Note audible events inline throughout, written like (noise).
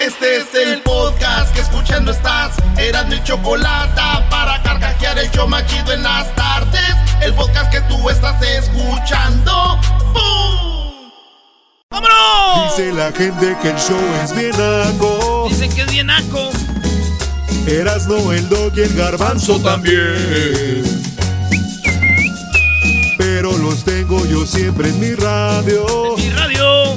Este es el podcast que escuchando estás. Eran mi chocolate para carcajear el yo machido en las tardes. El podcast que tú estás escuchando. ¡Bum! ¡Vámonos! Dice la gente que el show es bien naco. Dicen que es bien naco. Erasno, el dog y el garbanzo también. Pero los tengo yo siempre en mi radio. Mi radio.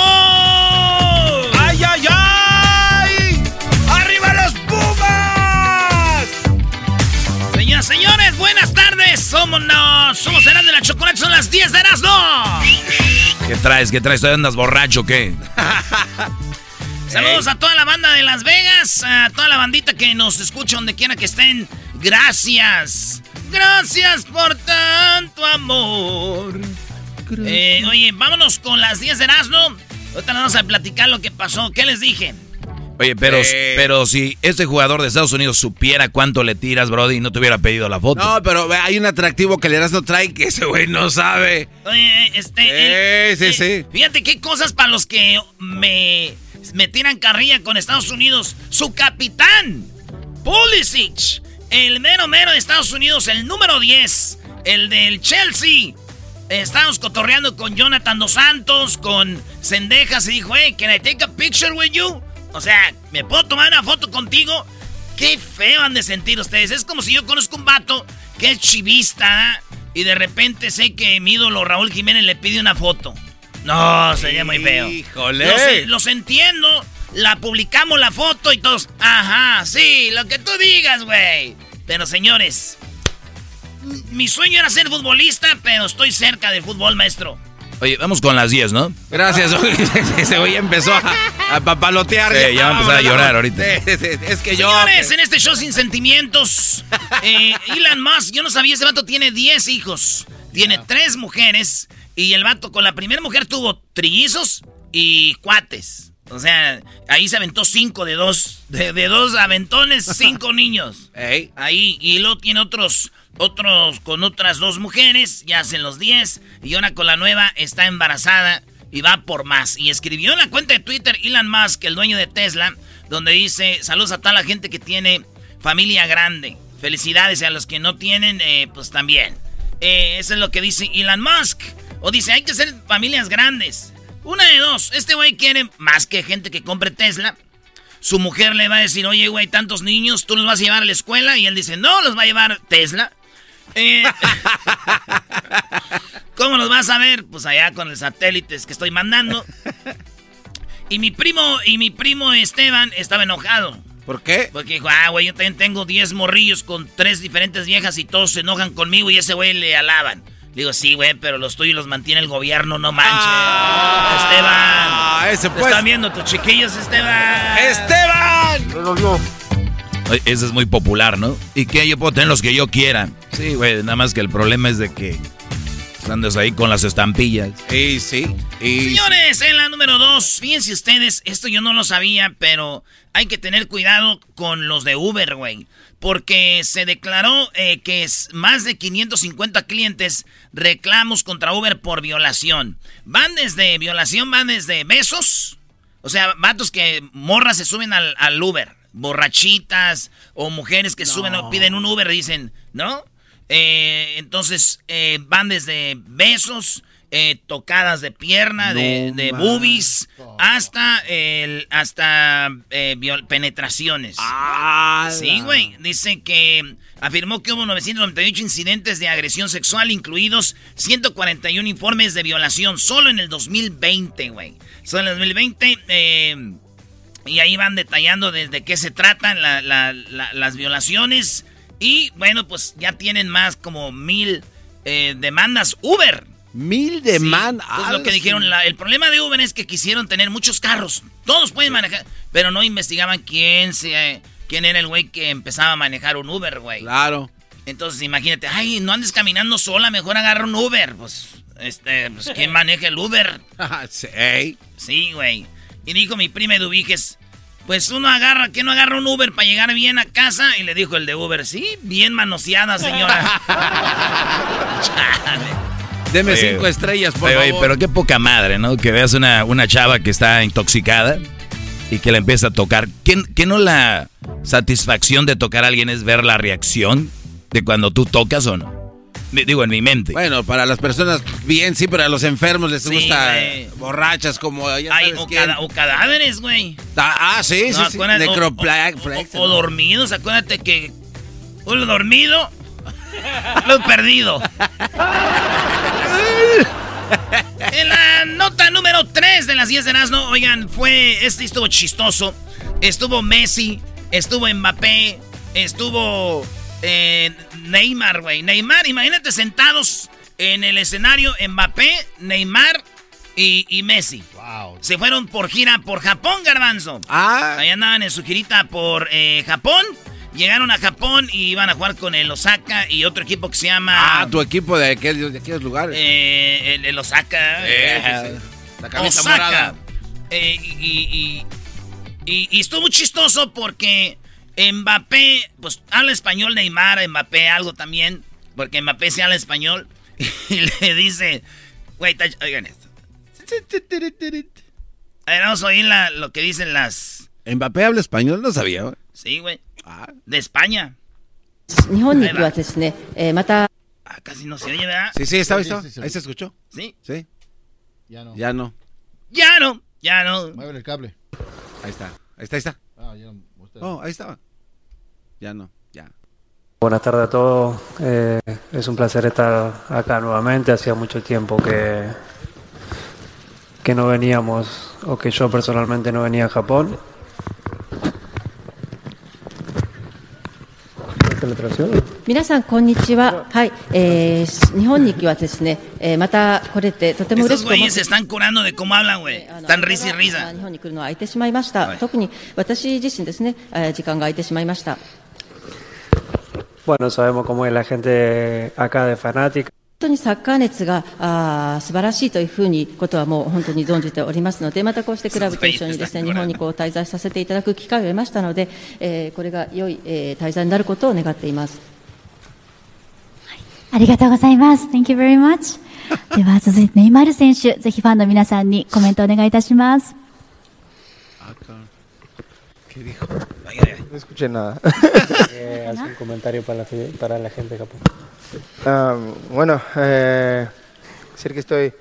Tardes. Somos, no, somos Eras de la Chocolate, son las 10 de Erasmo. ¿Qué traes? ¿Qué traes? ¿Todavía andas borracho qué? (laughs) Saludos a toda la banda de Las Vegas, a toda la bandita que nos escucha donde quiera que estén. Gracias. Gracias por tanto amor. Eh, oye, vámonos con las 10 de Erasmo. Ahorita nos vamos a platicar lo que pasó. ¿Qué les dije? Oye, pero, pero si este jugador de Estados Unidos supiera cuánto le tiras, Brody, no te hubiera pedido la foto. No, pero hay un atractivo que el Erasmo trae que ese güey no sabe. Oye, este. Sí, el- sí, eh, sí. Fíjate qué cosas para los que me, me tiran carrilla con Estados Unidos. Su capitán, Pulisic, el mero mero de Estados Unidos, el número 10, el del Chelsea. Estábamos cotorreando con Jonathan Dos Santos, con Cendejas, y dijo, hey, can I take a picture with you? O sea, ¿me puedo tomar una foto contigo? Qué feo han de sentir ustedes. Es como si yo conozco un vato que es chivista y de repente sé que mi ídolo Raúl Jiménez le pide una foto. No, sería muy feo. Híjole. Los, los entiendo. La publicamos la foto y todos. Ajá, sí, lo que tú digas, güey. Pero señores, mi sueño era ser futbolista, pero estoy cerca del fútbol, maestro. Oye, vamos con las 10, ¿no? Gracias. (laughs) ese güey empezó a, a papalotear. Sí, ya va a empezar a llorar ahorita. Sí, sí, sí, Es que yo. Señores, en este show sin sentimientos, eh, Elon Musk, yo no sabía, ese vato tiene 10 hijos. Tiene tres mujeres y el vato con la primera mujer tuvo trillizos y cuates. O sea, ahí se aventó cinco de dos, de, de dos aventones, (laughs) cinco niños. Ey. Ahí, y luego tiene otros, otros con otras dos mujeres, ya hacen los 10, y una con la nueva está embarazada y va por más. Y escribió en la cuenta de Twitter Elon Musk, el dueño de Tesla, donde dice, saludos a toda la gente que tiene familia grande. Felicidades a los que no tienen, eh, pues también. Eh, eso es lo que dice Elon Musk. O dice, hay que ser familias grandes. Una de dos, este güey quiere más que gente que compre Tesla. Su mujer le va a decir, oye, güey, tantos niños, ¿tú los vas a llevar a la escuela? Y él dice, no, los va a llevar Tesla. Eh, (laughs) ¿Cómo los vas a ver? Pues allá con los satélites que estoy mandando. Y mi primo, y mi primo Esteban estaba enojado. ¿Por qué? Porque dijo, ah, güey, yo también tengo 10 morrillos con tres diferentes viejas y todos se enojan conmigo y ese güey le alaban. Digo, sí, güey, pero los tuyos los mantiene el gobierno, no manches. Esteban. Ah, ese Te pues. están viendo tus chiquillos, Esteban. ¡Esteban! Ese es muy popular, ¿no? ¿Y que Yo puedo tener los que yo quiera. Sí, güey, nada más que el problema es de que Andas ahí con las estampillas. Y sí. Señores, en la número dos, fíjense ustedes, esto yo no lo sabía, pero hay que tener cuidado con los de Uber, güey. Porque se declaró eh, que es más de 550 clientes reclamos contra Uber por violación. Van desde violación, van desde besos. O sea, vatos que morras se suben al, Uber. Borrachitas o mujeres que suben o piden un Uber y dicen, ¿no? Eh, entonces eh, van desde besos, eh, tocadas de pierna, de, de boobies, hasta el, hasta penetraciones. Ah, sí, güey. Dice que afirmó que hubo 998 incidentes de agresión sexual, incluidos 141 informes de violación, solo en el 2020, güey. Solo en el 2020. y ahí van detallando desde qué se tratan las violaciones. Y bueno, pues ya tienen más como mil eh, demandas Uber. Mil demandas. es lo que dijeron. el problema de Uber es que quisieron tener muchos carros. Todos pueden manejar, pero no investigaban quién se, quién era el güey que empezaba a manejar un Uber, güey. Claro. Entonces imagínate, ay, no andes caminando sola, mejor agarra un Uber. Pues, este, pues ¿quién (laughs) maneja el Uber? (laughs) sí. Sí, güey. Y dijo mi prima Eduviges, pues uno agarra, ¿qué no agarra un Uber para llegar bien a casa? Y le dijo el de Uber, sí, bien manoseada, señora. (laughs) Deme cinco estrellas, por favor. pero qué poca madre, ¿no? Que veas una, una chava que está intoxicada y que le empieza a tocar. ¿Qué, ¿Qué no la satisfacción de tocar a alguien es ver la reacción de cuando tú tocas o no? Digo, en mi mente. Bueno, para las personas bien, sí, pero a los enfermos les gusta borrachas como... Ay, o, cadáveres, güey. Ah, ah, sí, sí, sí. O, dormidos, acuérdate que... Uno dormido, (laughs) lo perdido. (laughs) en la nota número 3 de las 10 de Nazno, oigan, fue... Este estuvo chistoso. Estuvo Messi, estuvo Mbappé, estuvo... Eh, Neymar, güey. Neymar, imagínate sentados en el escenario Mbappé, Neymar y, Messi. Wow. Se fueron por gira por Japón, Garbanzo. Ah. Ahí andaban en su girita por eh, Japón. Llegaron a Japón y iban a jugar con el Osaka y otro equipo que se llama. Ah, tu equipo de aquellos, de aquellos lugares. Eh, el, Osaka. Eh, La Osaka. Eh, y, y, y, estuvo muy chistoso porque Mbappé, pues habla español Neymar, Mbappé algo también, porque Mbappé se habla español. (laughs) Y le dice, güey, oigan esto. A ver, vamos a oír lo que dicen las... Mbappé habla español, no sabía, güey. Sí, güey. Ah. De España. Eh, ah, casi no se oye, ¿verdad? Sí, sí, estaba, ahí, ahí se escuchó. ¿Sí? Sí. Ya no. Ya no. Ya no, ya no. Mueve el cable. Ahí está, ahí está, ahí está. Ah, ya no. Oh, ahí estaba. Ya no, ya. Buenas tardes a todos. Eh, es un placer estar acá nuevamente. Hacía mucho tiempo que, que no veníamos, o que yo personalmente no venía a Japón. Esos güeyes se están curando de cómo hablan, güey. Están risa y risa. 日本に来るのは空いてしまいました。特に私自身ですね、時間が空いてしまいました。 Bueno, sabemos cómo es la gente acá de fanática. 本当にサッカー熱があ素晴らしいというふうにことはもう本当に存じておりますので、またこうしてクラブと一緒にですね日本にこう滞在させていただく機会を得ましたので、えー、これが良い、えー、滞在になることを願っています。ありがとうございます。Thank you very much. では続いてネイマール選手、ぜひファンの皆さんにコメントお願いいたします。¿Qué dijo? No escuché nada. eh, haz un comentario para la, para la gente de Japón. Uh, bueno, eh, decir que estoy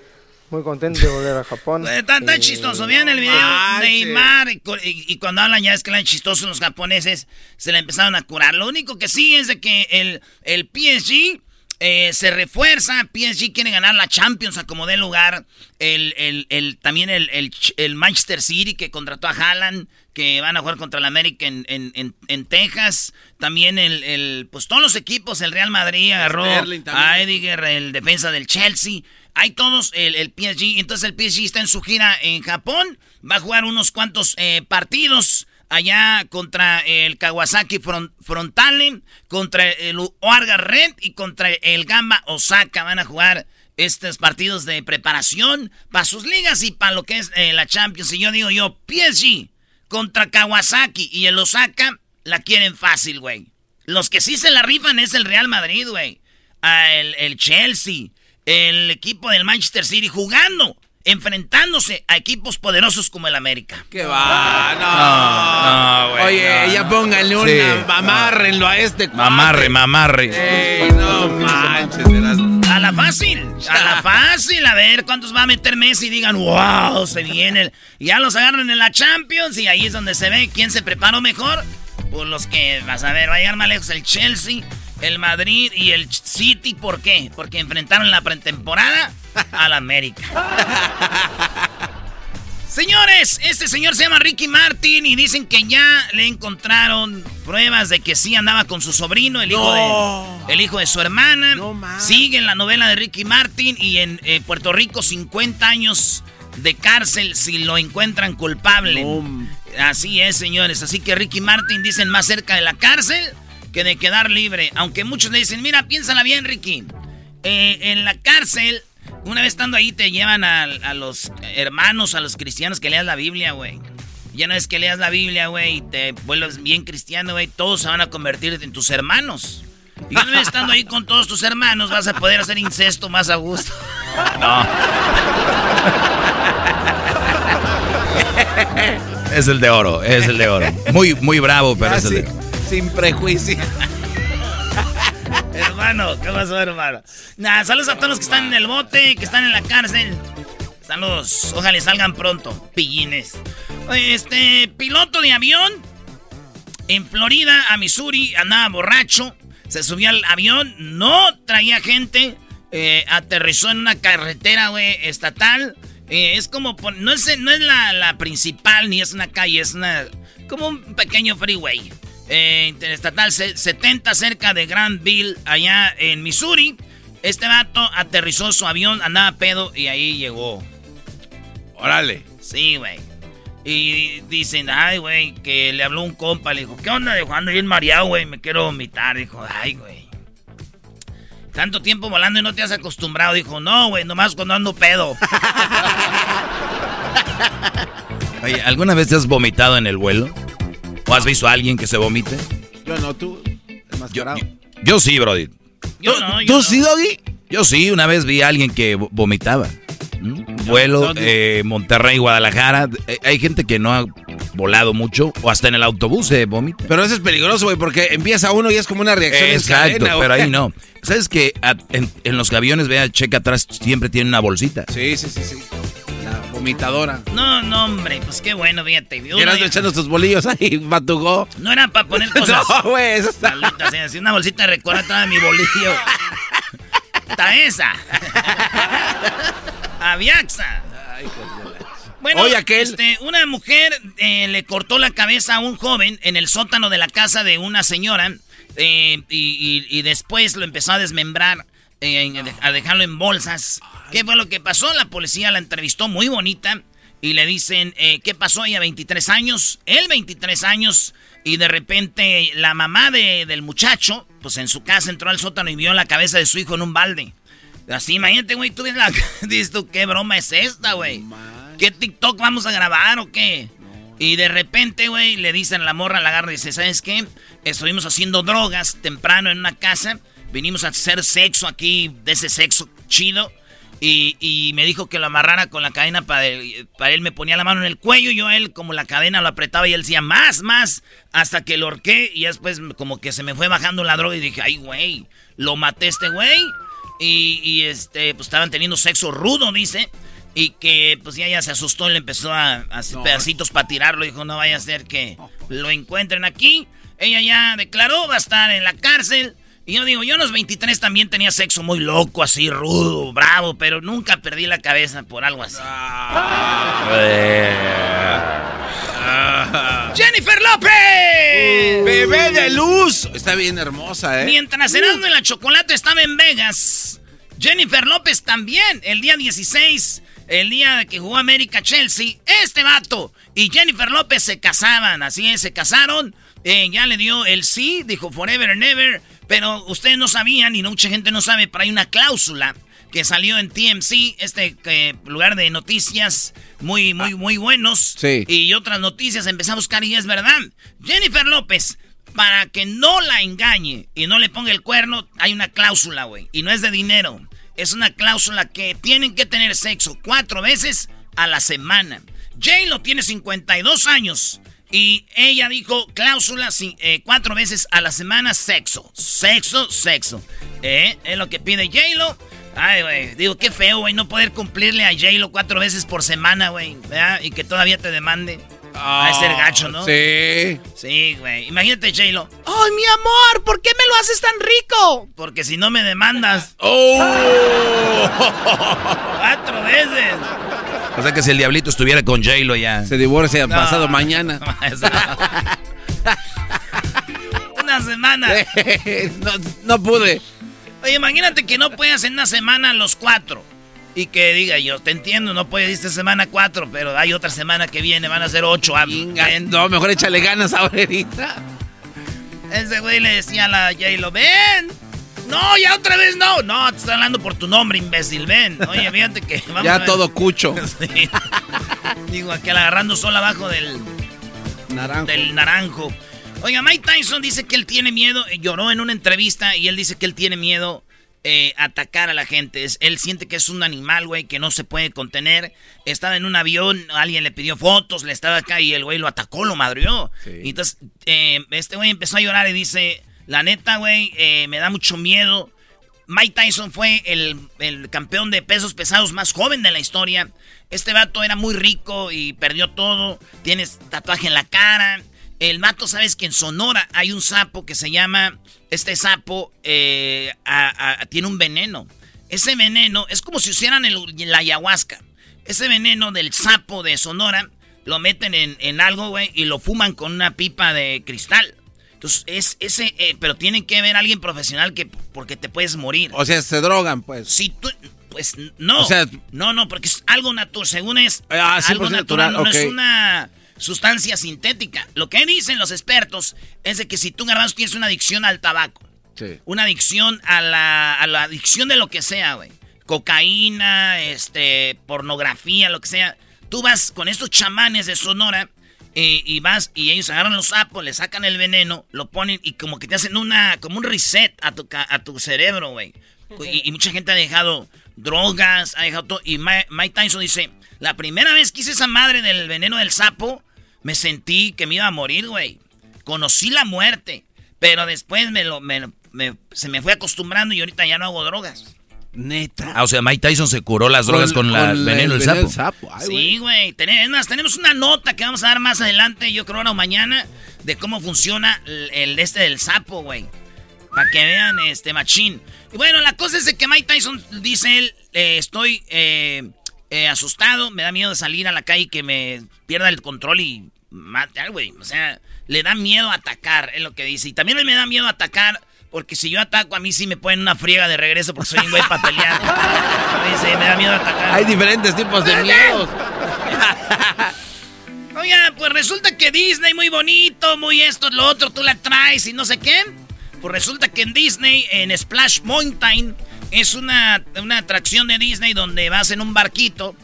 muy contento de volver a Japón. Tan, tan chistoso. Vean el video de Neymar. Y, y, cuando hablan ya es que eran chistosos los japoneses, se le empezaron a curar. Lo único que sí es de que el, el PSG eh, se refuerza, PSG quiere ganar la Champions a como dé lugar. El, el, el, también el, el, Manchester City que contrató a Haaland, que van a jugar contra el América en, en, en, Texas. También el, pues todos los equipos, el Real Madrid agarró a Ediger, el defensa del Chelsea. Hay todos el, el PSG. Entonces el PSG está en su gira en Japón. Va a jugar unos cuantos eh, partidos allá contra el Kawasaki Frontale, contra el Oarga Red y contra el Gamba Osaka. Van a jugar estos partidos de preparación para sus ligas y para lo que es eh, la Champions. Y yo digo yo, PSG contra Kawasaki y el Osaka la quieren fácil, güey. Los que sí se la rifan es el Real Madrid, güey. Ah, el, el Chelsea, el equipo del Manchester City jugando enfrentándose a equipos poderosos como el América. ¿Qué va? No, no, güey. Oye, ya pónganle una, sí, a este cuate. Mamarre, mamarre. Ey, no manches, A la fácil, a la (laughs) fácil. A ver cuántos va a meter Messi y digan, wow, se viene. Ya los agarran en la Champions y ahí es donde se ve quién se preparó mejor. Pues los que, vas a ver, va a llegar más lejos el Chelsea, el Madrid y el City. ¿Por qué? Porque enfrentaron la pretemporada al América. Señores, este señor se llama Ricky Martin y dicen que ya le encontraron pruebas de que sí andaba con su sobrino, el hijo, de, el hijo de su hermana. Sigue en la novela de Ricky Martin y en eh, Puerto Rico 50 años de cárcel si lo encuentran culpable. Así es, señores. Así que Ricky Martin dicen más cerca de la cárcel que de quedar libre. Aunque muchos le dicen, mira, piénsala bien, Ricky. Eh, en la cárcel una vez estando ahí te llevan a, los hermanos, a los cristianos que leas la Biblia, güey. Ya no es que leas la Biblia, güey, y te vuelves bien cristiano, güey, todos se van a convertir en tus hermanos. Y una vez estando ahí con todos tus hermanos vas a poder hacer incesto más a gusto. (laughs) No. Es el de oro, es el de oro. Muy, muy bravo, pero es el de Sin prejuicio. Hermano, ¿qué pasó, hermano? Saludos a todos los que están en el bote, que están en la cárcel. Saludos, ojalá salgan pronto, pillines. Este, piloto de avión en Florida, a Missouri, andaba borracho, se subió al avión, no traía gente, eh, aterrizó en una carretera, estatal. Eh, es como, no es, no es la, la principal ni es una calle, es una, como un pequeño freeway eh, interestatal 70 cerca de Granville, allá en Missouri. Este vato aterrizó su avión, andaba pedo y ahí llegó. Órale. Sí, güey. Y dicen, ay, güey, que le habló un compa, le dijo, ¿qué onda? Dijo, ando bien mareado, güey, me quiero vomitar. Dijo, ay, güey. Tanto tiempo volando y no te has acostumbrado. Dijo, no, güey, nomás cuando ando pedo. (laughs) Oye, ¿alguna vez te has vomitado en el vuelo? ¿O has visto a alguien que se vomite? Yo no, tú. Yo, yo, sí, Brody. Yo no, ¿Tú sí, Doggy? Yo sí, una vez vi a alguien que vomitaba. ¿Mm? Vuelo, eh, Monterrey, Guadalajara. Eh, hay gente que no ha volado mucho o hasta en el autobús se vomita. Pero eso es peligroso, güey, porque empieza uno y es como una reacción Exacto, pero ahí no. (laughs) ¿Sabes que en, en, los aviones, vea, checa atrás, siempre tiene una bolsita? Sí, sí, sí, sí vomitadora. No, no, hombre, pues qué bueno, fíjate. Eras echando tus bolillos ahí, (laughs) batugó. No era para poner (laughs) cosas. no, güey, eso está. Así, una bolsita de recuerda toda mi bolillo. Está esa. (laughs) Aviaxa. Bueno, Oye, este, una mujer eh, le cortó la cabeza a un joven en el sótano de la casa de una señora eh, y, y, después lo empezó a desmembrar, a dejarlo en bolsas. ¿Qué fue lo que pasó? La policía la entrevistó muy bonita y le dicen, eh, ¿qué pasó? Ella 23 años, él 23 años y de repente la mamá de, del muchacho, pues en su casa entró al sótano y vio la cabeza de su hijo en un balde. Así, imagínate, güey, tú ves la... Dices tú, ¿qué broma es esta, güey? ¿Qué TikTok vamos a grabar o qué? Y de repente, güey, le dicen a la morra, la agarra y dice, ¿sabes qué? Estuvimos haciendo drogas temprano en una casa, vinimos a hacer sexo aquí, de ese sexo chido. Y, me dijo que lo amarrara con la cadena para él, para él. Me ponía la mano en el cuello, yo a él como la cadena lo apretaba y él decía más, más, hasta que lo horqué y después como que se me fue bajando la droga y dije, ay, güey, lo maté este güey. Y, este, pues estaban teniendo sexo rudo, dice. Y que pues ya, ya se asustó y le empezó a, hacer pedacitos para tirarlo. Dijo, no vaya a ser que lo encuentren aquí. Ella ya declaró, va a estar en la cárcel. Y yo digo, yo a los 23 también tenía sexo muy loco, así, rudo, bravo, pero nunca perdí la cabeza por algo así. Ah. ¡Jennifer López! ¡Bebé de luz! Está bien hermosa, ¿eh? Mientras Herando en la Chocolate estaba en Vegas, Jennifer López también, el día 16, el día que jugó América Chelsea, este vato y Jennifer López se casaban, así es, se casaron. Eh, ya le dio el sí, dijo forever and ever. Pero ustedes no sabían y mucha gente no sabe, pero hay una cláusula que salió en TMC, este eh, lugar de noticias muy, muy, muy buenos. Sí. Y otras noticias empecé a buscar y es verdad. Jennifer López, para que no la engañe y no le ponga el cuerno, hay una cláusula, güey. Y no es de dinero. Es una cláusula que tienen que tener sexo cuatro veces a la semana. Jay lo tiene 52 años. Y ella dijo cláusula eh, cuatro veces a la semana sexo. Sexo, sexo. ¿Eh? Es lo que pide J-Lo. Ay, güey. Digo, qué feo, güey, no poder cumplirle a J-Lo cuatro veces por semana, güey. Y que todavía te demande. A ser gacho, ¿no? Sí. Sí, güey. Imagínate, J-Lo. ¡Ay, mi amor! ¿Por qué me lo haces tan rico? Porque si no me demandas. ¡Oh! (laughs) ¡Cuatro veces! O sea que si el diablito estuviera con J-Lo ya. Se divorcia pasado mañana. (laughs) una semana. (laughs) no, no pude. Oye, imagínate que no puedas en una semana los cuatro. Y que diga, yo te entiendo, no puedes esta semana cuatro, pero hay otra semana que viene, van a ser ocho. No, mejor échale ganas ahorita. Ese güey le decía a la J-Lo, ven. No, ya otra vez no. No, te estoy hablando por tu nombre, imbécil, ven. Oye, fíjate que vamos Ya todo cucho. (laughs) sí. Digo, aquel agarrando sol abajo del... Naranjo. Del naranjo. Oiga, Mike Tyson dice que él tiene miedo, lloró en una entrevista y él dice que él tiene miedo eh, atacar a la gente. él siente que es un animal, güey, que no se puede contener. Estaba en un avión, alguien le pidió fotos, le estaba acá y el güey lo atacó, lo madrió. Y entonces, eh, este güey empezó a llorar y dice, la neta, güey, eh, me da mucho miedo. Mike Tyson fue el, el, campeón de pesos pesados más joven de la historia. Este vato era muy rico y perdió todo. Tienes tatuaje en la cara. El mato, sabes que en Sonora hay un sapo que se llama. Este sapo eh, tiene un veneno. Ese veneno es como si hicieran el, la ayahuasca. Ese veneno del sapo de Sonora lo meten en, algo, güey, y lo fuman con una pipa de cristal. Entonces, es ese, eh, pero tienen que ver a alguien profesional que, porque te puedes morir. O sea, se drogan, pues. Si tú, pues no. O sea, no, no, porque es algo natural, según es ah, algo natural, no es una sustancia sintética. Lo que dicen los expertos es de que si tú, garbanzo, tienes una adicción al tabaco, una adicción a la, a la adicción de lo que sea, güey, cocaína, este, pornografía, lo que sea, tú vas con estos chamanes de Sonora eh, y vas y ellos agarran los sapos, le sacan el veneno, lo ponen y como que te hacen una, como un reset a tu, a tu cerebro, güey. Y, mucha gente ha dejado drogas, ha dejado todo. Y Mike Tyson dice, la primera vez que hice esa madre del veneno del sapo, me sentí que me iba a morir, güey. Conocí la muerte. Pero después me lo, se me fue acostumbrando y ahorita ya no hago drogas. Neta. Ah, o sea, Mike Tyson se curó las drogas con, la veneno del sapo. sí, güey. es más, tenemos una nota que vamos a dar más adelante, yo creo ahora o mañana, de cómo funciona el, este del sapo, güey. Para que vean este machín. Y bueno, la cosa es de que Mike Tyson dice él, eh, estoy eh, eh, asustado, me da miedo de salir a la calle y que me pierda el control y mate güey. O sea, le da miedo atacar, es lo que dice. Y también me da miedo atacar porque si yo ataco a mí sí me ponen una friega de regreso porque soy un güey para pelear. dice, me da miedo atacar. Hay diferentes tipos de miedos. (laughs) Oiga, pues resulta que Disney muy bonito, muy esto, lo otro, tú la traes y no sé qué. Pues resulta que en Disney, en Splash Mountain, es una, atracción de Disney donde vas en un barquito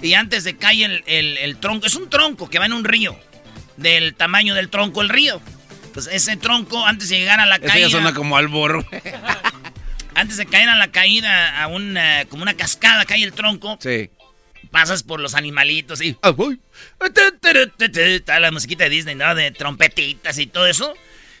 y antes de caer el, tronco, es un tronco que va en un río, del tamaño del tronco el río. Pues ese tronco, antes de llegar a la caída. suena como albor. (laughs) antes de caer a la caída, a una, como una cascada, cae el tronco. Sí. Pasas por los animalitos y. La musiquita de Disney, ¿no? De trompetitas y todo eso.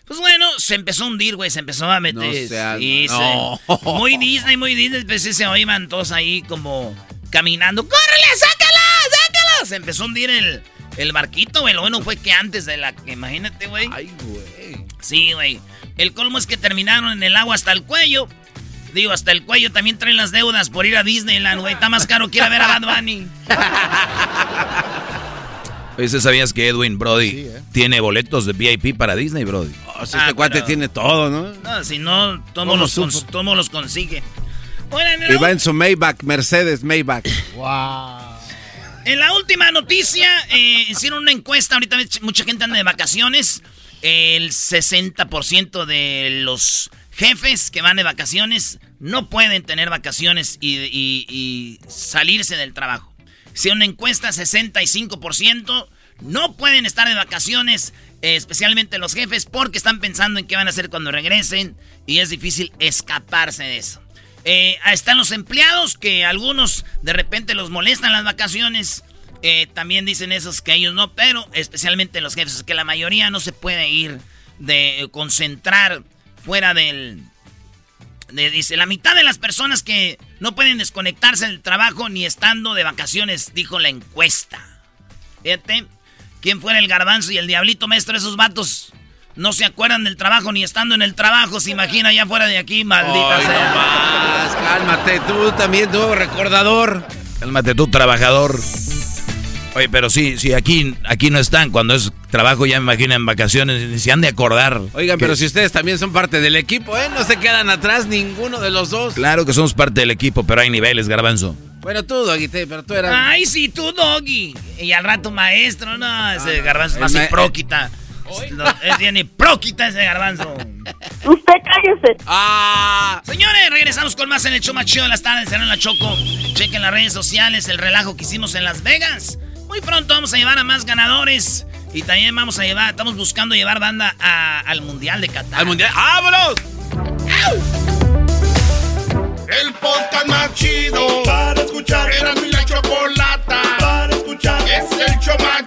Pues bueno, se empezó a hundir, güey, se empezó a meter. No muy Disney, muy Disney. Pues sí, se oían todos ahí como caminando. ¡Córrele, sácala, sácala! Se empezó a hundir el, el barquito, güey. Lo bueno fue que antes de la... Imagínate, güey. Ay, güey. Sí, güey. El colmo es que terminaron en el agua hasta el cuello. Digo, hasta el cuello también traen las deudas por ir a Disneyland, güey. Está más caro que ir a ver a Bad Bunny. (laughs) sabías que Edwin Brody ¿eh? tiene boletos de VIP para Disney, Brody? Oh, este ah, cuate tiene todo, ¿no? No, si no, todos los, los consigue. y va en su Maybach, Mercedes Maybach. wow. En la última noticia, eh, hicieron una encuesta, ahorita mucha gente anda de vacaciones. El 60% de los jefes que van de vacaciones no pueden tener vacaciones y, salirse del trabajo. Si una encuesta, 65% no pueden estar de vacaciones, especialmente los jefes, porque están pensando en qué van a hacer cuando regresen y es difícil escaparse de eso. Eh, están los empleados que algunos de repente los molestan las vacaciones. Eh, también dicen esos que ellos no, pero especialmente los jefes, que la mayoría no se puede ir de concentrar fuera del... dice, la mitad de las personas que no pueden desconectarse del trabajo ni estando de vacaciones, dijo la encuesta. Fíjate, ¿quién fuera el garbanzo y el diablito maestro? Esos vatos no se acuerdan del trabajo ni estando en el trabajo, se imagina ya fuera de aquí, maldita sea. cálmate tú también, tú recordador. Cálmate tú, trabajador. Oye, pero sí, sí, aquí, aquí no están. Cuando es trabajo, ya me imagino en vacaciones, ni se han de acordar. Oigan, pero si ustedes también son parte del equipo, ¿eh? No se quedan atrás ninguno de los dos. Claro que somos parte del equipo, pero hay niveles, garbanzo. Bueno, tú, Doggy, pero tú eras... Ay, sí, tú, Doggy. Y al rato maestro, no, ese garbanzo más hipróquita. Es bien hipróquita ese garbanzo. Usted cállese. Ah. Señores, regresamos con más en el show más chido de las tardes. en la Choco. Chequen las redes sociales, el relajo que hicimos en Las Vegas. Muy pronto vamos a llevar a más ganadores. Y también vamos a llevar, estamos buscando llevar banda al Mundial de Qatar. ¡Al Mundial! ¡Vámonos! El podcast más chido para escuchar. Era mi la chocolata para escuchar. Es el show más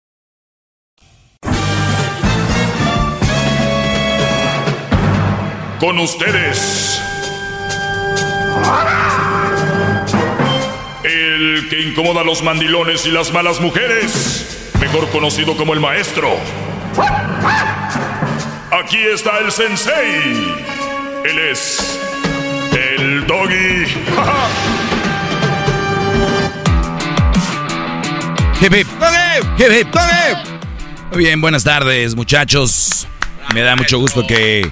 Con ustedes. El que incomoda a los mandilones y las malas mujeres, mejor conocido como el maestro. Aquí está el sensei. Él es el doggy. Hip hip, hip hip, Muy bien, buenas tardes, muchachos. Me da mucho gusto que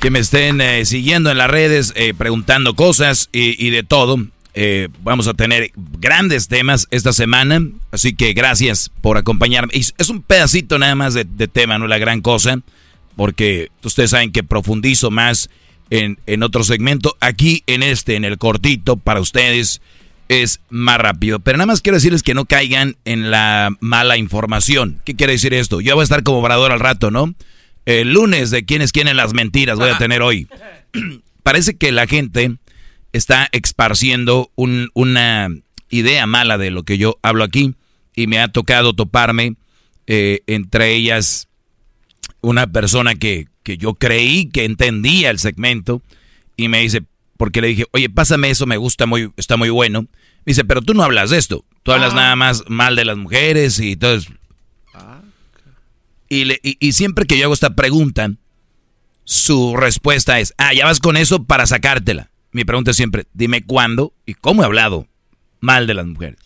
que me estén eh, siguiendo en las redes, eh, preguntando cosas y, de todo. Eh, vamos a tener grandes temas esta semana, así que gracias por acompañarme. es un pedacito nada más de, tema, no la gran cosa, porque ustedes saben que profundizo más en, en otro segmento. Aquí en este, en el cortito, para ustedes es más rápido. Pero nada más quiero decirles que no caigan en la mala información. ¿Qué quiere decir esto? Yo voy a estar como orador al rato, ¿no? El lunes de quiénes quieren las mentiras voy a tener hoy. (clears throat) Parece que la gente está esparciendo una idea mala de lo que yo hablo aquí y me ha tocado toparme eh, entre ellas una persona que, que yo creí que entendía el segmento y me dice, porque le dije, oye, pásame eso, me gusta, muy, está muy bueno. Me dice, pero tú no hablas de esto, tú hablas ah. nada más mal de las mujeres y todo y, siempre que yo hago esta pregunta, su respuesta es, ah, ya vas con eso para sacártela. Mi pregunta es siempre, dime cuándo y cómo he hablado mal de las mujeres.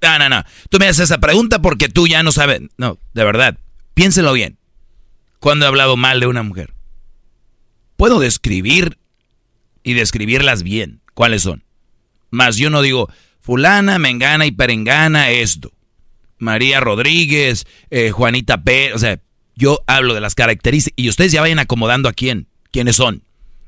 No, no, no. Tú me haces esa pregunta porque tú ya no sabes. No, de verdad. Piénselo bien. Cuando he hablado mal de una mujer? Puedo describir y describirlas bien. ¿Cuáles son? Más yo no digo, fulana, mengana y perengana, esto. María Rodríguez, eh, Juanita P. O sea, yo hablo de las características y ustedes ya vayan acomodando a quién, quiénes son.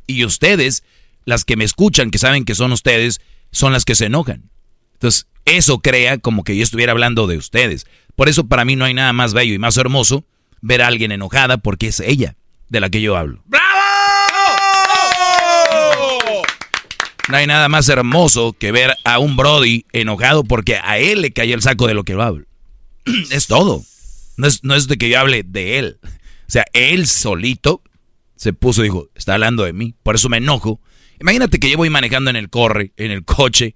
Y ustedes, las que me escuchan, que saben que son ustedes, son las que se enojan. Entonces, eso crea como que yo estuviera hablando de ustedes. Por eso para mí no hay nada más bello y más hermoso ver a alguien enojada porque es ella de la que yo hablo. ¡Bravo! No hay nada más hermoso que ver a un Brody enojado porque a él le cayó el saco de lo que yo hablo. (clears throat) es todo. No es, no es de que yo hable de él. O sea, él solito se puso y dijo, está hablando de mí. Por eso me enojo. Imagínate que yo voy manejando en el corre, en el coche,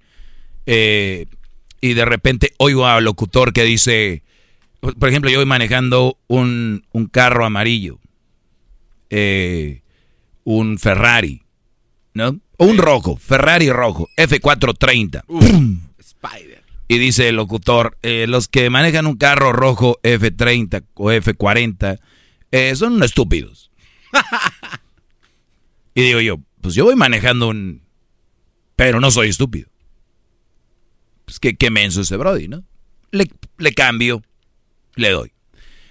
eh, y de repente oigo al locutor que dice, por ejemplo, yo voy manejando un, un carro amarillo, eh, un Ferrari, ¿no? O un rojo, Ferrari rojo, F430. Spider. Y dice el locutor, eh, los que manejan un carro rojo F30 o F40 eh, son estúpidos. (laughs) y digo yo, pues yo voy manejando un... Pero no soy estúpido. Pues qué, qué menso ese Brody, ¿no? Le, le cambio, le doy.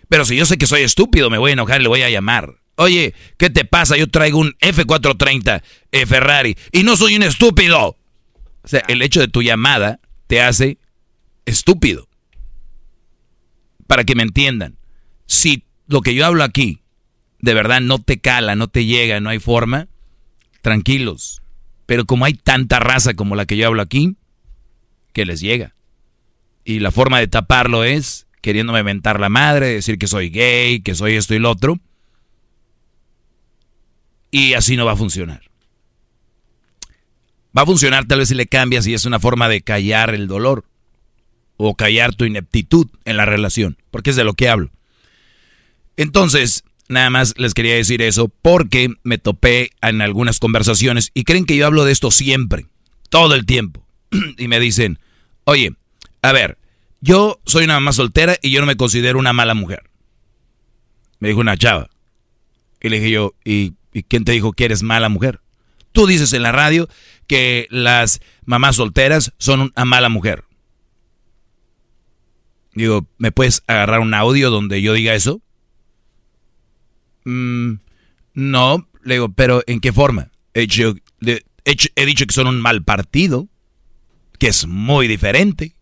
Pero si yo sé que soy estúpido, me voy a enojar, le voy a llamar. Oye, ¿qué te pasa? Yo traigo un F430 eh, Ferrari y no soy un estúpido. O sea, el hecho de tu llamada te hace estúpido. Para que me entiendan, si lo que yo hablo aquí de verdad no te cala, no te llega, no hay forma, tranquilos. Pero como hay tanta raza como la que yo hablo aquí, que les llega. Y la forma de taparlo es queriéndome mentar la madre, decir que soy gay, que soy esto y lo otro. Y así no va a funcionar. Va a funcionar tal vez si le cambias y es una forma de callar el dolor o callar tu ineptitud en la relación, porque es de lo que hablo. Entonces, nada más les quería decir eso porque me topé en algunas conversaciones y creen que yo hablo de esto siempre, todo el tiempo. (clears throat) y me dicen, oye, a ver, yo soy una mamá soltera y yo no me considero una mala mujer. Me dijo una chava. Y le dije yo, ¿y, ¿y quién te dijo que eres mala mujer? Tú dices en la radio que las mamás solteras son una mala mujer. Digo, ¿me puedes agarrar un audio donde yo diga eso? Mm, no, le digo, pero ¿en qué forma? He dicho, he dicho que son un mal partido, que es muy diferente.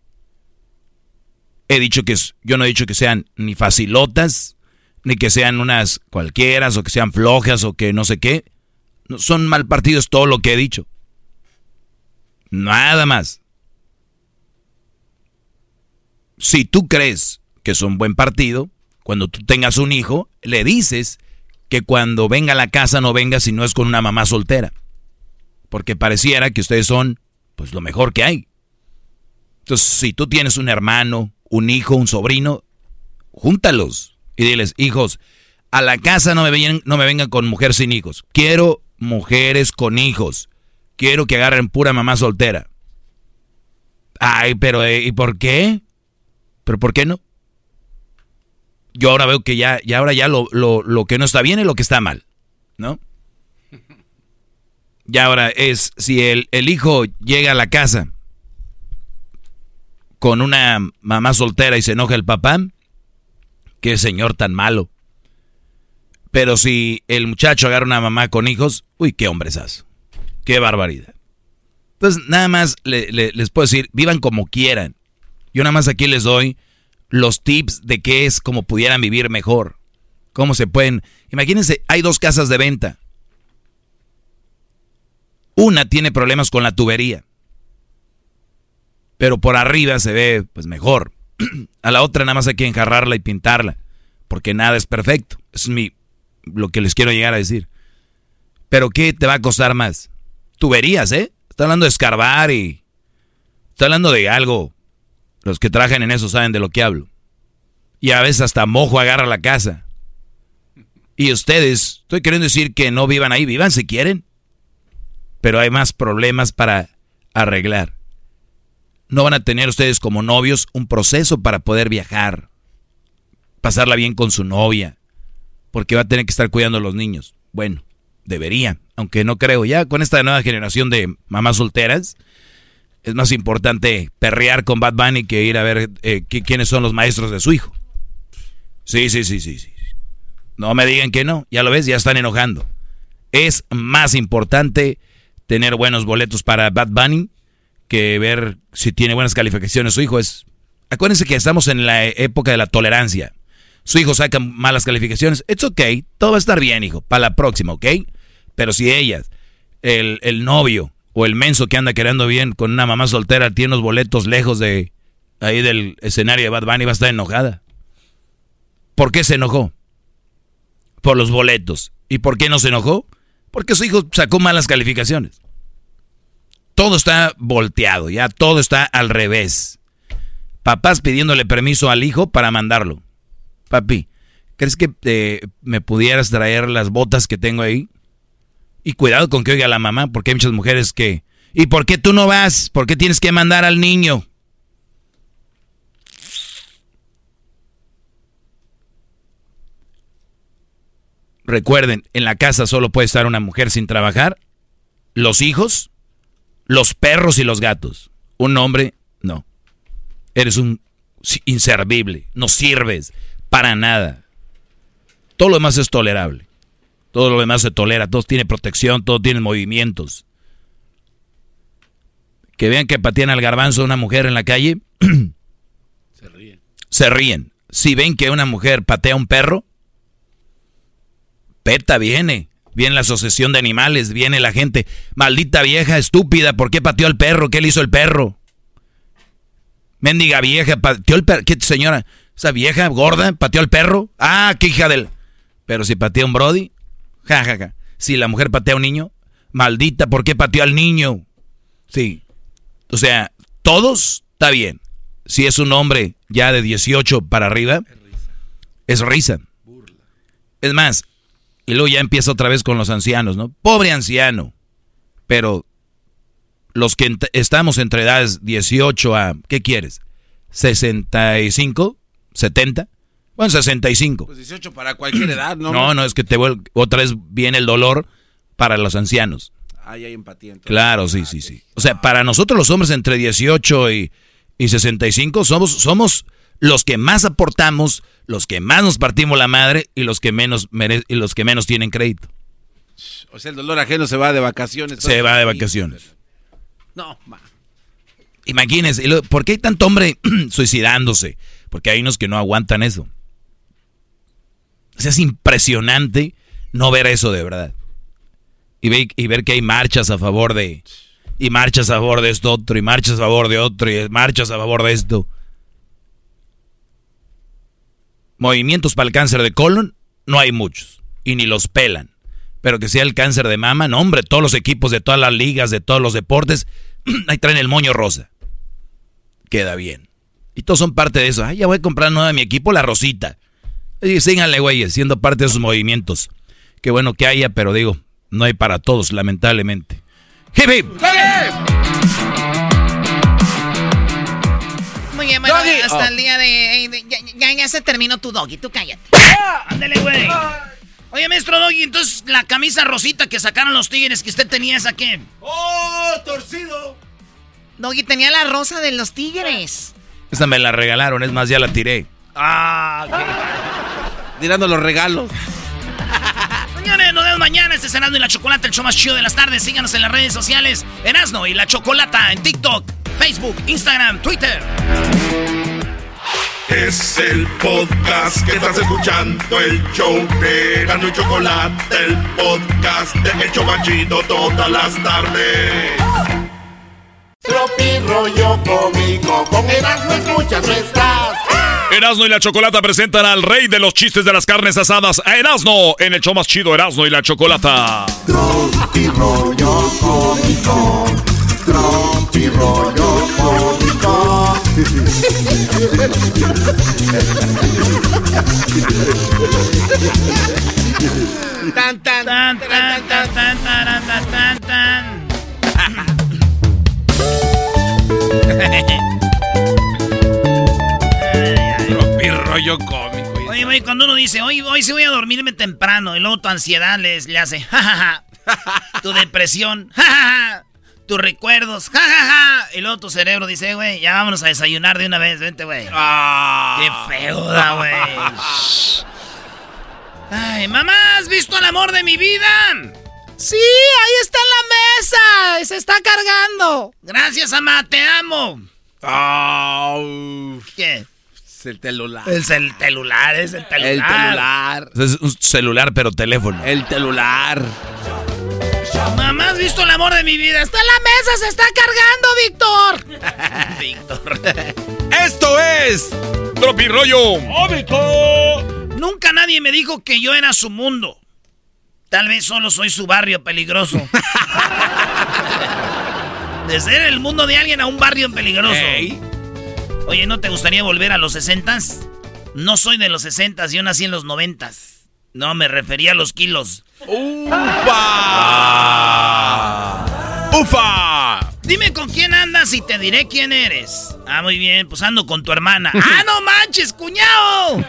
He dicho que yo no he dicho que sean ni facilotas, ni que sean unas cualquieras, o que sean flojas, o que no sé qué. Son mal partidos todo lo que he dicho. Nada más si tú crees que es un buen partido, cuando tú tengas un hijo, le dices que cuando venga a la casa no venga si no es con una mamá soltera. Porque pareciera que ustedes son, pues, lo mejor que hay. Entonces, si tú tienes un hermano, un hijo, un sobrino, júntalos y diles, hijos, a la casa no me, vengan, no me vengan con mujer sin hijos. Quiero mujeres con hijos. Quiero que agarren pura mamá soltera. Ay, pero eh, ¿y por qué? Pero ¿por qué no? Yo ahora veo que ya, ya ahora ya lo, lo, que no está bien es lo que está mal, ¿no? (laughs) Y ahora es, si el, el hijo llega a la casa con una mamá soltera y se enoja el papá, qué señor tan malo. Pero si el muchacho agarra una mamá con hijos, uy, qué hombresas. Qué barbaridad. Entonces, nada más les puedo decir, vivan como quieran. Yo nada más aquí les doy los tips de qué es como pudieran vivir mejor. Cómo se pueden... Imagínense, hay dos casas de venta. Una tiene problemas con la tubería. Pero por arriba se ve pues mejor. (clears throat) A la otra nada más hay que enjarrarla y pintarla. Porque nada es perfecto. es mi, lo que les quiero llegar a decir. Pero ¿qué te va a costar más? Tuberías, ¿eh? Está hablando de escarbar y... Está hablando de algo los que trabajan en eso saben de lo que hablo. Y a veces hasta mojo agarra la casa. Y ustedes, estoy queriendo decir que no vivan ahí, vivan si quieren. Pero hay más problemas para arreglar. no van a tener ustedes como novios un proceso para poder viajar, pasarla bien con su novia, porque va a tener que estar cuidando a los niños. Bueno, debería, aunque no creo. Ya con esta nueva generación de mamás solteras, es más importante perrear con Bad Bunny que ir a ver eh, quiénes son los maestros de su hijo. Sí, sí, sí, sí, sí. No me digan que no, ya lo ves, ya están enojando. Es más importante tener buenos boletos para Bad Bunny que ver si tiene buenas calificaciones su hijo. Es, acuérdense que estamos en la época de la tolerancia. Su hijo saca malas calificaciones, it's okay, todo va a estar bien, hijo, para la próxima, ¿ok? Pero si ellas, el, el novio o el menso que anda quedando bien con una mamá soltera tiene los boletos lejos de ahí del escenario de Bad Bunny, va a estar enojada. ¿Por qué se enojó? Por los boletos. ¿Y por qué no se enojó? Porque su hijo sacó malas calificaciones. Todo está volteado, ya todo está al revés. Papás pidiéndole permiso al hijo para mandarlo. Papi, ¿crees que eh, me pudieras traer las botas que tengo ahí? Y cuidado con que oiga la mamá, porque hay muchas mujeres que... ¿Y por qué tú no vas? ¿Por qué tienes que mandar al niño? Recuerden, en la casa solo puede estar una mujer sin trabajar, los hijos los perros y los gatos. Un hombre, no. Eres un inservible, no sirves para nada. Todo lo demás es tolerable. Todo lo demás se tolera, todo tiene protección, todo tiene movimientos. Que vean que patean al garbanzo a una mujer en la calle, (clears throat) se ríen. Se ríen. Si ven que una mujer patea a un perro, PETA viene viene la asociación de animales, viene la gente. Maldita vieja estúpida, ¿por qué pateó al perro? ¿Qué le hizo el perro? Mendiga vieja, pateó el perro. ¿Qué señora? Esa vieja gorda pateó al perro. Ah, qué hija del. Pero si patea un Brody, jajaja. Ja, ja. Si la mujer patea a un niño, maldita, ¿por qué pateó al niño? Sí. O sea, todos está bien. Si es un hombre ya de 18 para arriba, es risa. Es más, y luego ya empieza otra vez con los ancianos, ¿no? Pobre anciano. Pero los que estamos entre edades 18 a, ¿qué quieres? 65, 70. Bueno, 65. Pues 18 para cualquier edad, ¿no? No, no, es que te vuelve, otra vez viene el dolor para los ancianos. Ahí hay empatía. Claro, sí, sí, sí. O sea, para nosotros los hombres entre 18 y, y 65 somos, somos los que más aportamos, los que más nos partimos la madre y los que menos y los que menos tienen crédito. O sea, el dolor ajeno se va de vacaciones. Se va de vacaciones. No, Imagínense, ¿por qué hay tanto hombre (clears throat) suicidándose? Porque hay unos que no aguantan eso. O sea, es impresionante no ver eso de verdad. Y, ver que hay marchas a favor de... Y marchas a favor de esto otro, y marchas a favor de otro, y marchas a favor de esto. movimientos para el cáncer de colon, no hay muchos. Y ni los pelan. Pero que sea el cáncer de mama, no, hombre, todos los equipos de todas las ligas, de todos los deportes, (clears throat) ahí traen el moño rosa. Queda bien. Y todos son parte de eso. Ay, ya voy a comprar nueva mi equipo, la rosita. Y síganle, güey, siendo parte de esos movimientos. Qué bueno que haya, pero digo, no hay para todos, lamentablemente. ¡Hip, hip! hasta el día de... ya, se terminó tu doggy, tú cállate. Ándale, güey. Oye, maestro Doggy, entonces la camisa rosita que sacaron los tigres que usted tenía, ¿esa qué? ¡Oh, torcido! Doggy tenía la rosa de los tigres. Esa me la regalaron, es más, ya la tiré. Ah. Tirando los regalos. Señores, nos vemos mañana. Este es Erasmo y la Chocolata, el show más chido de las tardes. Síganos en las redes sociales. Erasmo y la Chocolata en TikTok, Facebook, Instagram, Twitter. Es el podcast que estás escuchando, el show de Erasmo y Chocolata, el podcast de El Chocachito todas las tardes. Tropi rollo cómico, con Erasmo escuchas nuestras. Erasno y la Chocolata presentan al rey de los chistes de las carnes asadas, a Erasno, en el show más chido Erasno y la Chocolata. Rollo cómico, rollo cómico. tan tan tan tan tan tan tan tan tan Rollo cómico. Oye, güey, cuando uno dice, hoy, hoy sí voy a dormirme temprano, y luego tu ansiedad les, le hace, jajaja, (laughs) tu depresión, jajaja, tus recuerdos, jajaja, y luego tu cerebro dice, güey, ya vámonos a desayunar de una vez, vente, güey. Ah. Qué feo da, güey. Ay, mamá, ¿has visto el amor de mi vida? Sí, ahí está en la mesa. Se está cargando. Gracias, mamá, te amo. ¿Qué? Es el celular. Es el celular, es el celular. El celular. Es un celular, pero teléfono. El celular. Mamá, ¿has visto el amor de mi vida? Está en la mesa, se está cargando, Víctor. (laughs) Víctor. Esto es Tropirollo Nunca nadie me dijo que yo era su mundo. Tal vez solo soy su barrio peligroso. (laughs) de ser el mundo de alguien a un barrio peligroso. Oye, ¿no te gustaría volver a los sesentas? No soy de los sesentas, yo nací en los noventas. No, me refería a los kilos. ¡Ufa! ¡Ufa! Dime con quién andas y te diré quién eres. Ah, muy bien, pues ando con tu hermana. (laughs) ¡Ah, no manches, cuñado! (laughs)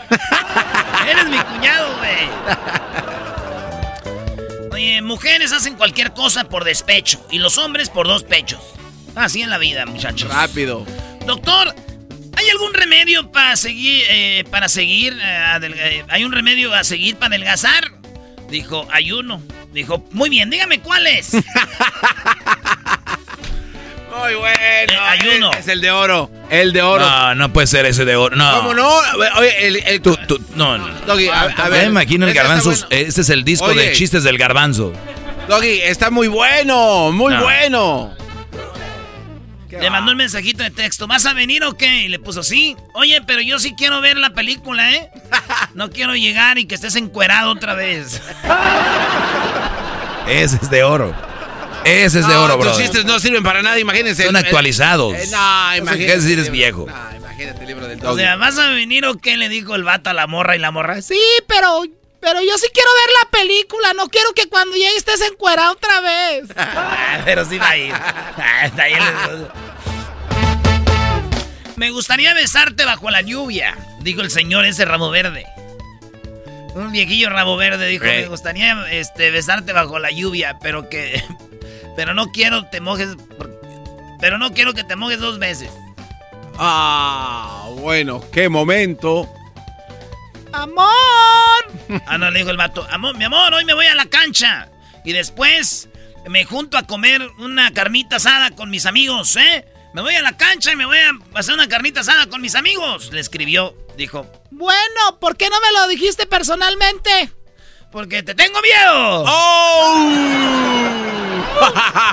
eres mi cuñado, güey. Oye, mujeres hacen cualquier cosa por despecho y los hombres por dos pechos. Así en la vida, muchachos. Rápido. Doctor, ¿hay algún remedio para seguir, eh, para seguir, eh, eh, hay un remedio a seguir para adelgazar? Dijo, ayuno. Dijo, muy bien, dígame cuál es. (laughs) Muy bueno. ayuno. Es, el de oro. El de oro. No, no puede ser ese de oro. No. ¿Cómo no? Oye, el. el tú, tú, no, no. Doggy, a, a ver. Me imagino el garbanzo. Bueno. Este es el disco Oye. de chistes del garbanzo. Doggy, está muy bueno. Muy No. bueno. Le mandó un mensajito de texto, ¿vas a venir o qué? Y le puso, sí. Oye, pero yo sí quiero ver la película, ¿eh? (laughs) No quiero llegar y que estés encuerado otra vez. (laughs) Ese es de oro. Ese es de oro, tus bro. chistes no sirven para nada, imagínense. Son El- el- actualizados. Eh, no, imagínate. qué decir, es viejo. No, imagínate el libro del O Doggy. sea, ¿vas a venir o qué? Le dijo el vato a la morra y la morra. Sí, pero, pero yo sí quiero ver la película. No quiero que cuando llegue estés encuerado otra vez. (laughs) pero sí va a ir. Ah, está ahí el- Me gustaría besarte bajo la lluvia, dijo el señor ese rabo verde. Un viejillo rabo verde dijo, me gustaría este, besarte bajo la lluvia, pero que... (laughs) Pero no quiero te mojes... Pero no quiero que te mojes dos veces. Ah, bueno, qué momento. ¡Amor! Ah, no, le dijo el vato, amor, mi amor, hoy me voy a la cancha. Y después me junto a comer una carnita asada con mis amigos, ¿eh? Me voy a la cancha y me voy a hacer una carnita asada con mis amigos. Le escribió, dijo, Bueno, ¿por qué no me lo dijiste personalmente? porque te tengo miedo. ¡Oh!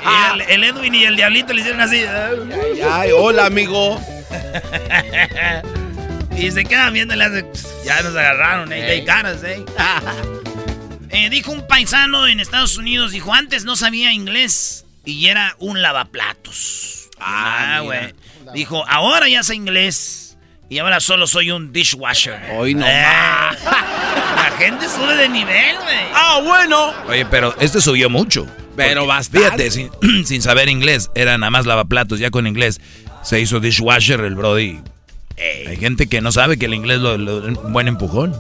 Y el, el Edwin y el Diablito le hicieron así. Ay, ay, hola, amigo. (laughs) y se quedan viendo y le hace, ya nos agarraron, ¿eh? Ey. De caras, ¿eh? (laughs) Eh, Dijo un paisano en Estados Unidos, dijo, antes no sabía inglés y era un lavaplatos. Ah, güey. mira. Dijo, ahora ya sé inglés y ahora solo soy un dishwasher. Hoy no Eh. (laughs) La gente sube de nivel, güey. Ah, bueno. Oye, pero este subió mucho. Pero bastante. Fíjate, sin, (clears throat) sin saber inglés, era nada más lavaplatos, ya con inglés. Se hizo dishwasher el Brody. Hay gente que no sabe que el inglés lo, lo- un buen empujón.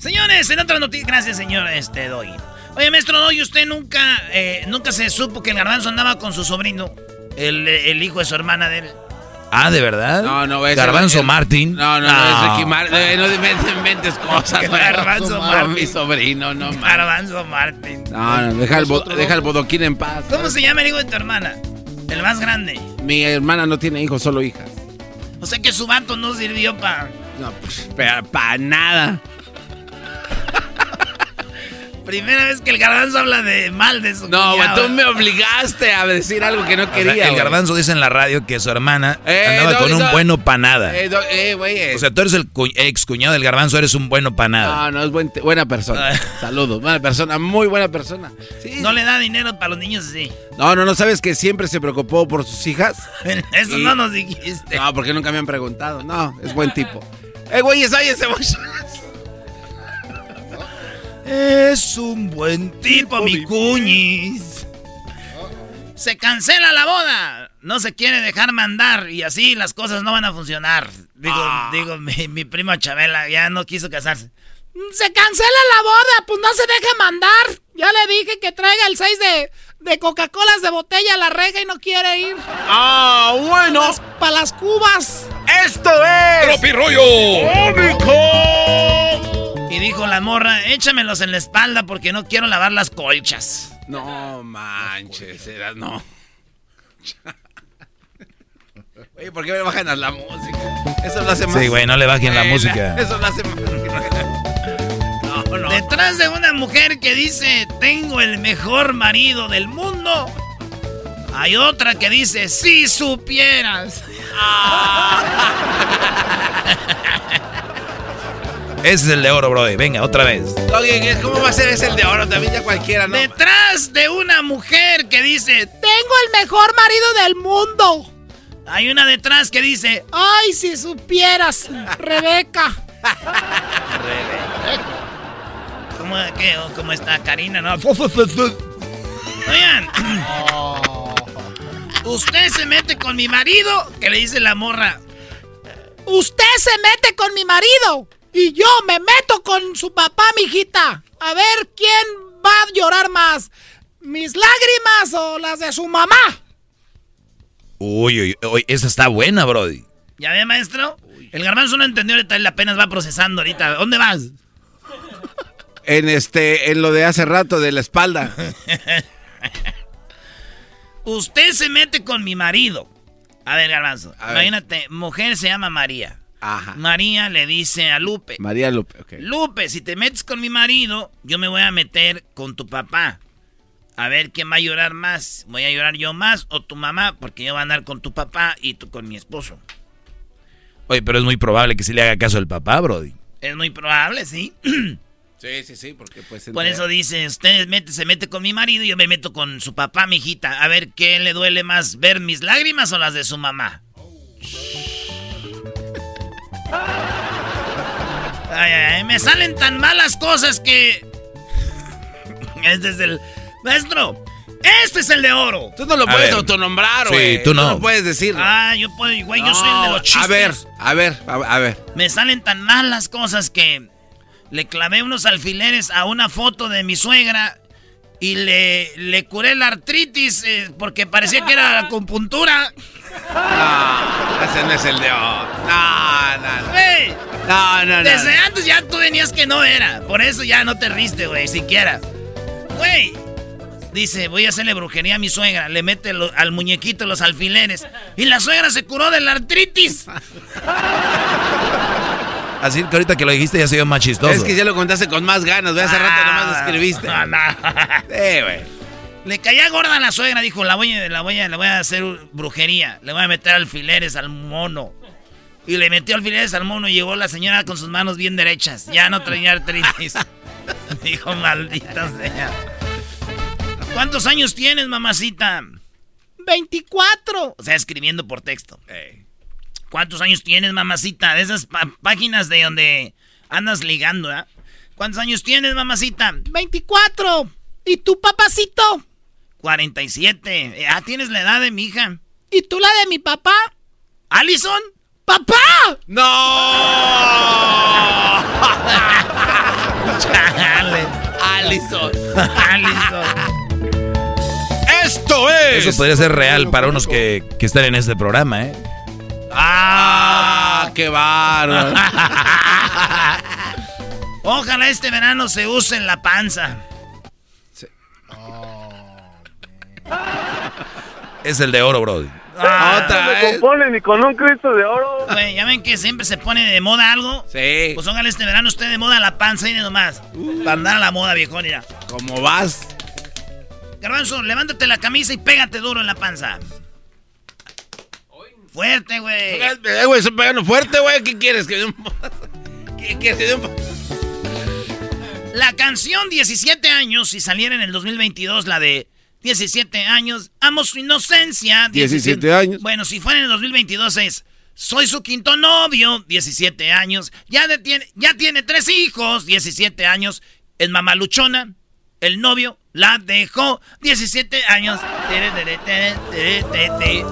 Señores, en otras noticias, gracias señor este Doy. Oye, maestro Doy, usted nunca, eh, nunca se supo que el garbanzo andaba con su sobrino, el, el hijo de su hermana de él. Ah, ¿de verdad? No, no, ese- Garbanzo el- Martín. No, no, no, es Ricky Martin. Eh, no inventes, inventes cosas. (laughs) Garbanzo No, Martin. Mi sobrino, no mames. Garbanzo Martín. No, no, deja el, bo- deja el bodoquín en paz. ¿Cómo se llama el hijo de tu hermana? El más grande. Mi hermana no tiene hijos, solo hijas. O sea que su vato no sirvió para... No, pues, para nada. Primera vez que el garbanzo habla de mal de su No, güey, cuñado. tú me obligaste a decir algo que no O sea, quería. el güey. garbanzo dice en la radio que su hermana Eh, andaba no, con un no. bueno para nada. Eh, do- eh, güey. eh. O sea, tú eres el cu- ex cuñado del garbanzo, eres un bueno para nada. no, no, es buen- buena persona. Saludos, buena persona, muy buena persona. Sí. No le da dinero para los niños así. No, no, no, ¿sabes que siempre se preocupó por sus hijas? (laughs) Eso Y- no nos dijiste. No, porque nunca me han preguntado. No, es buen tipo. Eh, güey, ese muchacho. Es un buen tipo, mi cuñis. Se cancela la boda. no se quiere dejar mandar y así las cosas no van a funcionar. Digo, Ah. digo, mi, mi prima Chabela ya no quiso casarse. Se cancela la boda, pues no se deje mandar. Ya le dije que traiga el 6 de, de Coca-Colas de botella a la rega y no quiere ir. Ah, bueno. Para las cubas. Esto es. ¡Tropirollo! Y dijo la morra, échamelos en la espalda porque no quiero lavar las colchas. No manches, era no. (laughs) Oye, ¿por qué me bajan a la música? Eso lo hace más. Sí, güey, no le bajen la Eh, música. (laughs) Eso lo hace más. No, no. Detrás de una mujer que dice, tengo el mejor marido del mundo, hay otra que dice, si supieras. (laughs) Ese es el de oro, brody. Venga, otra vez. Oye, ¿cómo va a ser ese el de oro? También ya cualquiera, ¿no? Detrás de una mujer que dice, Tengo el mejor marido del mundo. hay una detrás que dice, Ay, si supieras, Rebeca. (laughs) ¿cómo, qué, o cómo está Karina? No. Oigan, (laughs) usted se mete con mi marido, que le dice la morra. Usted se mete con mi marido y yo me meto con su papá, mijita. A ver quién va a llorar más. ¿Mis lágrimas o las de su mamá? Uy, uy, uy, esa está buena, brody. ¿Ya ve, maestro? El garbanzo no entendió ahorita, él apenas va procesando ahorita. ¿Dónde vas? (laughs) En este, en lo de hace rato de la espalda. (laughs) Usted se mete con mi marido. A ver, garbanzo, A ver. imagínate, mujer se llama María. Ajá. María le dice a Lupe. María Lupe, ok. Lupe, si te metes con mi marido, yo me voy a meter con tu papá. A ver quién va a llorar más. ¿Voy a llorar yo más o tu mamá? Porque yo voy a andar con tu papá y tú con mi esposo. Oye, pero es muy probable que sí le haga caso el papá, brody. Es muy probable, ¿sí? (clears throat) Sí, sí, sí, porque pues... Por eso dice, usted mete- se mete con mi marido y yo me meto con su papá, mijita. A ver qué le duele más, ver mis lágrimas o las de su mamá. Ay, ay, ay, me salen tan malas cosas que... Este es el... Maestro, este es el de oro. Tú no lo A puedes ver. autonombrar, Sí, güey. tú no. puedes decirlo. Ah, yo puedo, güey, yo soy el de los chistes. A ver, a ver, a, a ver. Me salen tan mal las cosas que le clavé unos alfileres a una foto de mi suegra y le, le curé la artritis eh, porque parecía que era acupuntura. No, ese no es el de oro. No, no, no. Güey, No, no, no. desde antes ya tú venías que no era. Por eso ya no te riste, güey, siquiera. Güey, dice, voy a hacerle brujería a mi suegra. Le mete lo- al muñequito los alfileres. Y la suegra se curó de la artritis. (laughs) Así que ahorita que lo dijiste ya se vio más chistoso. Es que ya lo contaste con más ganas, güey. Hace rato nomás escribiste. No, no. Sí, güey. Le caía gorda a la suegra, dijo, la voy, a- la voy, a- le voy a hacer brujería, le voy a meter alfileres al mono. Y le metió alfileres al mono y llegó la señora con sus manos bien derechas. Ya no traía artritis. (laughs) dijo, maldita sea. ¿Cuántos años tienes, mamacita? 24. O sea, escribiendo por texto. ¿Cuántos años tienes, mamacita? De esas páginas de donde andas ligando, ¿ah? ¿Cuántos años tienes, mamacita? 24. ¿Y tu papacito? 47. Eh, Ah, tienes la edad de mi hija. ¿Y tú la de mi papá? ¿Alison? ¡Papá! Chale. Alison. Alison. Esto es. Eso podría ser real para unos que, que están en este programa, ¿eh? Ah, qué bárbaro. (laughs) Ojalá este verano se use en la panza. Es el de oro, brody. Ah, Otra, me compone ni con un Cristo de oro. Güey, ya ven que siempre se pone de moda algo. Sí. Pues ojalá este verano esté de moda la panza y de nomás. Para andar a la moda, viejón, mira. ¿Cómo vas? Garbanzo, levántate la camisa y pégate duro en la panza. Fuerte, güey. Eh, güey, estoy pegando fuerte, güey. ¿Qué quieres? ¿Que. (laughs) ¿Qué quieres? ¿Que dé un... La canción 17 años, si saliera en el 2022, la de 17 años, amo su inocencia. 17 años. Bueno, si fuera en el 2022 es, soy su quinto novio, 17 años. Ya, de- tiene, ya tiene tres hijos, 17 años. Es mamaluchona. El novio la dejó 17 años.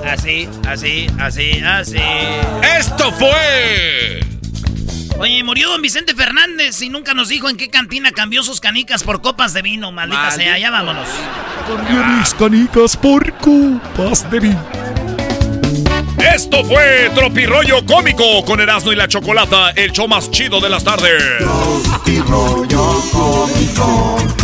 Así, así, así, así. Esto fue. Oye, murió don Vicente Fernández y nunca nos dijo en qué cantina cambió sus canicas por copas de vino, maldita, sea. Ya vámonos. Cambié mis canicas por copas de vino. Esto fue Tropirollo Cómico con Erasmo y la Chocolata, el show más chido de las tardes. Tropirollo Cómico.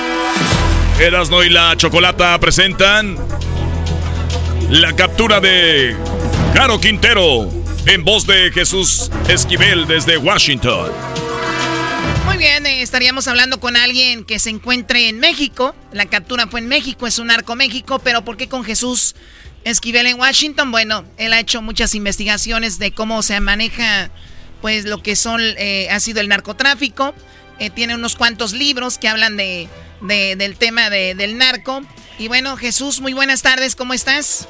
Erasmo y la Chocolata presentan la captura de Caro Quintero en voz de Jesús Esquivel desde Washington. Muy bien, eh, estaríamos hablando con alguien que se encuentre en México. La captura fue en México, es un arco México, pero ¿por qué con Jesús Esquivel en Washington? Bueno, él ha hecho muchas investigaciones de cómo se maneja, pues, lo que son, eh, ha sido el narcotráfico. Eh, tiene unos cuantos libros que hablan de, de- del tema de- del narco. Y bueno, Jesús, muy buenas tardes, ¿cómo estás?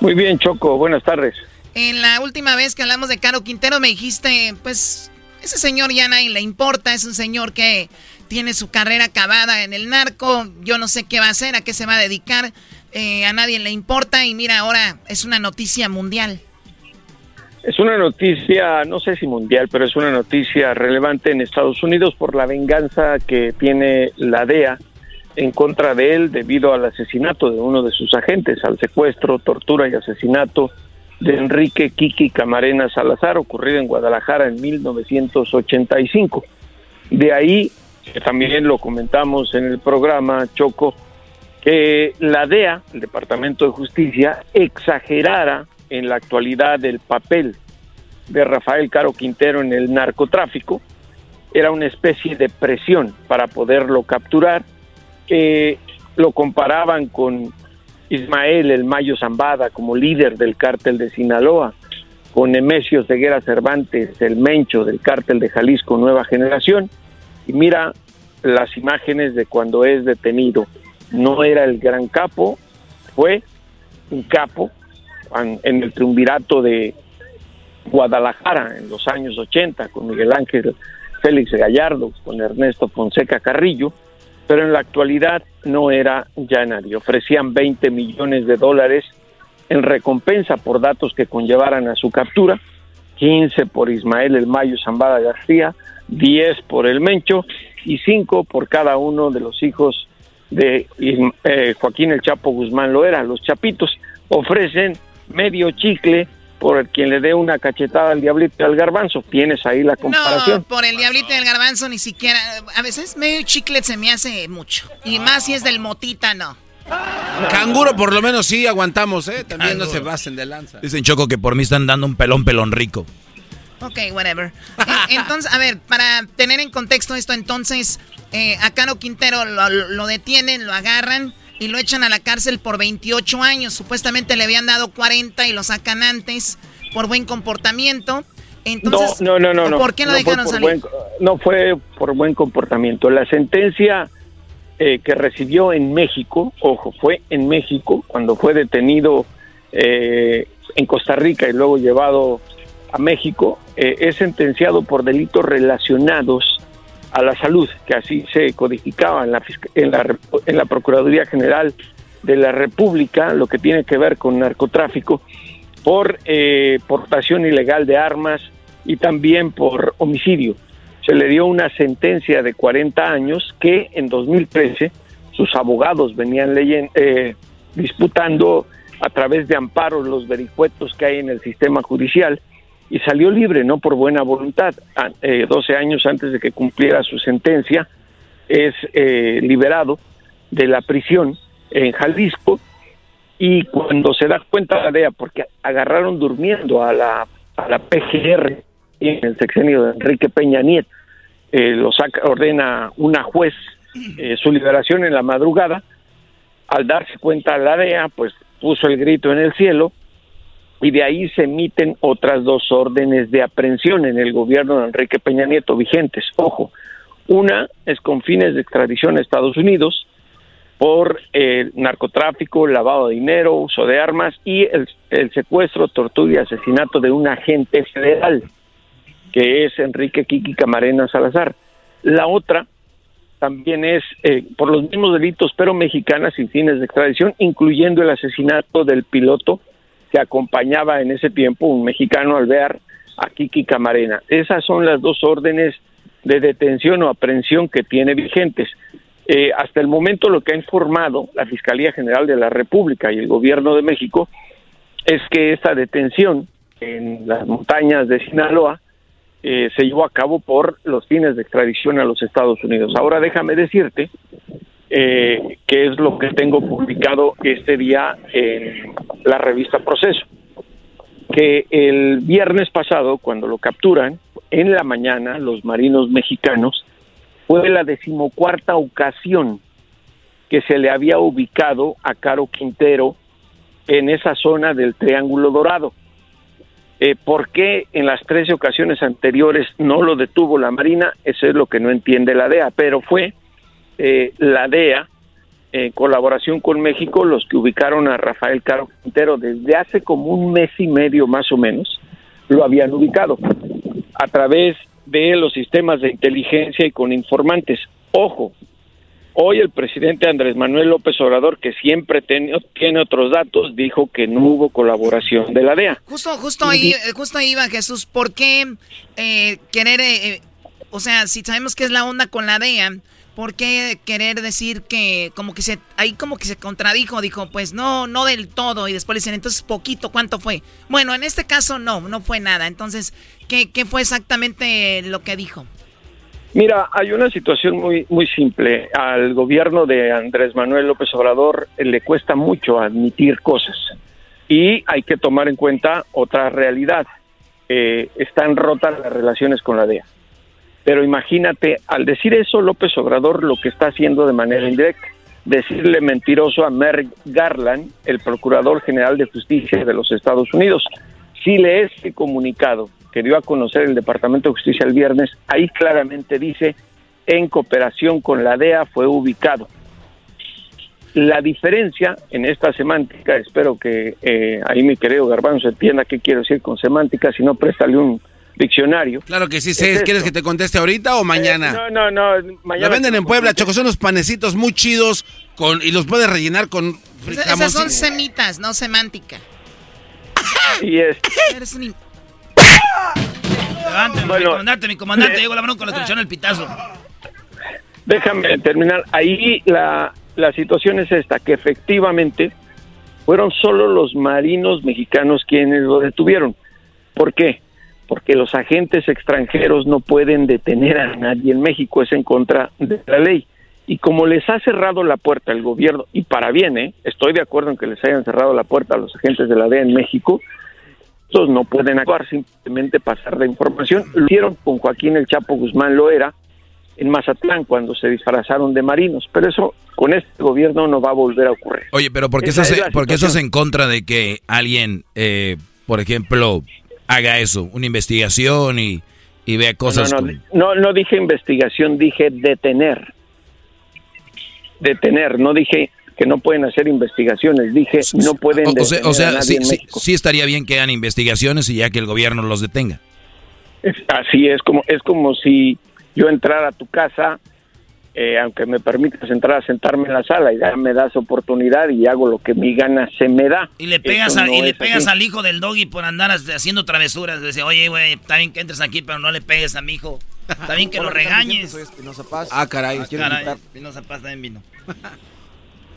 Muy bien, Choco, buenas tardes. En la última vez que hablamos de Caro Quintero me dijiste, pues, ese señor ya nadie le importa, es un señor que tiene su carrera acabada en el narco, yo no sé qué va a hacer, a qué se va a dedicar, eh, a nadie le importa y mira, ahora es una noticia mundial. Es una noticia, no sé si mundial, pero es una noticia relevante en Estados Unidos por la venganza que tiene la DEA en contra de él debido al asesinato de uno de sus agentes, al secuestro, tortura y asesinato de Enrique Kiki Camarena Salazar, ocurrido en Guadalajara en 1985. De ahí, que también lo comentamos en el programa Choco, que la DEA, el Departamento de Justicia, exagerara en la actualidad el papel de Rafael Caro Quintero en el narcotráfico. Era una especie de presión para poderlo capturar. lo comparaban con Ismael El Mayo Zambada como líder del cártel de Sinaloa, con Nemesio Ceguera Cervantes, el Mencho del cártel de Jalisco Nueva Generación. Y mira las imágenes de cuando es detenido. No era el gran capo, fue un capo en el triunvirato de Guadalajara en los años 80 con Miguel Ángel Félix Gallardo, con Ernesto Fonseca Carrillo, pero en la actualidad no era ya nadie. Ofrecían 20 millones de dólares en recompensa por datos que conllevaran a su captura, 15 por Ismael El Mayo Zambada García, 10 por El Mencho y 5 por cada uno de los hijos de eh, Joaquín El Chapo Guzmán Loera. Los chapitos ofrecen medio chicle por quien le dé una cachetada al diablito y al garbanzo. Tienes ahí la comparación. No, por el diablito y el garbanzo ni siquiera, a veces medio chicle se me hace mucho. Y más si es del motita, no. Canguro por lo menos sí aguantamos, ¿eh? También no se basen de lanza. Dicen Choco que por mí están dando un pelón pelón rico. Ok, whatever. Eh, (laughs) entonces, a ver, para tener en contexto esto, entonces, eh, a Caro Quintero lo, lo detienen, lo agarran y lo echan a la cárcel por 28 años. Supuestamente le habían dado 40 y lo sacan antes por buen comportamiento. Entonces, no, no, no, no. ¿por qué lo no dejaron salir? buen- no fue por buen comportamiento. La sentencia eh, que recibió en México, ojo, fue en México, cuando fue detenido eh, en Costa Rica y luego llevado a México, eh, es sentenciado por delitos relacionados a la salud, que así se codificaba en la, en la, en la Procuraduría General de la República, lo que tiene que ver con narcotráfico, por eh, portación ilegal de armas y también por homicidio. Se le dio una sentencia de 40 años que en 2013 sus abogados venían leyen- eh, disputando a través de amparos los vericuetos que hay en el sistema judicial y salió libre, no por buena voluntad. A- eh, 12 años antes de que cumpliera su sentencia, es eh, liberado de la prisión en Jalisco y cuando se da cuenta la DEA, porque agarraron durmiendo a la, a la PGR en el sexenio de Enrique Peña Nieto, eh, lo saca, ordena una juez eh, su liberación en la madrugada, al darse cuenta la DEA, pues puso el grito en el cielo y de ahí se emiten otras dos órdenes de aprehensión en el gobierno de Enrique Peña Nieto vigentes. Ojo, una es con fines de extradición a Estados Unidos por el narcotráfico, lavado de dinero, uso de armas y el, secuestro, tortura y asesinato de un agente federal, que es Enrique Kiki Camarena Salazar. La otra también es eh, por los mismos delitos, pero mexicanas sin fines de extradición, incluyendo el asesinato del piloto que acompañaba en ese tiempo un mexicano al ver a Kiki Camarena. Esas son las dos órdenes de detención o aprehensión que tiene vigentes. Eh, hasta el momento lo que ha informado la Fiscalía General de la República y el Gobierno de México es que esta detención en las montañas de Sinaloa eh, se llevó a cabo por los fines de extradición a los Estados Unidos. Ahora déjame decirte eh, que es lo que tengo publicado este día en la revista Proceso, que el viernes pasado, cuando lo capturan, en la mañana, los marinos mexicanos, fue la decimocuarta ocasión que se le había ubicado a Caro Quintero en esa zona del Triángulo Dorado. Eh, ¿Por qué en las trece ocasiones anteriores no lo detuvo la Marina? Eso es lo que no entiende la DEA, pero fue eh, la DEA, en colaboración con México, los que ubicaron a Rafael Caro Quintero desde hace como un mes y medio más o menos, lo habían ubicado a través de los sistemas de inteligencia y con informantes. Ojo, hoy el presidente Andrés Manuel López Obrador, que siempre tiene, tiene otros datos, dijo que no hubo colaboración de la DEA. Justo, justo ahí, justo ahí iba Jesús, ¿por qué eh, querer, eh, o sea, si sabemos que es la onda con la DEA, ¿Por qué querer decir que como que se ahí como que se contradijo, dijo, pues no, no del todo y después le dicen, entonces poquito, ¿cuánto fue? Bueno, en este caso no, no fue nada. Entonces, ¿qué, qué fue exactamente lo que dijo? Mira, hay una situación muy muy simple. Al gobierno de Andrés Manuel López Obrador eh, le cuesta mucho admitir cosas y hay que tomar en cuenta otra realidad. Eh, están rotas las relaciones con la DEA. Pero imagínate, al decir eso, López Obrador lo que está haciendo de manera indirecta, decirle mentiroso a Merrick Garland, el Procurador General de Justicia de los Estados Unidos. Si le ese comunicado que dio a conocer el Departamento de Justicia el viernes, ahí claramente dice, en cooperación con la DEA fue ubicado. La diferencia en esta semántica, espero que eh, ahí mi querido Garbanzo entienda qué quiero decir con semántica, si no, préstale un, diccionario. Claro que sí, sé. ¿Quieres que te conteste ahorita o mañana? Eh, no, no, no. Mañana Lo venden en Puebla, Choco. Son unos panecitos muy chidos con, y los puedes rellenar con Esas son semitas, no semántica. Y es. Eres un... Levántame, mi comandante, mi comandante. Llegó la mano con la instrucción el pitazo. Déjame terminar. Ahí la, la situación es esta, que efectivamente fueron solo los marinos mexicanos quienes lo detuvieron. ¿Por qué? Porque los agentes extranjeros no pueden detener a nadie en México, es en contra de la ley. Y como les ha cerrado la puerta el gobierno, y para bien, ¿eh? estoy de acuerdo en que les hayan cerrado la puerta a los agentes de la DEA en México, estos no pueden actuar, simplemente pasar la información. Lo hicieron con Joaquín El Chapo Guzmán Loera en Mazatlán cuando se disfrazaron de marinos, pero eso con este gobierno no va a volver a ocurrir. Oye, pero ¿por qué, eso es en contra de que alguien, eh, por ejemplo, haga eso, una investigación y, y vea cosas. No no, dije investigación, dije detener. Detener, no dije que no pueden hacer investigaciones, dije no pueden o, o sea, sí, sí, estaría bien que hagan investigaciones y ya que el gobierno los detenga. así es como es como si yo entrara a tu casa eh, aunque me permitas entrar a sentarme en la sala y ya me das oportunidad y hago lo que mi gana se me da. Y le pegas, y le pegas al hijo del doggy por andar haciendo travesuras. Dice, oye, güey, está bien que entres aquí, pero no le pegues a mi hijo. Está bien que (laughs) lo regañes. Ah, caray. Ah, caray. Paz también vino. (laughs)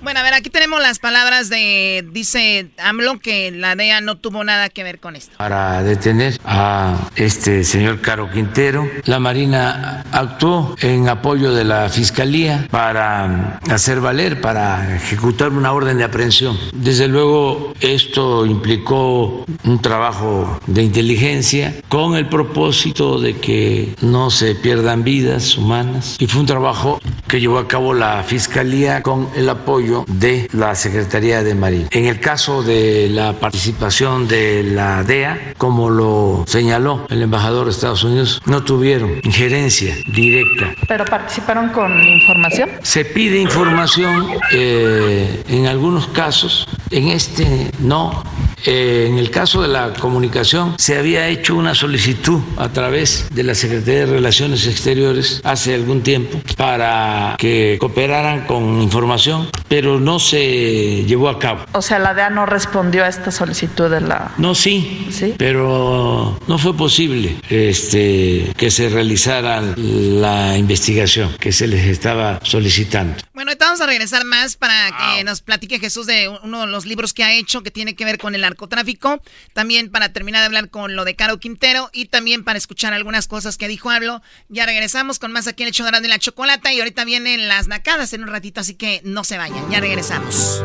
Bueno, a ver, aquí tenemos las palabras de, dice AMLO, que la DEA no tuvo nada que ver con esto. Para detener a este señor Caro Quintero, la Marina actuó en apoyo de la Fiscalía para hacer valer, para ejecutar una orden de aprehensión. Desde luego, esto implicó un trabajo de inteligencia con el propósito de que no se pierdan vidas humanas y fue un trabajo que llevó a cabo la Fiscalía con el apoyo de la Secretaría de Marina. En el caso de la participación de la DEA, como lo señaló el embajador de Estados Unidos, no tuvieron injerencia directa. ¿Pero participaron con información? Se pide información eh, en algunos casos, en este no. Eh, en el caso de la comunicación, se había hecho una solicitud a través de la Secretaría de Relaciones Exteriores hace algún tiempo para que cooperaran con información, pero no se llevó a cabo. O sea, la DEA no respondió a esta solicitud de la... No, sí, ¿Sí? pero no fue posible este, que se realizara la investigación que se les estaba solicitando. Bueno, ahorita vamos a regresar más para que nos platique Jesús de uno de los libros que ha hecho que tiene que ver con el narcotráfico. También para terminar de hablar con lo de Caro Quintero y también para escuchar algunas cosas que dijo Hablo. Ya regresamos con más aquí en el show de la chocolata y ahorita vienen las nacadas en un ratito, así que no se vayan. Ya regresamos.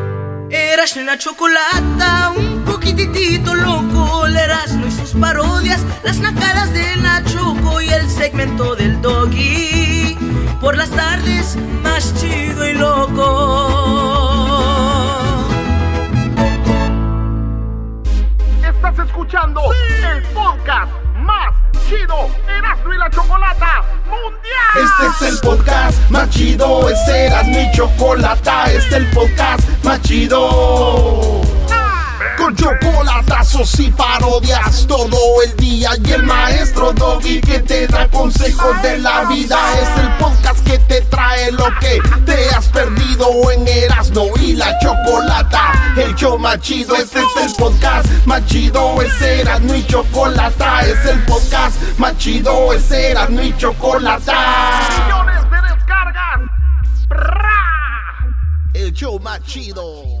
Eras la chocolata, un poquitito loco, el Erasmo y sus parodias, las nacadas de Nachoco y el segmento del doggy. Por las tardes, más chido y loco. Estás escuchando el podcast más chido Erasmo chocolata mundial. Este es el podcast más chido, este eras mi chocolata, este es el podcast más chido. Con chocolatazos y parodias todo el día y el maestro Doggy que te da consejos de la vida es el podcast que te trae lo que show más chido, este es el podcast más chido, es Erasmo y chocolata, es el podcast más chido, es Erasmo y chocolata. Millones de descargas. El show más chido.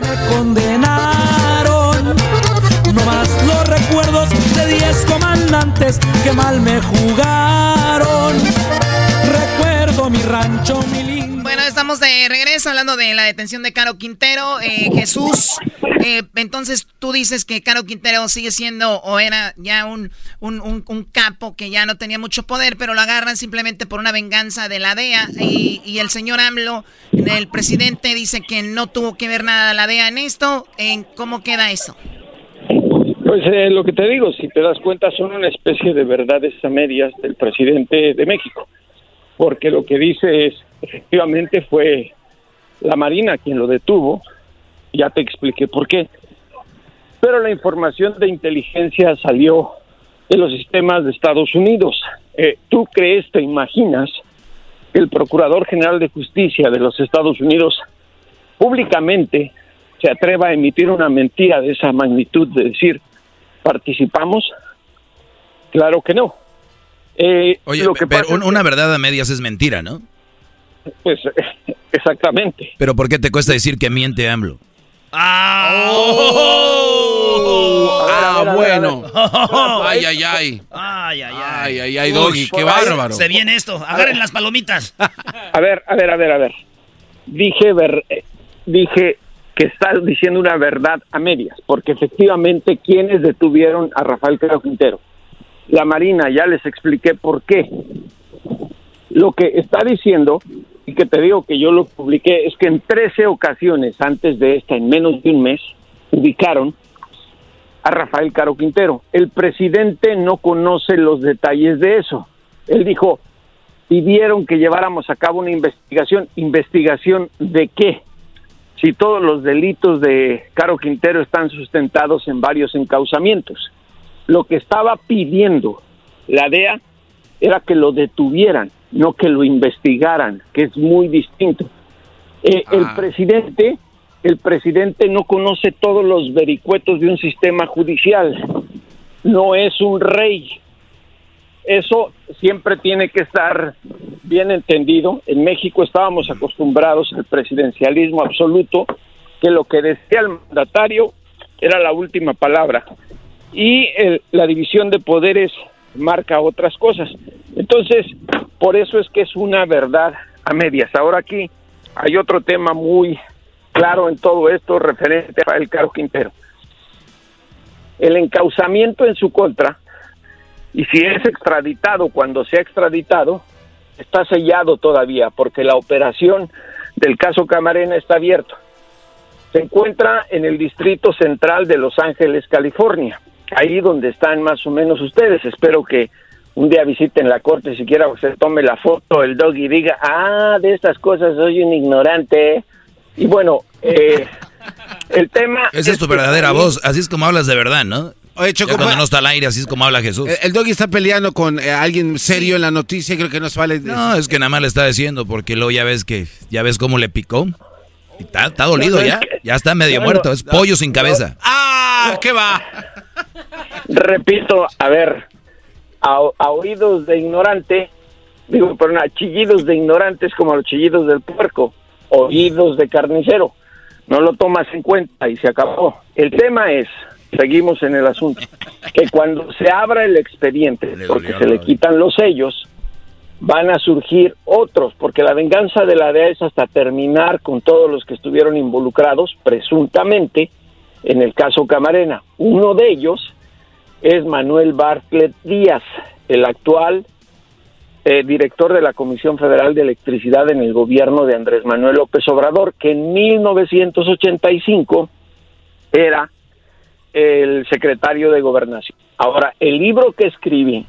Me condenaron. No más los recuerdos de 10 comandantes que mal me jugaron. Recuerdo mi rancho, mi lindo. Estamos de regreso hablando de la detención de Caro Quintero. Eh, Jesús, eh, entonces tú dices que Caro Quintero sigue siendo o era ya un, un, capo que ya no tenía mucho poder, pero lo agarran simplemente por una venganza de la DEA. Y, y el señor AMLO, el presidente, dice que no tuvo que ver nada la DEA en esto. ¿En ¿Cómo queda eso? Pues eh, lo que te digo, si te das cuenta, son una especie de verdades a medias del presidente de México, porque lo que dice es, efectivamente fue la Marina quien lo detuvo, ya te expliqué por qué, pero la información de inteligencia salió de los sistemas de Estados Unidos. Eh, ¿Tú crees, te imaginas, que el Procurador General de Justicia de los Estados Unidos públicamente se atreva a emitir una mentira de esa magnitud, de decir, participamos? Claro que no. Eh, Oye, lo que pero pasa un- es una verdad a medias es mentira, ¿no? Pues, (laughs) exactamente. Pero ¿por qué te cuesta decir que miente AMLO? Ah, bueno. (laughs) Ay, ay, ay. Ay, ay, ay. Ay, ay, ay, Doggy, qué bárbaro. Se viene esto. Agarren las palomitas. A ver, a ver, a ver, a ver. Dije, ver, eh, dije que estás diciendo una verdad a medias, porque efectivamente, ¿quiénes detuvieron a Rafael Caro Quintero? La Marina, ya les expliqué por qué. Lo que está diciendo, y que te digo que yo lo publiqué, es que en 13 ocasiones antes de esta, en menos de un mes, ubicaron a Rafael Caro Quintero. El presidente no conoce los detalles de eso. Él dijo, pidieron que lleváramos a cabo una investigación. ¿Investigación de qué? Si todos los delitos de Caro Quintero están sustentados en varios encauzamientos. Lo que estaba pidiendo la DEA era que lo detuvieran, no que lo investigaran, que es muy distinto. Eh, El Ah. presidente, el presidente no conoce todos los vericuetos de un sistema judicial. No es un rey. Eso siempre tiene que estar bien entendido. En México estábamos acostumbrados al presidencialismo absoluto, que lo que decía el mandatario era la última palabra. Y el- la división de poderes marca otras cosas. Entonces, por eso es que es una verdad a medias. Ahora aquí hay otro tema muy claro en todo esto referente a el Caro Quintero. El encauzamiento en su contra, y si es extraditado cuando sea extraditado, está sellado todavía, porque la operación del caso Camarena está abierto. Se encuentra en el Distrito Central de Los Ángeles, California, ahí donde están más o menos ustedes. Espero que un día visiten la corte, siquiera se tome la foto, el dog y diga, ah, de estas cosas soy un ignorante. Y bueno, eh, (laughs) el tema... Esa es tu verdadera voz. Así es como hablas de verdad, ¿no? Oye, Choco, Ya cuando no está al aire, así es como habla Jesús. El, el doggy está peleando con eh, alguien serio en la noticia y creo que no se vale. No, es que nada más le está diciendo, porque luego ya ves que, ya ves cómo le picó. Y Está, está dolido ya. que- Ya está medio muerto. no, Es pollo sin no. cabeza. ¡Ah! ¿Qué va? repito, a ver, a, a oídos de ignorante, digo, perdón, a chillidos de ignorantes como los chillidos del puerco, oídos de carnicero. No lo tomas en cuenta y se acabó. El tema es, seguimos en el asunto, que cuando se abra el expediente, porque se le quitan los sellos, van a surgir otros, porque la venganza de la DEA es hasta terminar con todos los que estuvieron involucrados, presuntamente, en el caso Camarena. Uno de ellos es Manuel Bartlett Díaz, el actual eh, director de la Comisión Federal de Electricidad en el gobierno de Andrés Manuel López Obrador, que en 1985 era el secretario de Gobernación. Ahora, el libro que escribí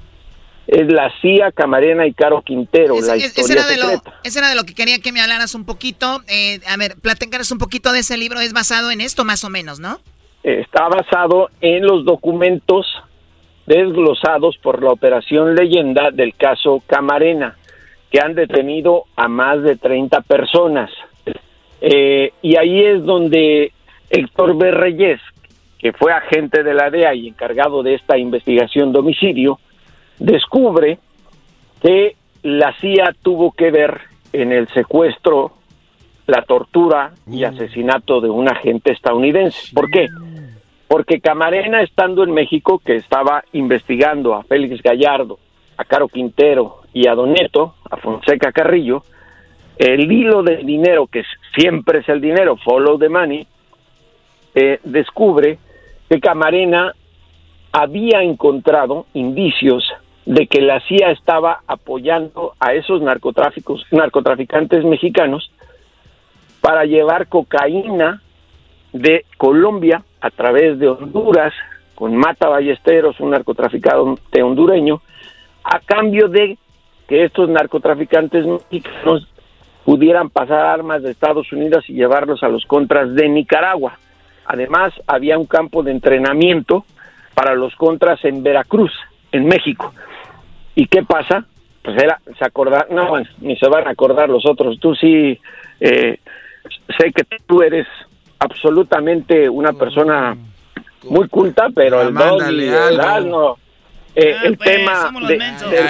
es La CIA, Camarena y Caro Quintero, la Es- ese, historia era de lo, secreta. ese era de lo que quería que me hablaras un poquito. Eh, a ver, platicaras un poquito de ese libro. Es basado en esto, más o menos, ¿no? está basado en los documentos desglosados por la Operación Leyenda del caso Camarena, que han detenido a más de 30 personas. Eh, y ahí es donde Héctor B. Reyes, que fue agente de la DEA y encargado de esta investigación de homicidio, descubre que la CIA tuvo que ver en el secuestro, la tortura y asesinato de un agente estadounidense. ¿Por qué? Porque Camarena, estando en México, que estaba investigando a Félix Gallardo, a Caro Quintero y a Doneto, a Fonseca Carrillo, el hilo del dinero, que siempre es el dinero, follow the money, eh, descubre que Camarena había encontrado indicios de que la CIA estaba apoyando a esos narcotráficos, narcotraficantes mexicanos para llevar cocaína de Colombia a través de Honduras con Mata Ballesteros, un narcotraficante hondureño, a cambio de que estos narcotraficantes mexicanos pudieran pasar armas de Estados Unidos y llevarlos a los contras de Nicaragua. Además, había un campo de entrenamiento para los contras en Veracruz, en México. ¿Y qué pasa? Pues era, se acordar, no, bueno, ni se van a acordar los otros. Tú sí, eh, sé que tú eres absolutamente una persona muy culta, pero el mándale doggy, el asno, eh, el tema de- del-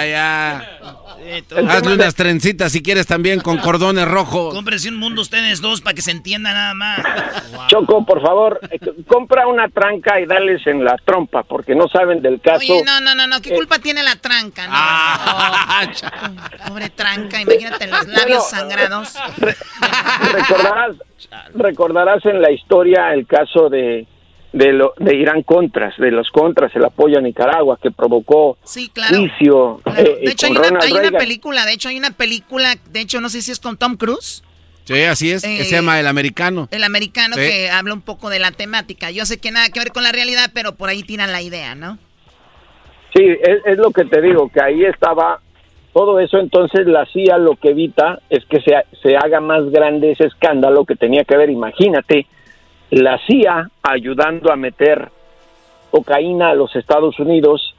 Ya. Hazle unas trencitas si quieres también con cordones rojos. Cómprense un mundo ustedes dos para que se entienda nada más. Choco, por favor, eh, compra una tranca y dales en la trompa, porque no saben del caso. Oye, no, no, no, no. ¿Qué culpa tiene la tranca? No, Ah. Pobre tranca, imagínate los labios sangrados. recordarás, recordarás en la historia el caso de de, lo, de Irán Contras, de los Contras, el apoyo a Nicaragua que provocó Sí, claro. juicio eh, De hecho, hay una, hay película, de hecho, hay una película, de hecho, no sé si es con Tom Cruise, Sí, así es. se llama El Americano. El Americano que habla un poco de la temática. Yo sé que nada que ver con la realidad, pero por ahí tiran la idea, ¿no? Sí, es, lo que te digo, que ahí estaba todo eso. Entonces la CIA lo que evita es que se, se haga más grande ese escándalo que tenía que ver. Imagínate, la CIA ayudando a meter cocaína a los Estados Unidos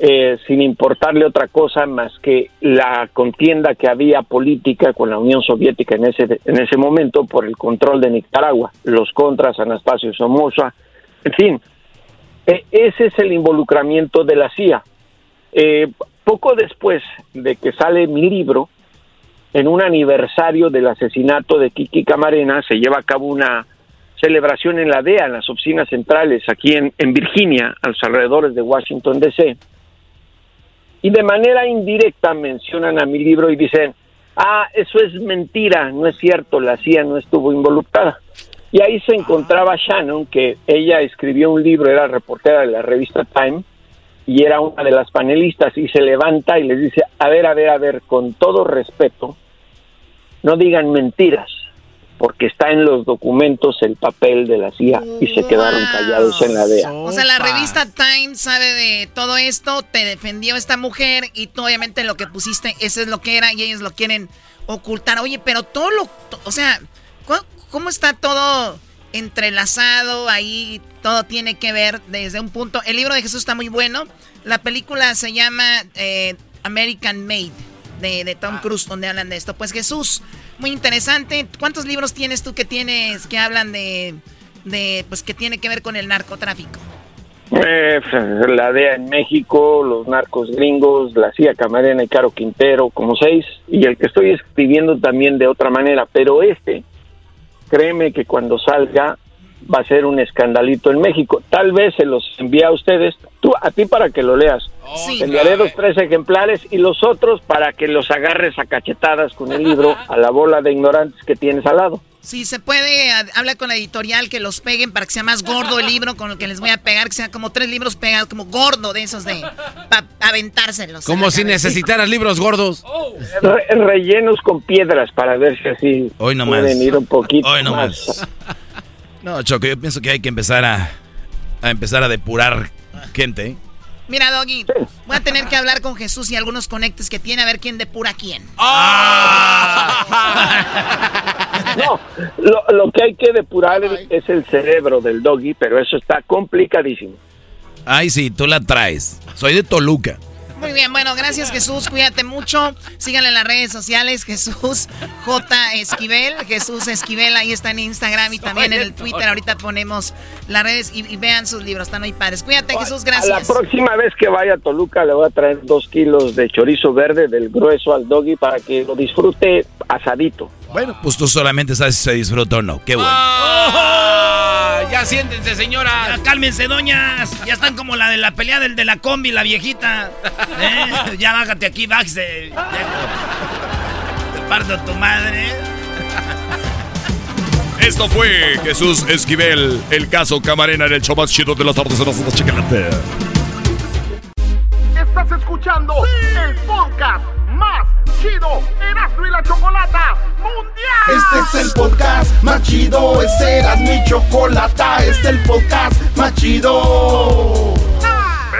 eh, sin importarle otra cosa más que la contienda que había política con la Unión Soviética en ese, en ese momento por el control de Nicaragua, los contras, Anastasio Somoza, en fin, e, ese es el involucramiento de la CIA. Eh, poco después de que sale mi libro, en un aniversario del asesinato de Kiki Camarena, se lleva a cabo una celebración en la DEA, en las oficinas centrales, aquí en, en Virginia, a los alrededores de Washington, D.C y de manera indirecta mencionan a mi libro y dicen, ah, eso es mentira, no es cierto, la CIA no estuvo involucrada. Y ahí se encontraba Shannon, que ella escribió un libro, era reportera de la revista Time, y era una de las panelistas, y se levanta y les dice, a ver, a ver, a ver, con todo respeto, no digan mentiras, porque está en los documentos el papel de la CIA y se quedaron callados en la DEA. O sea, la revista Time sabe de todo esto, te defendió esta mujer y tú obviamente lo que pusiste, eso es lo que era y ellos lo quieren ocultar. Oye, pero todo lo, o sea, ¿cómo está todo entrelazado ahí? Todo tiene que ver desde un punto. El libro de Jesús está muy bueno. La película se llama eh, American Made de, de Tom ah. Cruise, donde hablan de esto. Pues Jesús muy interesante. ¿Cuántos libros tienes tú que tienes que hablan de, de pues que tiene que ver con el narcotráfico? Eh, la DEA en México, los narcos gringos, la CIA Camarena y Caro Quintero, como seis, y el que estoy escribiendo también de otra manera, pero este, créeme que cuando salga va a ser un escandalito en México. Tal vez se los envíe a ustedes, tú a ti para que lo leas. Sí, enviaré dos, tres ejemplares y los otros para que los agarres a cachetadas con el libro a la bola de ignorantes que tienes al lado. Sí, se puede, habla con la editorial que los peguen para que sea más gordo el libro con el que les voy a pegar, que sea como tres libros pegados, como gordo de esos de para aventárselos. Como si necesitaras libros gordos. rellenos con piedras para ver si así Hoy no pueden ir un poquito Hoy no más. No, Choco, yo pienso que hay que empezar a, a empezar a depurar gente. Mira, Doggy, voy a tener que hablar con Jesús y algunos conectes que tiene a ver quién depura quién. Ah. (laughs) no, lo, que hay que depurar es el cerebro del Doggy, pero eso está complicadísimo. Ay, sí, tú la traes. Soy de Toluca. Muy bien, bueno, gracias Jesús, cuídate mucho. Síganle en las redes sociales, Jesús J. Esquivel, Jesús Esquivel, ahí está en Instagram y también en el Twitter. Ahorita ponemos las redes y, vean sus libros, están muy padres. Cuídate Jesús, gracias. la próxima vez que vaya a Toluca le voy a traer dos kilos de chorizo verde del grueso al doggy para que lo disfrute asadito. Bueno, pues tú solamente sabes si se disfruta o no. Qué bueno. Ah, ya siéntense, señora. Ya, cálmense, doñas. Ya están como la de la pelea del de la combi, la viejita. (laughs) ¿Eh? Ya bájate aquí, bájese. Te parto tu madre. Esto fue Jesús Esquivel, el caso Camarena en el show más chido de las tardes de las chiquilate. Estás escuchando el podcast más chido, Erasmo y la Chocolata Mundial. Este es el podcast más chido, este era mi chocolata, este es el podcast más chido.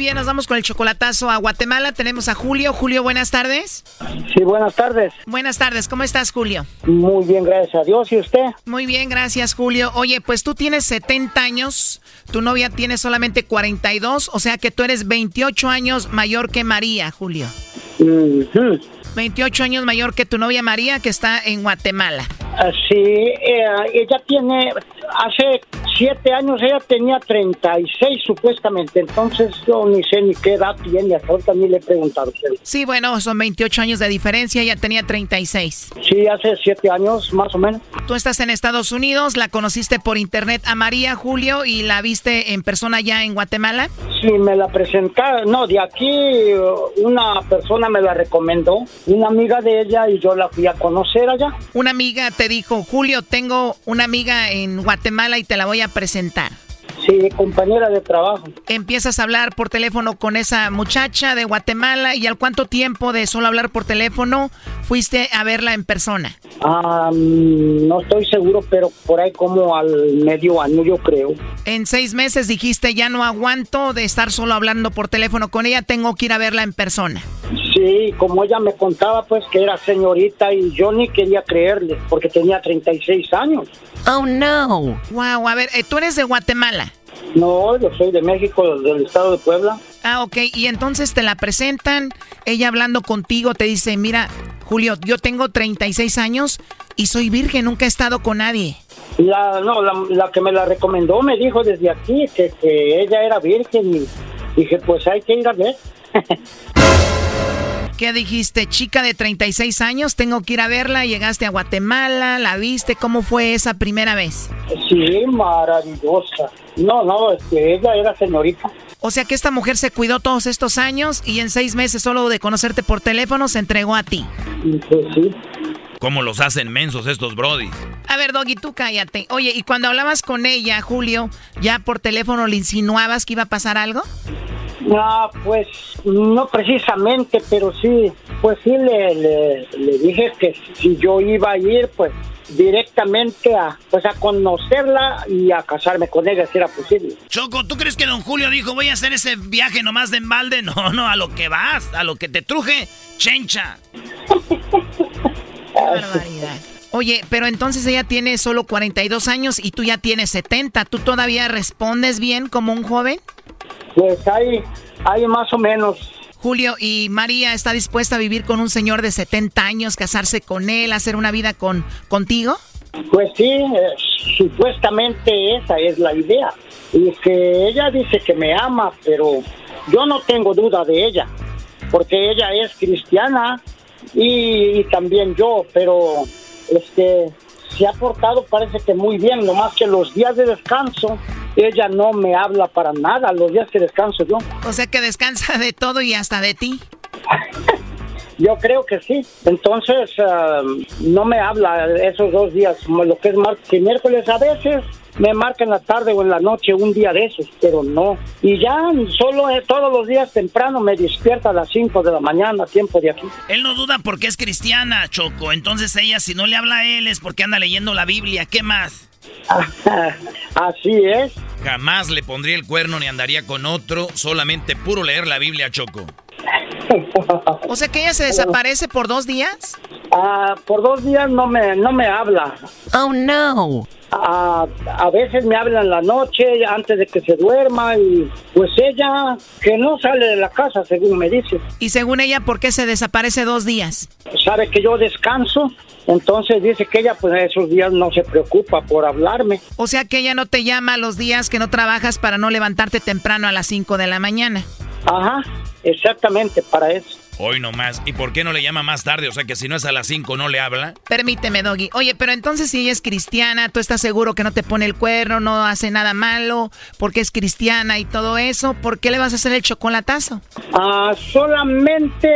bien, nos vamos con el chocolatazo a Guatemala. Tenemos a Julio. Julio, buenas tardes. Sí, buenas tardes. Buenas tardes, ¿cómo estás, Julio? Muy bien, gracias a Dios. ¿Y usted? Muy bien, gracias, Julio. Oye, pues tú tienes 70 años, tu novia tiene solamente 42, o sea que tú eres 28 años mayor que María, Julio. 28 años mayor que tu novia María, que está en Guatemala. Ah, sí, eh, ella tiene, hace siete años ella tenía 36 supuestamente, entonces yo ni sé ni qué edad tiene, hasta ahorita ni le he preguntado. Sí, bueno, son 28 años de diferencia, ella tenía 36. Sí, hace siete años más o menos. Tú estás en Estados Unidos, la conociste por internet a María Julio y la viste en persona ya en Guatemala. Sí, me la presentaron, no, de aquí una persona me la recomendó, una amiga de ella y yo la fui a conocer allá. Una amiga te dijo, Julio, tengo una amiga en Guatemala y te la voy a presentar. Sí, compañera de trabajo. Empiezas a hablar por teléfono con esa muchacha de Guatemala y al cuánto tiempo de solo hablar por teléfono fuiste a verla en persona. Ah, no estoy seguro, pero por ahí como al medio año yo creo. En seis meses dijiste ya no aguanto de estar solo hablando por teléfono con ella, tengo que ir a verla en persona. Sí, como ella me contaba pues que era señorita y yo ni quería creerle porque tenía 36 años. Oh no. Wow, a ver, eh, tú eres de Guatemala. No, yo soy de México, del estado de Puebla. Ah, ok. Y entonces te la presentan, ella hablando contigo te dice, mira, Julio, yo tengo 36 años y soy virgen, nunca he estado con nadie. La, no, la, que me la recomendó me dijo desde aquí que, que ella era virgen y dije, pues hay que ir a ver. (laughs) ¿Qué dijiste? Chica de 36 años, tengo que ir a verla. Llegaste a Guatemala, la viste. ¿Cómo fue esa primera vez? Sí, maravillosa. No, no, es que ella era señorita. O sea que esta mujer se cuidó todos estos años y en seis meses solo de conocerte por teléfono se entregó a ti. Pues sí. ¿Cómo los hacen mensos estos brody? A ver, Doggy, tú cállate. Oye, ¿y cuando hablabas con ella, Julio, ya por teléfono le insinuabas que iba a pasar algo? No, pues no precisamente, pero sí, pues sí le, le, dije que si yo iba a ir, pues directamente a pues a conocerla y a casarme con ella si era posible. Choco, ¿tú crees que don Julio dijo voy a hacer ese viaje nomás de embalde? (laughs) No, no, a lo que vas, a lo que te truje, chencha. Qué (laughs) barbaridad. Oye, pero entonces ella tiene solo 42 años y tú ya tienes 70. ¿Tú todavía respondes bien como un joven? Pues hay, hay más o menos. Julio, ¿y María está dispuesta a vivir con un señor de 70 años, casarse con él, hacer una vida con contigo? Pues sí, eh, supuestamente esa es la idea. Y que ella dice que me ama, pero yo no tengo duda de ella, porque ella es cristiana y, y también yo, pero este se ha portado parece que muy bien, nomás que los días de descanso ella no me habla para nada, los días que descanso yo. O sea que descansa de todo y hasta de ti. (laughs) Yo creo que sí. Entonces, ah, no me habla esos dos días, lo que es martes y miércoles. A veces me marca en la tarde o en la noche un día de esos, pero no. Y ya solo eh, todos los días temprano me despierta a las 5 de la mañana, tiempo de aquí. Él no duda porque es cristiana, Choco. Entonces ella, si no le habla a él, es porque anda leyendo la Biblia. ¿Qué más? (laughs) Así es. Jamás le pondría el cuerno ni andaría con otro, solamente puro leer la Biblia, Choco. O sea que ella se desaparece por dos días. Ah, por dos días no me, no me habla. Oh no. Ah, a veces me habla en la noche antes de que se duerma y pues ella que no sale de la casa según me dice. Y según ella, ¿por qué se desaparece dos días? Sabe que yo descanso, entonces dice que ella pues esos días no se preocupa por hablarme. O sea que ella no te llama los días que no trabajas para no levantarte temprano a las 5 de la mañana. Ajá, exactamente, para eso. Hoy nomás. ¿Y por qué no le llama más tarde? O sea que si no es a las 5 no le habla. Permíteme, Doggy. Oye, pero entonces si ella es cristiana, ¿tú estás seguro que no te pone el cuerno, no hace nada malo, porque es cristiana y todo eso? ¿Por qué le vas a hacer el chocolatazo? Ah, solamente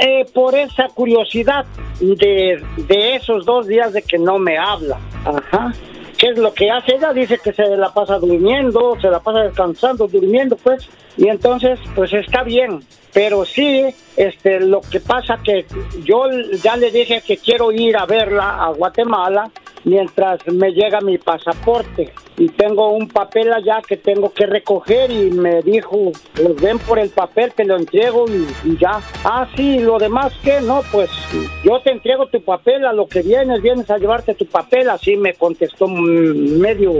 eh, por esa curiosidad de, de esos dos días de que no me habla. Ajá. ¿Qué es lo que hace? Ella dice que se la pasa durmiendo, se la pasa descansando, durmiendo, pues. Y entonces, pues está bien. Pero sí, este, lo que pasa que yo ya le dije que quiero ir a verla a Guatemala mientras me llega mi pasaporte. Y tengo un papel allá que tengo que recoger y me dijo, pues ven por el papel, te lo entrego y, ya. Ah, sí, lo demás que no, pues yo te entrego tu papel a lo que vienes, vienes a llevarte tu papel, así me contestó medio,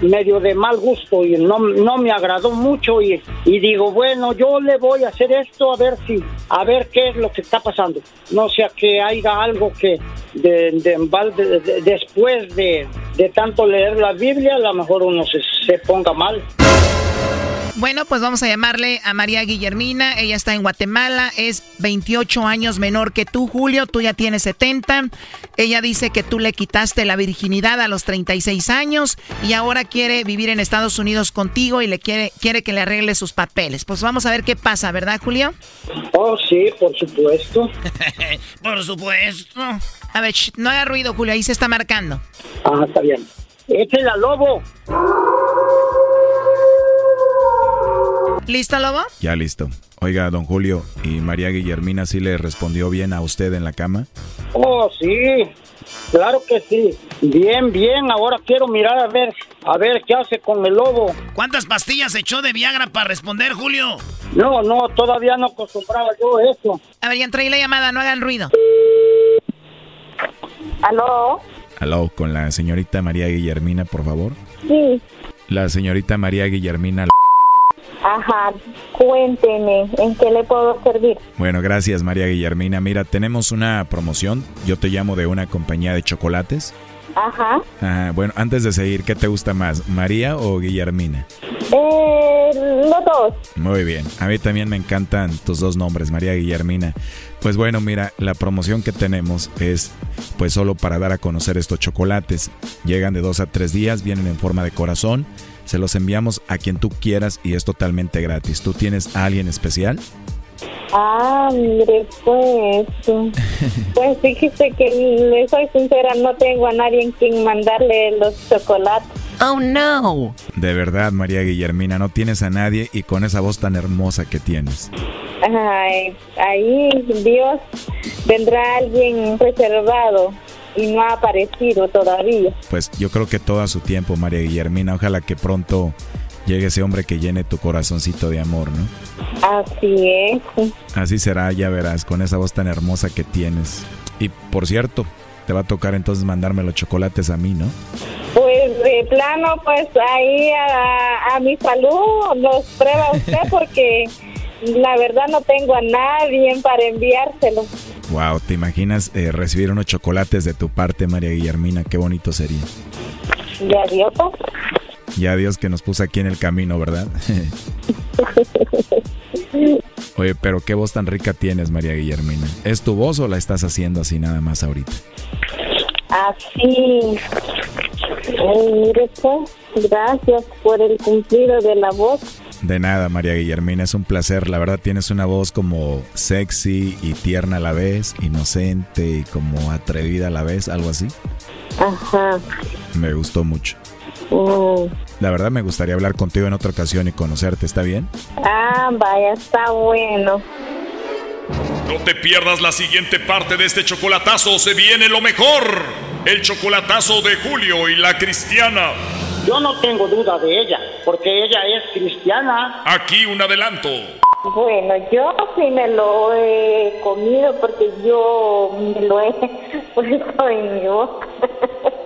medio de mal gusto y no, no me agradó mucho y, y digo, bueno, yo le voy a hacer esto a ver si, a ver qué es lo que está pasando. No sea que haya algo que de, de, después de, de tanto leer la Biblia, la mejor uno se, se ponga mal. Bueno, pues vamos a llamarle a María Guillermina. Ella está en Guatemala, es 28 años menor que tú, Julio. Tú ya tienes 70. Ella dice que tú le quitaste la virginidad a los 36 años y ahora quiere vivir en Estados Unidos contigo y le quiere, quiere que le arregle sus papeles. Pues vamos a ver qué pasa, ¿verdad, Julio? Oh, sí, por supuesto. (laughs) por supuesto. A ver, no haga ruido, Julio, ahí se está marcando. Ah, está bien. Échela, lobo. ¿Listo, Lobo? Ya listo. Oiga, don Julio, ¿y María Guillermina sí le respondió bien a usted en la cama? Oh, sí. Claro que sí. Bien, bien. Ahora quiero mirar a ver, a ver qué hace con el lobo. ¿Cuántas pastillas echó de Viagra para responder, Julio? No, no, todavía no acostumbraba yo eso. A ver, ya entré la llamada, no hagan ruido. ¿Aló? Aló, con la señorita María Guillermina, por favor. Sí. La señorita María Guillermina. Ajá, cuénteme, ¿en qué le puedo servir? Bueno, gracias María Guillermina. Mira, tenemos una promoción. Yo te llamo de una compañía de chocolates. Ajá. Ah, bueno, antes de seguir, ¿qué te gusta más, María o Guillermina? Eh, los dos. Muy bien. A mí también me encantan tus dos nombres, María Guillermina. Pues bueno, mira, la promoción que tenemos es pues solo para dar a conocer estos chocolates. Llegan de dos a tres días, vienen en forma de corazón se los enviamos a quien tú quieras y es totalmente gratis. ¿Tú tienes a alguien especial? Ah, mire, pues, (laughs) pues fíjese que le soy sincera, no tengo a nadie en quien mandarle los chocolates. Oh, no. De verdad, María Guillermina, no tienes a nadie y con esa voz tan hermosa que tienes. Ay, ahí Dios vendrá alguien reservado y no ha aparecido todavía. Pues yo creo que todo a su tiempo, María Guillermina. Ojalá que pronto llegue ese hombre que llene tu corazoncito de amor, ¿no? Así es. Así será, ya verás, con esa voz tan hermosa que tienes. Y por cierto, te va a tocar entonces mandarme los chocolates a mí, ¿no? Pues de plano, pues ahí a, a mi salud los prueba usted (laughs) porque la verdad no tengo a nadie para enviárselo. Wow, ¿te imaginas eh, recibir unos chocolates de tu parte, María Guillermina? Qué bonito sería. Ya Dios. Ya Dios que nos puso aquí en el camino, ¿verdad? (laughs) Oye, pero qué voz tan rica tienes, María Guillermina. ¿Es tu voz o la estás haciendo así nada más ahorita? Así. mire, pues, gracias por el cumplido de la voz. De nada, María Guillermina, es un placer. La verdad tienes una voz como sexy y tierna a la vez, inocente y como atrevida a la vez, algo así. Ajá. Me gustó mucho. Mm. La verdad me gustaría hablar contigo en otra ocasión y conocerte, ¿está bien? Ah, vaya, está bueno. No te pierdas la siguiente parte de este chocolatazo, se viene lo mejor. El chocolatazo de Julio y la cristiana. Yo no tengo duda de ella, porque ella es cristiana. Aquí un adelanto. Bueno, yo sí me lo he comido porque yo me lo he (laughs) puesto en mi boca. (laughs)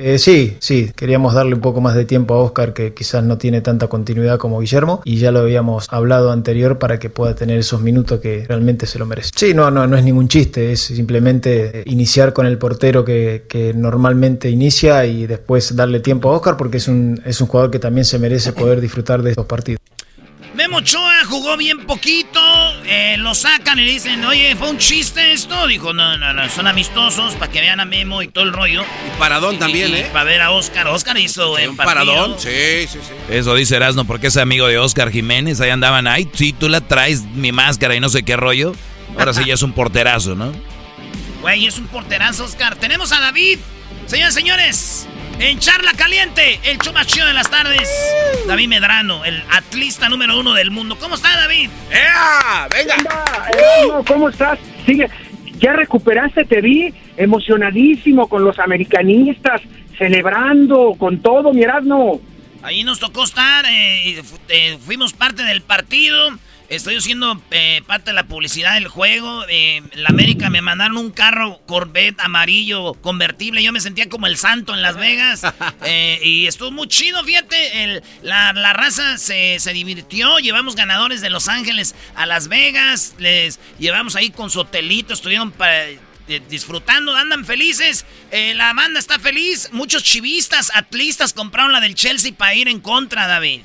Eh, sí, sí, queríamos darle un poco más de tiempo a Oscar, que quizás no tiene tanta continuidad como Guillermo, y ya lo habíamos hablado anterior para que pueda tener esos minutos que realmente se lo merece. Sí, no, no, no es ningún chiste, es simplemente iniciar con el portero que, que normalmente inicia y después darle tiempo a Oscar, porque es un, es un jugador que también se merece poder disfrutar de estos partidos. Memo Ochoa jugó bien poquito, eh, lo sacan y le dicen, oye, ¿fue un chiste esto? Dijo, no, no, no, son amistosos para que vean a Memo y todo el rollo. Y Paradón también, ¿eh? Para ver a Oscar. Oscar hizo en un Paradón, sí, sí, sí. Eso dice Erasmo, porque es amigo de Oscar Jiménez. Ahí andaban, ay, sí, tú la traes mi máscara y no sé qué rollo. Ahora sí ya es un porterazo, ¿no? (laughs) Güey, es un porterazo, Oscar. Tenemos a David. Señores, señores, en Charla Caliente, el show más chido de las tardes. David Medrano, el atlista número uno del mundo. ¿Cómo está, David? ¡Ea! ¡Venga! Erasmo, ¿Cómo estás? Sigue. Ya recuperaste, te vi emocionadísimo con los americanistas, celebrando con todo, mi Erasmo. Ahí nos tocó estar, eh, eh, fuimos parte del partido. Estoy haciendo eh, parte de la publicidad del juego. Eh, la América me mandaron un carro Corvette amarillo convertible. Yo me sentía como el santo en Las Vegas. (laughs) Eh, y estuvo muy chido, fíjate. El, la, la, raza se, se, divirtió. Llevamos ganadores de Los Ángeles a Las Vegas. Les llevamos ahí con su hotelito. Estuvieron para disfrutando, andan felices. Eh, la banda está feliz. Muchos chivistas, atlistas compraron la del Chelsea para ir en contra, David.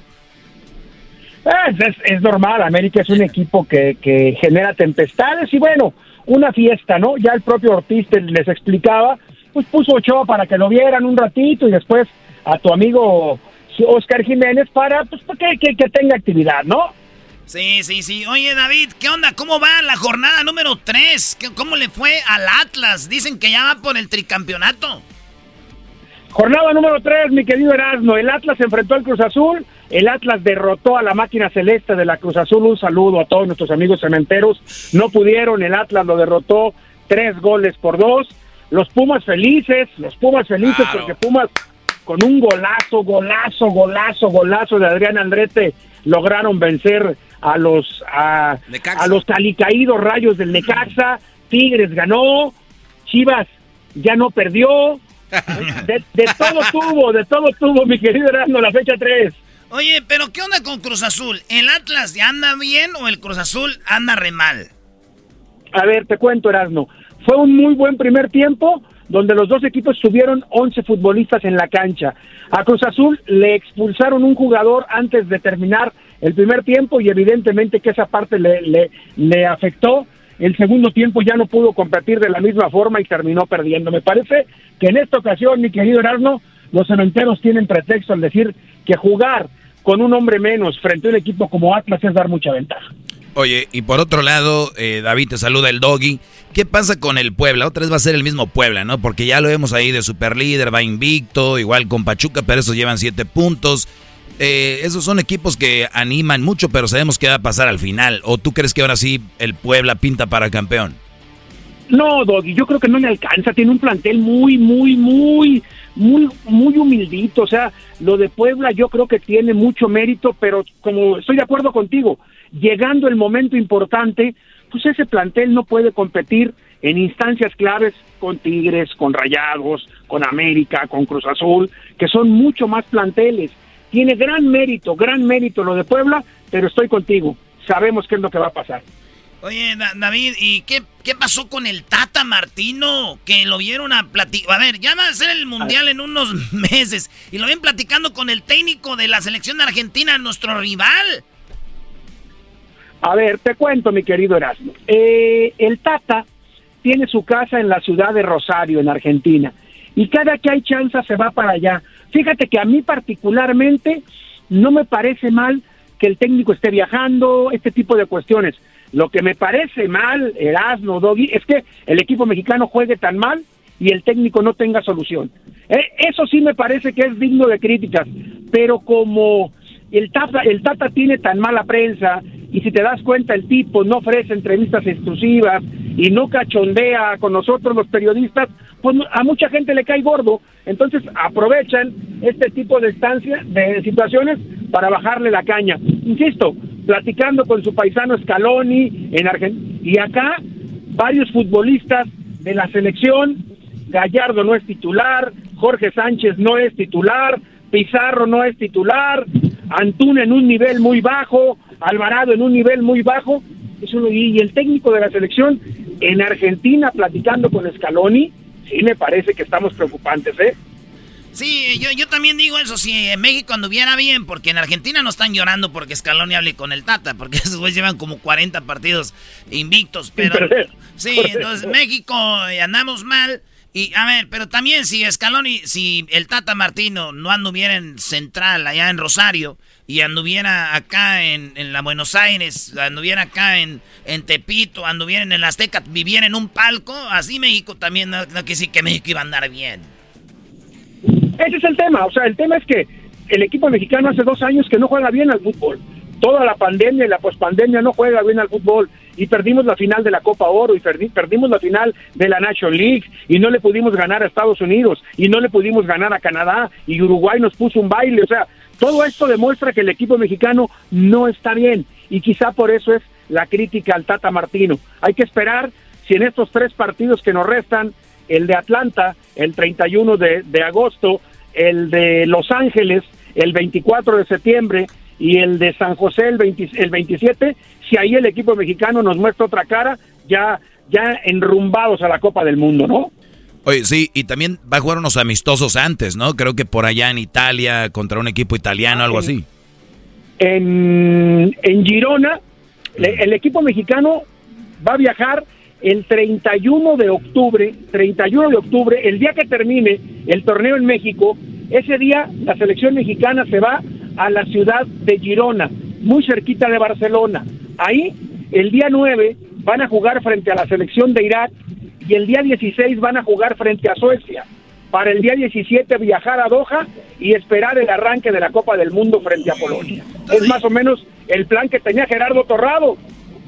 Es, es, normal, América es un equipo que, que, genera tempestades y bueno, una fiesta, ¿no? Ya el propio Ortiz les explicaba, pues puso Ochoa para que lo vieran un ratito y después a tu amigo Oscar Jiménez para pues, que, que, que tenga actividad, ¿no? Sí, sí, sí. Oye, David, ¿qué onda? ¿Cómo va la jornada número 3? ¿Cómo le fue al Atlas? Dicen que ya va por el tricampeonato. Jornada número 3, mi querido Erasmo. El Atlas enfrentó al Cruz Azul. El Atlas derrotó a la máquina celeste de la Cruz Azul. Un saludo a todos nuestros amigos cementeros. No pudieron. El Atlas lo derrotó tres goles por dos. Los Pumas felices. Los Pumas felices claro. porque Pumas con un golazo, golazo, golazo, golazo de Adrián Andrete lograron vencer a los a, a los calicaídos rayos del Necaxa. Tigres ganó. Chivas ya no perdió. (laughs) De, de, todo tuvo, de todo tuvo, mi querido Erasmo, la fecha 3. Oye, pero ¿qué onda con Cruz Azul? ¿El Atlas ya anda bien o el Cruz Azul anda re mal? A ver, te cuento, Erasmo. Fue un muy buen primer tiempo donde los dos equipos tuvieron 11 futbolistas en la cancha. A Cruz Azul le expulsaron un jugador antes de terminar el primer tiempo y evidentemente que esa parte le, le, le afectó el segundo tiempo ya no pudo competir de la misma forma y terminó perdiendo. Me parece que en esta ocasión, mi querido Erasmo, los cementeros tienen pretexto al decir que jugar con un hombre menos frente a un equipo como Atlas es dar mucha ventaja. Oye, y por otro lado, eh, David te saluda el doggy. ¿Qué pasa con el Puebla? Otra vez va a ser el mismo Puebla, ¿no? Porque ya lo vemos ahí de superlíder, va invicto, igual con Pachuca, pero esos llevan siete puntos. Eh, esos son equipos que animan mucho, pero sabemos qué va a pasar al final. ¿O tú crees que ahora sí el Puebla pinta para campeón? No, Doggy, yo creo que no le alcanza. Tiene un plantel muy, muy, muy, muy, muy humildito. O sea, lo de Puebla yo creo que tiene mucho mérito, pero como estoy de acuerdo contigo, llegando el momento importante, pues ese plantel no puede competir en instancias claves con Tigres, con Rayados, con América, con Cruz Azul, que son mucho más planteles. Tiene gran mérito, gran mérito lo de Puebla, pero estoy contigo. Sabemos qué es lo que va a pasar. Oye, David, ¿y qué, qué pasó con el Tata Martino? Que lo vieron a platicar. A ver, ya va a ser el Mundial en unos (laughs) meses. Y lo ven platicando con el técnico de la selección de Argentina, nuestro rival. A ver, te cuento, mi querido Erasmo. Eh, el Tata tiene su casa en la ciudad de Rosario, en Argentina. Y cada que hay chance se va para allá. Fíjate que a mí particularmente no me parece mal que el técnico esté viajando, este tipo de cuestiones. Lo que me parece mal, Erasmo, Doggy, es que el equipo mexicano juegue tan mal y el técnico no tenga solución. Eh, eso sí me parece que es digno de críticas, pero como el Tata, el Tata tiene tan mala prensa y si te das cuenta el tipo no ofrece entrevistas exclusivas y no cachondea con nosotros los periodistas, pues a mucha gente le cae gordo, entonces aprovechan este tipo de estancia, de situaciones para bajarle la caña. Insisto, platicando con su paisano Scaloni en Argentina y acá varios futbolistas de la selección, Gallardo no es titular, Jorge Sánchez no es titular, Pizarro no es titular, Antuna en un nivel muy bajo, Alvarado en un nivel muy bajo. y el técnico de la selección en Argentina platicando con Scaloni, sí me parece que estamos preocupantes, ¿eh? Sí, yo, yo también digo eso, si en México anduviera bien, porque en Argentina no están llorando porque Scaloni hable con el Tata, porque (laughs) esos güeyes llevan como 40 partidos invictos, pero... Sí, entonces México eh, andamos mal, y a ver, pero también si Scaloni, si el Tata Martino no anduviera en Central, allá en Rosario, y anduviera acá en, en la Buenos Aires, anduviera acá en, en Tepito, anduviera en el Azteca, viviera en un palco, así México también no, no decir que México iba a andar bien. Ese es el tema, o sea, el tema es que el equipo mexicano hace dos años que no juega bien al fútbol. Toda la pandemia y la pospandemia no juega bien al fútbol y perdimos la final de la Copa Oro y perdimos la final de la National League y no le pudimos ganar a Estados Unidos y no le pudimos ganar a Canadá y Uruguay nos puso un baile, o sea, todo esto demuestra que el equipo mexicano no está bien y quizá por eso es la crítica al Tata Martino. Hay que esperar si en estos tres partidos que nos restan el de Atlanta el 31 de, de agosto, el de Los Ángeles el 24 de septiembre y el de San José el, el 27, si ahí el equipo mexicano nos muestra otra cara, ya, ya enrumbados a la Copa del Mundo, ¿no? Oye, sí, y también va a jugar unos amistosos antes, ¿no? Creo que por allá en Italia, contra un equipo italiano, algo así. En, en Girona, el equipo mexicano va a viajar el 31 de octubre, 31 de octubre, el día que termine el torneo en México, ese día la selección mexicana se va a la ciudad de Girona, muy cerquita de Barcelona. Ahí, el día 9, van a jugar frente a la selección de Irak y el día 16 van a jugar frente a Suecia. Para el día 17 viajar a Doha y esperar el arranque de la Copa del Mundo frente a Polonia. Es más o menos el plan que tenía Gerardo Torrado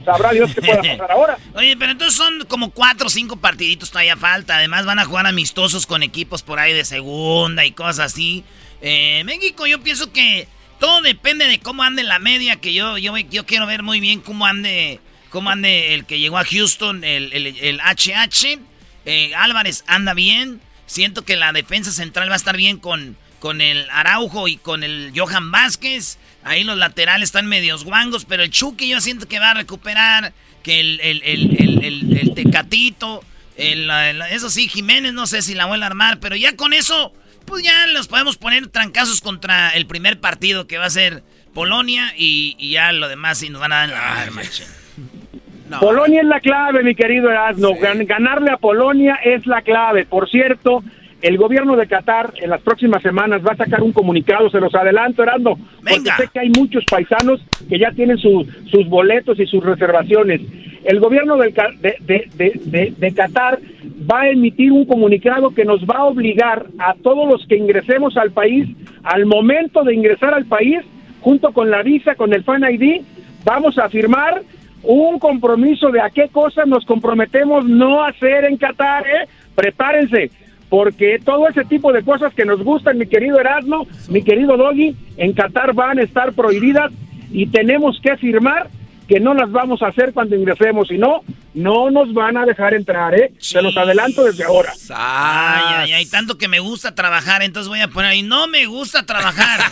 sabrá Dios qué pueda pasar ahora. (laughs) Oye, pero entonces son como cuatro o cinco partiditos todavía falta. Además van a jugar amistosos con equipos por ahí de segunda y cosas así. Eh, México, yo pienso que todo depende de cómo ande la media, que yo, yo, yo quiero ver muy bien cómo ande, cómo ande el que llegó a Houston, el, el, HH. Eh, Álvarez anda bien. Siento que la defensa central va a estar bien con, con el Araujo y con el Johan Vázquez. Ahí los laterales están medios guangos, pero el Chucky yo siento que va a recuperar. Que el, el, el, el Tecatito, eso sí, Jiménez no sé si la vuelve a armar, pero ya con eso, pues ya los podemos poner trancazos contra el primer partido que va a ser Polonia y, ya lo demás sí nos van a dar la Polonia es la clave, mi querido Erasmo. Ganarle a Polonia es la clave. Por cierto, el gobierno de Qatar en las próximas semanas va a sacar un comunicado, se los adelanto, Erasmo, porque sé que hay muchos paisanos que ya tienen sus boletos y sus reservaciones. El gobierno de, de, de, Qatar va a emitir un comunicado que nos va a obligar a todos los que ingresemos al país, al momento de ingresar al país, junto con la visa, con el Fan ID, vamos a firmar un compromiso de a qué cosas nos comprometemos no hacer en Qatar, ¿eh? Prepárense porque todo ese tipo de cosas que nos gustan, mi querido Erasmo, mi querido Doggy, en Qatar van a estar prohibidas y tenemos que firmar que no las vamos a hacer cuando ingresemos, si no, no nos van a dejar entrar, ¿eh? Se los adelanto desde ahora. Ay, ay, ay, tanto que me gusta trabajar, entonces voy a poner ahí, no me gusta trabajar. (laughs)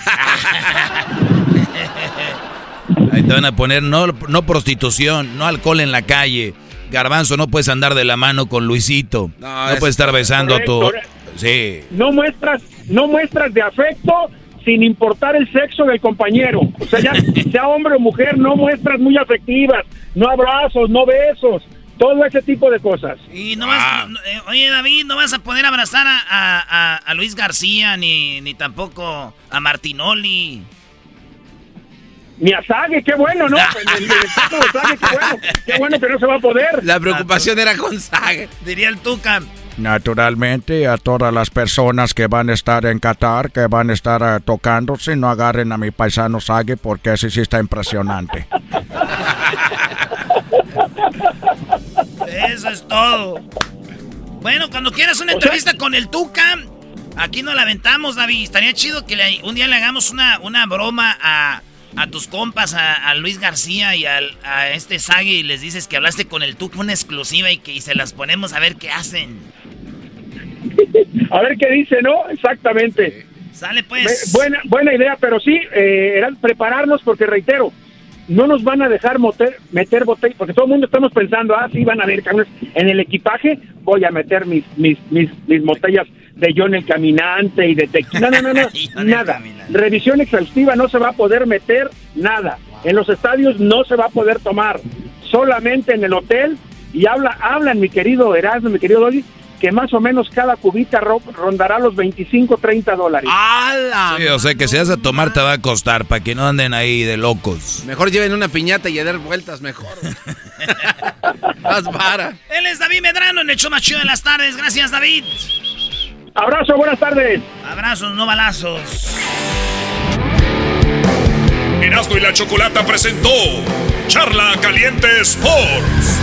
ahí te van a poner, no, no prostitución, no alcohol en la calle, Garbanzo, no puedes andar de la mano con Luisito. No, puedes estar besando a tu... Sí. No muestras, no muestras de afecto sin importar el sexo del compañero. O sea, ya (laughs) sea hombre o mujer, no muestras muy afectivas, no abrazos, no besos, todo ese tipo de cosas. Y no vas, ah. eh, oye David, no vas a poder abrazar a, a Luis García ni, ni tampoco a Martinoli. Ni a Sague, qué bueno, ¿no? (laughs) el, Sague, qué bueno. Qué bueno que no se va a poder. La preocupación era con Sague. Diría el Tucan. Naturalmente, a todas las personas que van a estar en Qatar, que van a estar uh, tocándose, no agarren a mi paisano Sague porque ese sí está impresionante. (laughs) Eso es todo. Bueno, cuando quieras una entrevista con el Tucan, aquí nos la aventamos, David. Estaría chido que un día le hagamos una, una broma a a tus compas, a, Luis García y al, a este Sagi y les dices que hablaste con el Tuca una exclusiva y que se las ponemos a ver qué hacen. (laughs) A ver qué dice, ¿no? Exactamente. Sale pues. Buena, buena idea, pero sí, eh, era prepararnos porque reitero, no nos van a dejar meter, meter botellas, porque todo el mundo estamos pensando, ah, sí, van a haber camiones. En el equipaje voy a meter mis, mis, mis, mis botellas de John el Caminante y de tequila. No, no, no, no (laughs) nada. Revisión exhaustiva no se va a poder meter nada. En los estadios no se va a poder tomar. Solamente en el hotel. Y habla, hablan, mi querido Erasmo, mi querido Doggy, que más o menos cada cubita rondará los 25, 30 dólares. Sí, o sea que si vas a tomar te va a costar para que no anden ahí de locos. Mejor lleven una piñata y a dar vueltas mejor. (laughs) más vara. Él es David Medrano en el show más chido de las tardes. Gracias, David. Abrazo, buenas tardes. Abrazos, no balazos. Erasmo y la Chocolata presentó Charla Caliente Sports.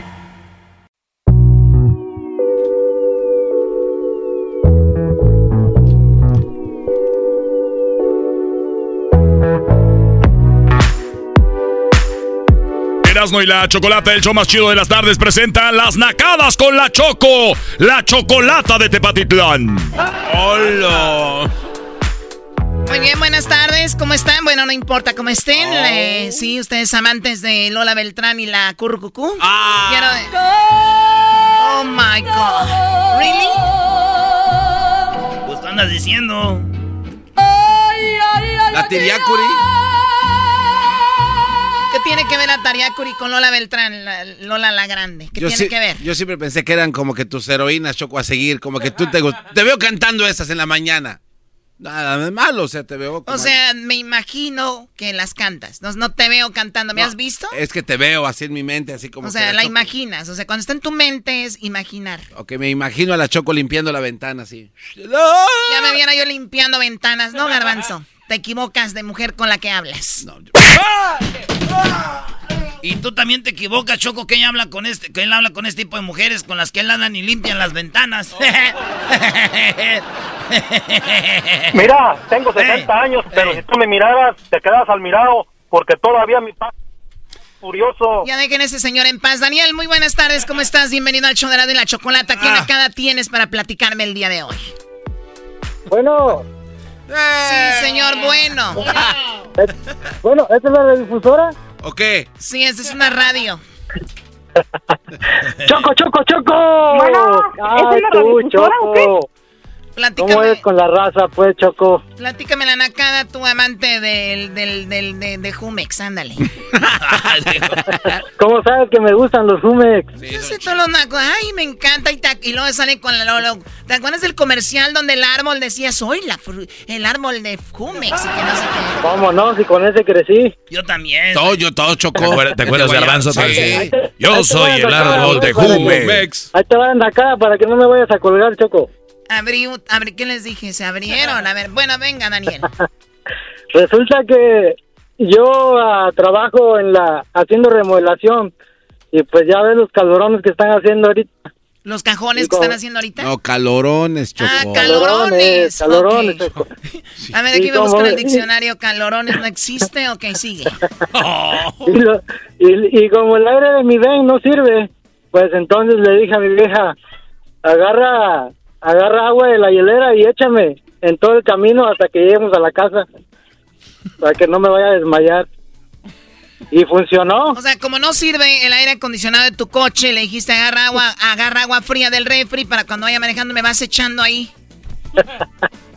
Erasmo y la Chocolata, el show más chido de las tardes, presenta Las Nacadas con la Choco, la Chocolata de Tepatitlán. ¡Hola! Muy bien, buenas tardes. ¿Cómo están? Bueno, no importa cómo estén. Oh. Eh, sí, ustedes amantes de Lola Beltrán y la Currucucú. Ah. Quiero Oh my God. ¿Really? Pues andas diciendo. La Tiriacuri. ¿Qué tiene que ver la Tariacuri con Lola Beltrán, la- Lola la Grande? ¿Qué Yo, tiene que ver? yo siempre pensé que eran como que tus heroínas, Choco, a seguir. Como que tú te Te veo cantando esas en la mañana. Nada de malo, o sea, te veo. O como- sea, me imagino que las cantas. No, no te veo cantando. ¿Me No, has visto? Es que te veo así en mi mente, así como. O sea, la imaginas. O sea, cuando está en tu mente es imaginar. O que me imagino a la Choco limpiando la ventana así. Ya me viera yo limpiando ventanas. No, Garbanzo. Te equivocas de mujer con la que hablas. Y tú también te equivocas, Choco, que ella habla con este, que él habla con este tipo de mujeres con las que él anda y limpian las ventanas. (laughs) Mira, tengo 60 años, pero si tú me miraras, te quedas al mirado, porque todavía mi padre furioso. Ya dejen a ese señor en paz. Daniel, muy buenas tardes. ¿Cómo estás? Bienvenido al show de la y la chocolata. ¿Qué nacada tienes para platicarme el día de hoy? Bueno, Sí, señor, bueno. (laughs) bueno, ¿esta es la radiodifusora? ¿O qué? Sí, esta es una radio. (laughs) ¡Choco, choco, choco! Bueno, Ay, ¿es una tú, radiodifusora o qué? Platícame. ¿Cómo es con la raza, pues, Choco? Platícame la nacada, tu amante del, del, del, de, de Jumex, ándale. (laughs) ¿Cómo sabes que me gustan los Humex? Yo sé todos los nacos, ay, me encanta. Y, ta- y luego sale con la... lo- lo- ¿Te acuerdas del comercial donde el árbol decía, soy la, fru- el árbol de Jumex? Y que no sé qué. ¿Cómo no? Si con ese crecí. Yo también. Todo, yo todo Choco. ¿Te acuerdas- de Garbanzo? Sí. Sí. Yo soy el árbol de Jumex. Ahí te van acá para que no me vayas a colgar, Choco. Abrí, abrí, ¿qué les dije? Se abrieron. A ver, bueno, venga, Daniel. (laughs) Resulta que yo ah, trabajo en la haciendo remodelación y pues ya ves los calorones que están haciendo ahorita. Los cajones Sí, que están haciendo ahorita. No, calorones, Choco. Ah, calorones. calorones. ok. (laughs) Choco. A ver, Sí, aquí me busco en el diccionario. Calorones no existe. Ok, sigue. (laughs) Y, lo- y- y como el aire de mi ven no sirve, pues entonces le dije a mi vieja, agarra, agarra agua de la hielera y échame en todo el camino hasta que lleguemos a la casa, para que no me vaya a desmayar. Y funcionó. O sea, como no sirve el aire acondicionado de tu coche, le dijiste agarra agua, agarra agua fría del refri para cuando vaya manejando me vas echando ahí. (laughs)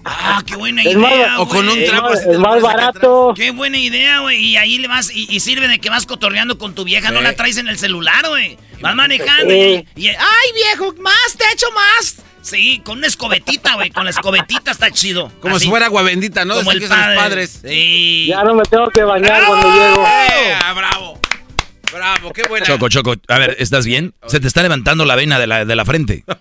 Ah, qué buena Es idea. más- O con un trapo Es más barato. Qué buena idea, güey. Y ahí le vas, y, y sirve de que vas cotorreando con tu vieja, no la traes en el celular, güey. Vas manejando Sí. y, y- ¡Ay, viejo! ¡Más! ¡Te echo más! Sí, con una escobetita, güey. Con la escobetita está chido. Como Así, si fuera agua bendita, ¿no? Como Así el que son los padre. padres. Sí. Ya no me tengo que bañar cuando llego. ¡Eh! ¡Bravo! ¡Bravo! ¡Qué buena! Choco, Choco, a ver, ¿estás bien? Se te está levantando la vena de la, de la frente. (laughs)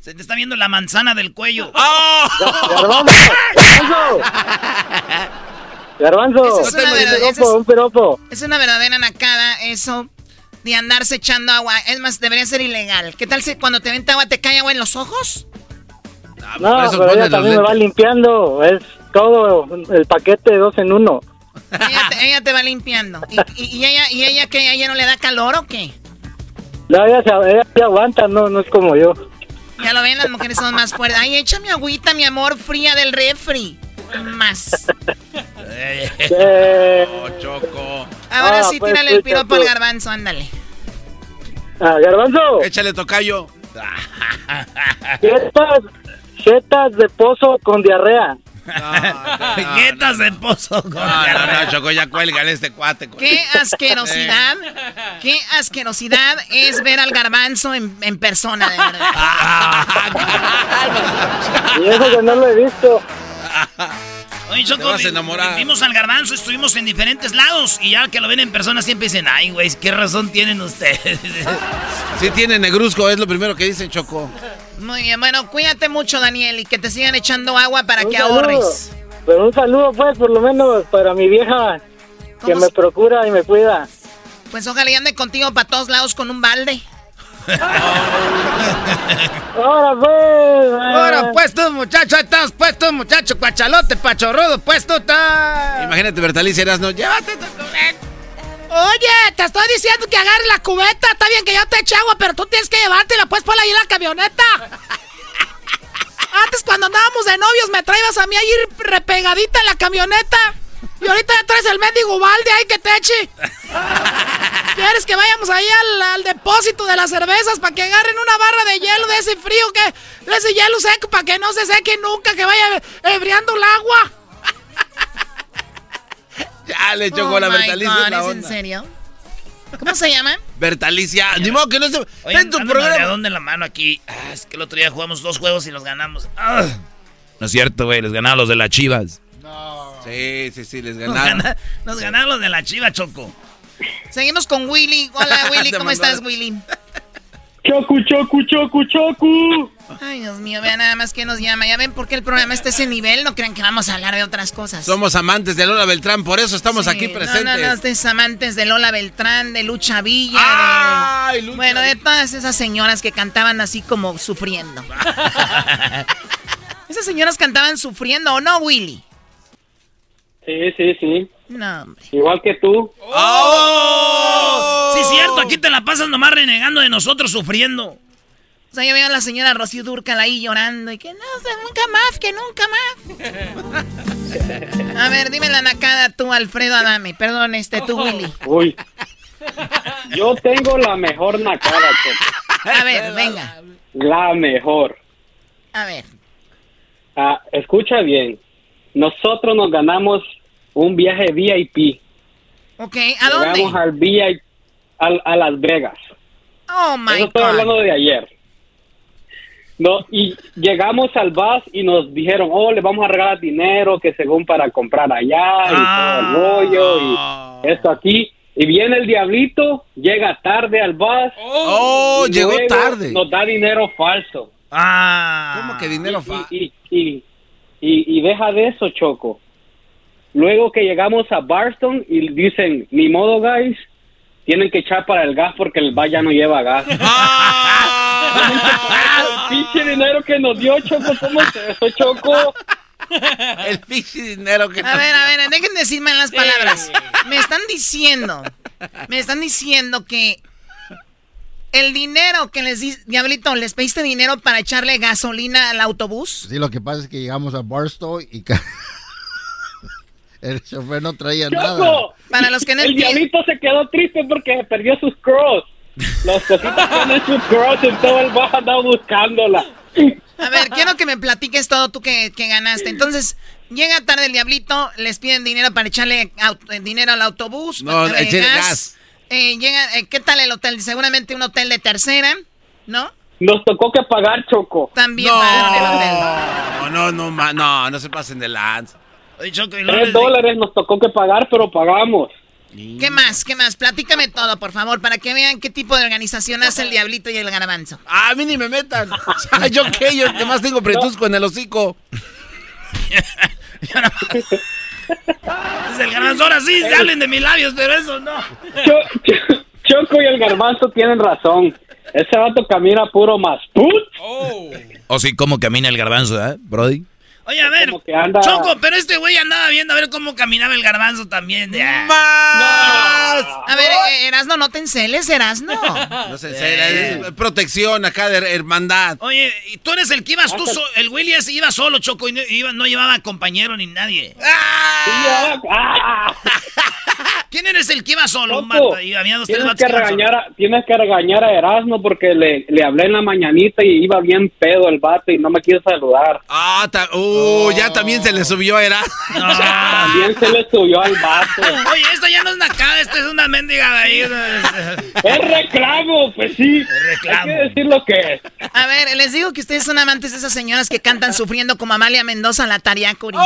Se te está viendo la manzana del cuello. Garbanzo, Garbanzo, Garbanzo, Esa es es- piropo. Es una verdadera nacada eso de andarse echando agua. Es más, debería ser ilegal. ¿Qué tal si cuando te venta agua te cae agua en los ojos? No, por eso pero ella también me va limpiando. Es todo el paquete de dos en uno. Ella te, ella te va limpiando. ¿Y, y- y ella, y ella que ella no le da calor o qué? No, ella se, ella se aguanta, no, no es como yo. Ya lo ven, las mujeres son más fuertes. Ay, échame agüita, mi amor, fría del refri. Más. Oh, Choco. Ahora Ah, sí, pues, tírale el sí, piropo al garbanzo, ándale. Ah, garbanzo. Échale tocayo. (laughs) Jetas, jetas de pozo con diarrea. Jetas (laughs) de pozo con No, no, no, Choco, ya cuélgale este cuate. Qué (laughs) asquerosidad, qué asquerosidad es ver al garbanzo en, en persona, de verdad. Y eso que no lo he visto. (laughs) Oye, Choco, vimos al garbanzo, estuvimos en diferentes lados y ya que lo ven en persona siempre dicen, ay, güey, ¿qué razón tienen ustedes? Sí tiene negruzco, es lo primero que dicen, Choco. Muy bien, bueno, cuídate mucho, Daniel, y que te sigan echando agua para Un que saludo. ahorres. Pero un saludo, pues, por lo menos para mi vieja que ¿Cómo me procura y me cuida. Pues ojalá y ande contigo para todos lados con un balde. Ahora, pues. Ahora, pues tú, muchacho, ahí estás, pues tú, muchacho, cuachalote, pachorrudo, pues tú estás. Imagínate, Bertalicia Erasno, llévate tu Oye, te estoy diciendo que agarres la cubeta. Está bien que yo te eche agua, pero tú tienes que llevártela, pues, por ahí en la camioneta. Antes, cuando andábamos de novios, me traías a mí ahí repegadita en la camioneta. Y ahorita ya traes el mendigo balde ahí que te eche. ¿Quieres que vayamos ahí al, al depósito de las cervezas para que agarren una barra de hielo de ese frío que. de ese hielo seco para que no se seque nunca, que vaya ebriando el agua? (laughs) Ya le chocó Oh la Bertalicia. Es la ¿es en serio? ¿Cómo se llama? Bertalicia, ni modo que no se. Oye, en tu programa. en la mano aquí. Ah, es que el otro día jugamos dos juegos y los ganamos. Ah. No es cierto, güey, les ganaron los de las chivas. Sí, sí, sí, les Nos, ganaron. gana- nos ganaron los de la chiva, Choco. Seguimos con Willy. Hola, (laughs) Willy, ¿cómo estás, Willy? Chocu, chocu, chocu, chocu. Ay, Dios mío, vean nada más que nos llama. Ya ven por qué el programa está a ese nivel. No crean que vamos a hablar de otras cosas. Somos amantes de Lola Beltrán, por eso estamos Sí, aquí presentes. No, no, no, ustedes amantes de Lola Beltrán, de Lucha Villa. Ay, de- Lucha bueno, de todas esas señoras que cantaban así como sufriendo. (laughs) esas señoras cantaban sufriendo, ¿o no, Willy? Sí, sí, sí. No, hombre. Igual que tú. ¡Oh! Sí, cierto, aquí te la pasas nomás renegando de nosotros sufriendo. O sea, yo veo a la señora Rocío Durcal ahí llorando y que no, o sea, nunca más, que nunca más. (laughs) A ver, dime la nacada tú, Alfredo Adame. Perdón, este, tú, Willy. Uy. Yo tengo la mejor nacada, (laughs) Choco. A ver, venga. La mejor. A ver. Ah, escucha bien. Nosotros nos ganamos un viaje VIP. Ok, ¿a dónde? Llegamos al VIP a, a Las Vegas. Oh, my Eso estoy God. hablando de ayer. No, y llegamos al bus y nos dijeron, oh, le vamos a regalar dinero que según para comprar allá y todo el rollo y esto aquí. Y viene el diablito, llega tarde al bus. Oh, y llegó tarde. Nos da dinero falso. Ah. ¿Cómo que dinero fa? Y, y, y, y deja de eso, Choco. Luego que llegamos a Barston y dicen, ni modo, guys, tienen que echar para el gas porque el bar ya no lleva gas. (laughs) el pinche dinero que nos dio, Choco, ¿cómo es eso, Choco? (laughs) El pinche dinero que A ver, a ver, dejen de decirme las palabras. Me están diciendo, me están diciendo que el dinero que les di, Diablito, ¿les pediste dinero para echarle gasolina al autobús? Sí, lo que pasa es que llegamos a Barstow y (laughs) el chofer no traía nada. Choco, Para los que no el diablito se quedó triste porque se perdió sus cross. Las cositas que en sus cross en todo el bar andaba buscándola. A ver, quiero que me platiques todo tú que, que ganaste. Entonces, llega tarde el Diablito, les piden dinero para echarle eh, dinero al autobús. No, eh, echarle gas. Eh, llega, eh, ¿Qué tal el hotel? Seguramente un hotel de tercera, ¿no? Nos tocó que pagar, Choco. También No, pagaron el hotel. no, no, no, no, no se pasen de lanza. Tres dólares nos tocó que pagar, pero pagamos. ¿Qué más? ¿Qué más? Platícame todo, por favor, para que vean qué tipo de organización hace el Diablito y el Garbanzo. A mí ni me metan. (laughs) ¿Yo qué? Yo además tengo pretusco en el hocico. (laughs) Es el garbanzo, ahora sí, hablen de mis labios, pero eso no. Cho- Cho- Choco y el garbanzo tienen razón. Ese vato camina puro más. ¡Put! O sí, cómo camina el garbanzo, ¿eh, Brody? Oye, a ver, anda- Choco, pero este güey andaba viendo a ver cómo caminaba el garbanzo también. ah. A ver, eh, Erasno, no te enceles, Erasno. No sé, es- es protección acá de hermandad. Oye, y tú eres el que ibas tú, so- el Willy ese iba solo, Choco, y no, iba- no llevaba compañero ni nadie. (laughs) ¿Quién eres el que iba solo, Marta? Y había dos, tres Tienes que, regañar a, tienes que regañar a Erasmo porque le, le hablé en la mañanita y iba bien pedo el vato y no me quiso saludar. Ah, ta- uh, ya también se le subió a Era. (laughs) También se le subió al vato. (laughs) Oye, esto ya no es nacada, esto es una mendiga de ahí. (laughs) Es reclamo, pues sí. reclamo. Hay que decir lo que es. A ver, les digo que ustedes son amantes de esas señoras que cantan sufriendo como Amalia Mendoza, la Tariacuri.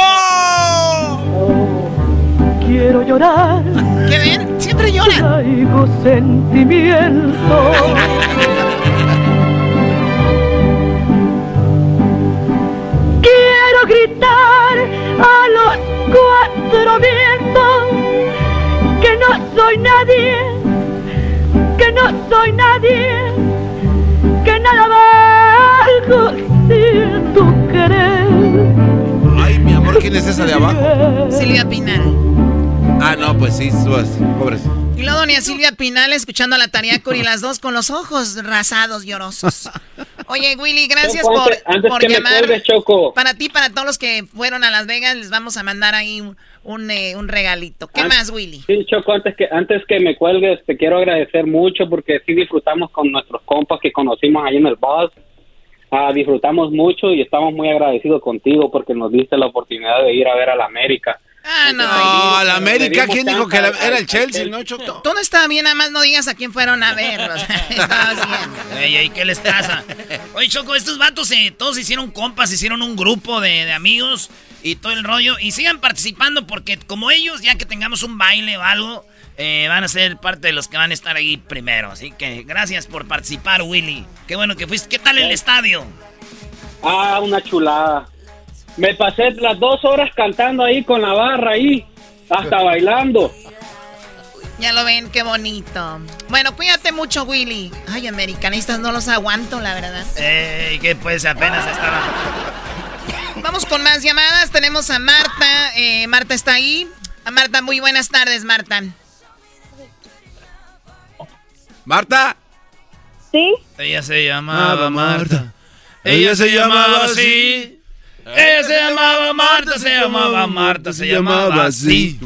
Quiero llorar. ¿Qué ven? Siempre lloran. Traigo sentimiento. (laughs) Quiero gritar a los cuatro vientos que no soy nadie, que no soy nadie, que nada valgo sin tu querer. Ay, mi amor, ¿quién es esa de abajo? Silvia Pinal. Ah, no, pues sí, subas, pobres. Y luego doña Silvia Pinal escuchando a la Tariacuri, las dos con los ojos rasados, llorosos. Oye, Willy, gracias Choco, por, antes- antes por que me llamar. cuelgues, Choco. Para ti, para todos los que fueron a Las Vegas, les vamos a mandar ahí un, un, eh, un regalito. ¿Qué An- más, Willy? Sí, Choco, antes que, antes que me cuelgues, te quiero agradecer mucho porque sí disfrutamos con nuestros compas que conocimos ahí en el bus. Ah, disfrutamos mucho y estamos muy agradecidos contigo porque nos diste la oportunidad de ir a ver a la América. Ah, no. No, la América, ¿quién dijo que la- era el Chelsea, no, Choco? Todo está bien, nada más no digas a quién fueron a ver. o sea, (laughs) estabas bien. Ey, ey, ¿qué les pasa? Oye, Choco, estos vatos eh, todos hicieron compas, hicieron un grupo de, de amigos y todo el rollo. Y sigan participando porque como ellos, ya que tengamos un baile o algo, eh, van a ser parte de los que van a estar ahí primero. Así que gracias por participar, Willy. Qué bueno que fuiste. ¿Qué tal el estadio? Ah, una chulada. Me pasé las dos horas cantando ahí con la barra ahí, hasta bailando. Ya lo ven, qué bonito. Bueno, cuídate mucho, Willy. Ay, americanistas, no los aguanto, la verdad. Ey, que pues apenas estaba. Vamos con más llamadas. Tenemos a Marta. Eh, Marta está ahí. A Marta, muy buenas tardes, Marta. Marta. ¿Sí? Ella se llamaba Marta. Ella se llamaba así. Ella se llamaba Marta, se llamaba Marta, se llamaba así.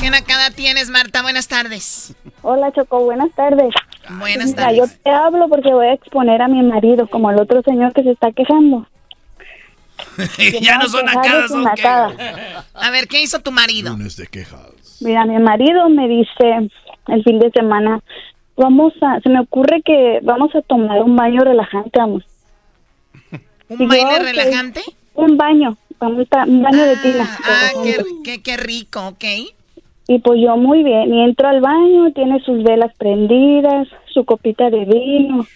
¿Qué nacada tienes, Marta? Buenas tardes. Hola Choco, buenas tardes. Buenas Mira, yo tardes. te hablo porque voy a exponer a mi marido como el otro señor que se está quejando. (laughs) ya no son nacadas, son una que- nacada. A ver, ¿qué hizo tu marido? de quejas. Mira, mi marido me dice el fin de semana, vamos a, se me ocurre que vamos a tomar un baño relajante, vamos. ¿Un yo, baile relajante? Un baño, un baño de tina. Ah, qué, qué, qué rico, ok. Y pues yo muy bien, y entro al baño, tiene sus velas prendidas, su copita de vino.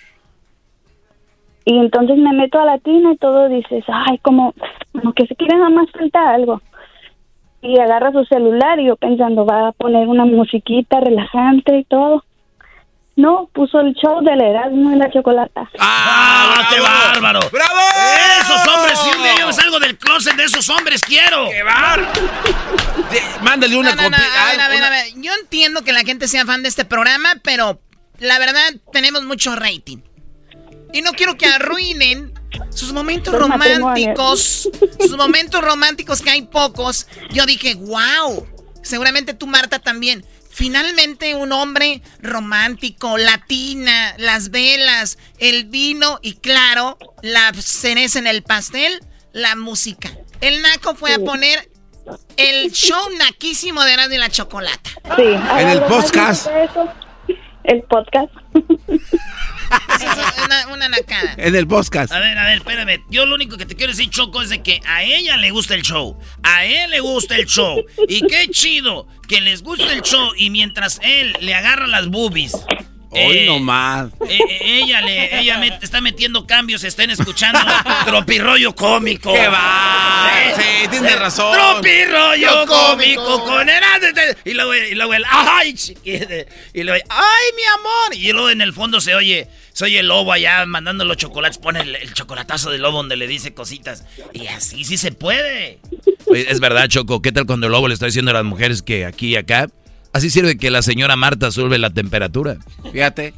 Y entonces me meto a la tina y todo dices, ay, como, como que se quiere nada más falta algo. Y agarra su celular y yo pensando, va a poner una musiquita relajante y todo. No, puso el show del Erasmo y la Chocolata. ¡Ah, qué bárbaro! ¡Bravo! Esos hombres, si un día yo salgo del closet de esos hombres, quiero. ¡Qué bárbaro! Mándale una No, no, no, copia. a ver, ah, a ver, una- a ver. Yo entiendo que la gente sea fan de este programa, pero la verdad tenemos mucho rating. Y no quiero que arruinen sus momentos Los románticos. Sus momentos románticos que hay pocos. Yo dije, wow. Seguramente tú, Marta, también. Finalmente un hombre romántico, latina, las velas, el vino y claro, la cereza en el pastel, la música. El naco fue a poner el show naquísimo de Erasmo y la Chocolata. Sí. ¿hay En el algo más podcast. Podcast. Una, una nacada. En el podcast. A ver, a ver, espérame. Yo lo único que te quiero decir, Choco, es de que a ella le gusta el show. A él le gusta el show. Y qué chido que les gusta el show y mientras él le agarra las boobies Hoy no más. Eh, eh, ella le, ella me- está metiendo cambios, estén escuchando (laughs) tropirollo cómico. ¡Qué va! Sí, tiene razón. Tropirollo Lo cómico. cómico con el y luego, y luego el ay chiquite", y luego ay mi amor y luego en el fondo se oye se oye el lobo allá mandando los chocolates pone el, el chocolatazo del lobo donde le dice cositas y así sí se puede Oye, es verdad, Choco. ¿Qué tal cuando el lobo le está diciendo a las mujeres que aquí y acá? Así sirve que la señora Marta sube la temperatura. Fíjate.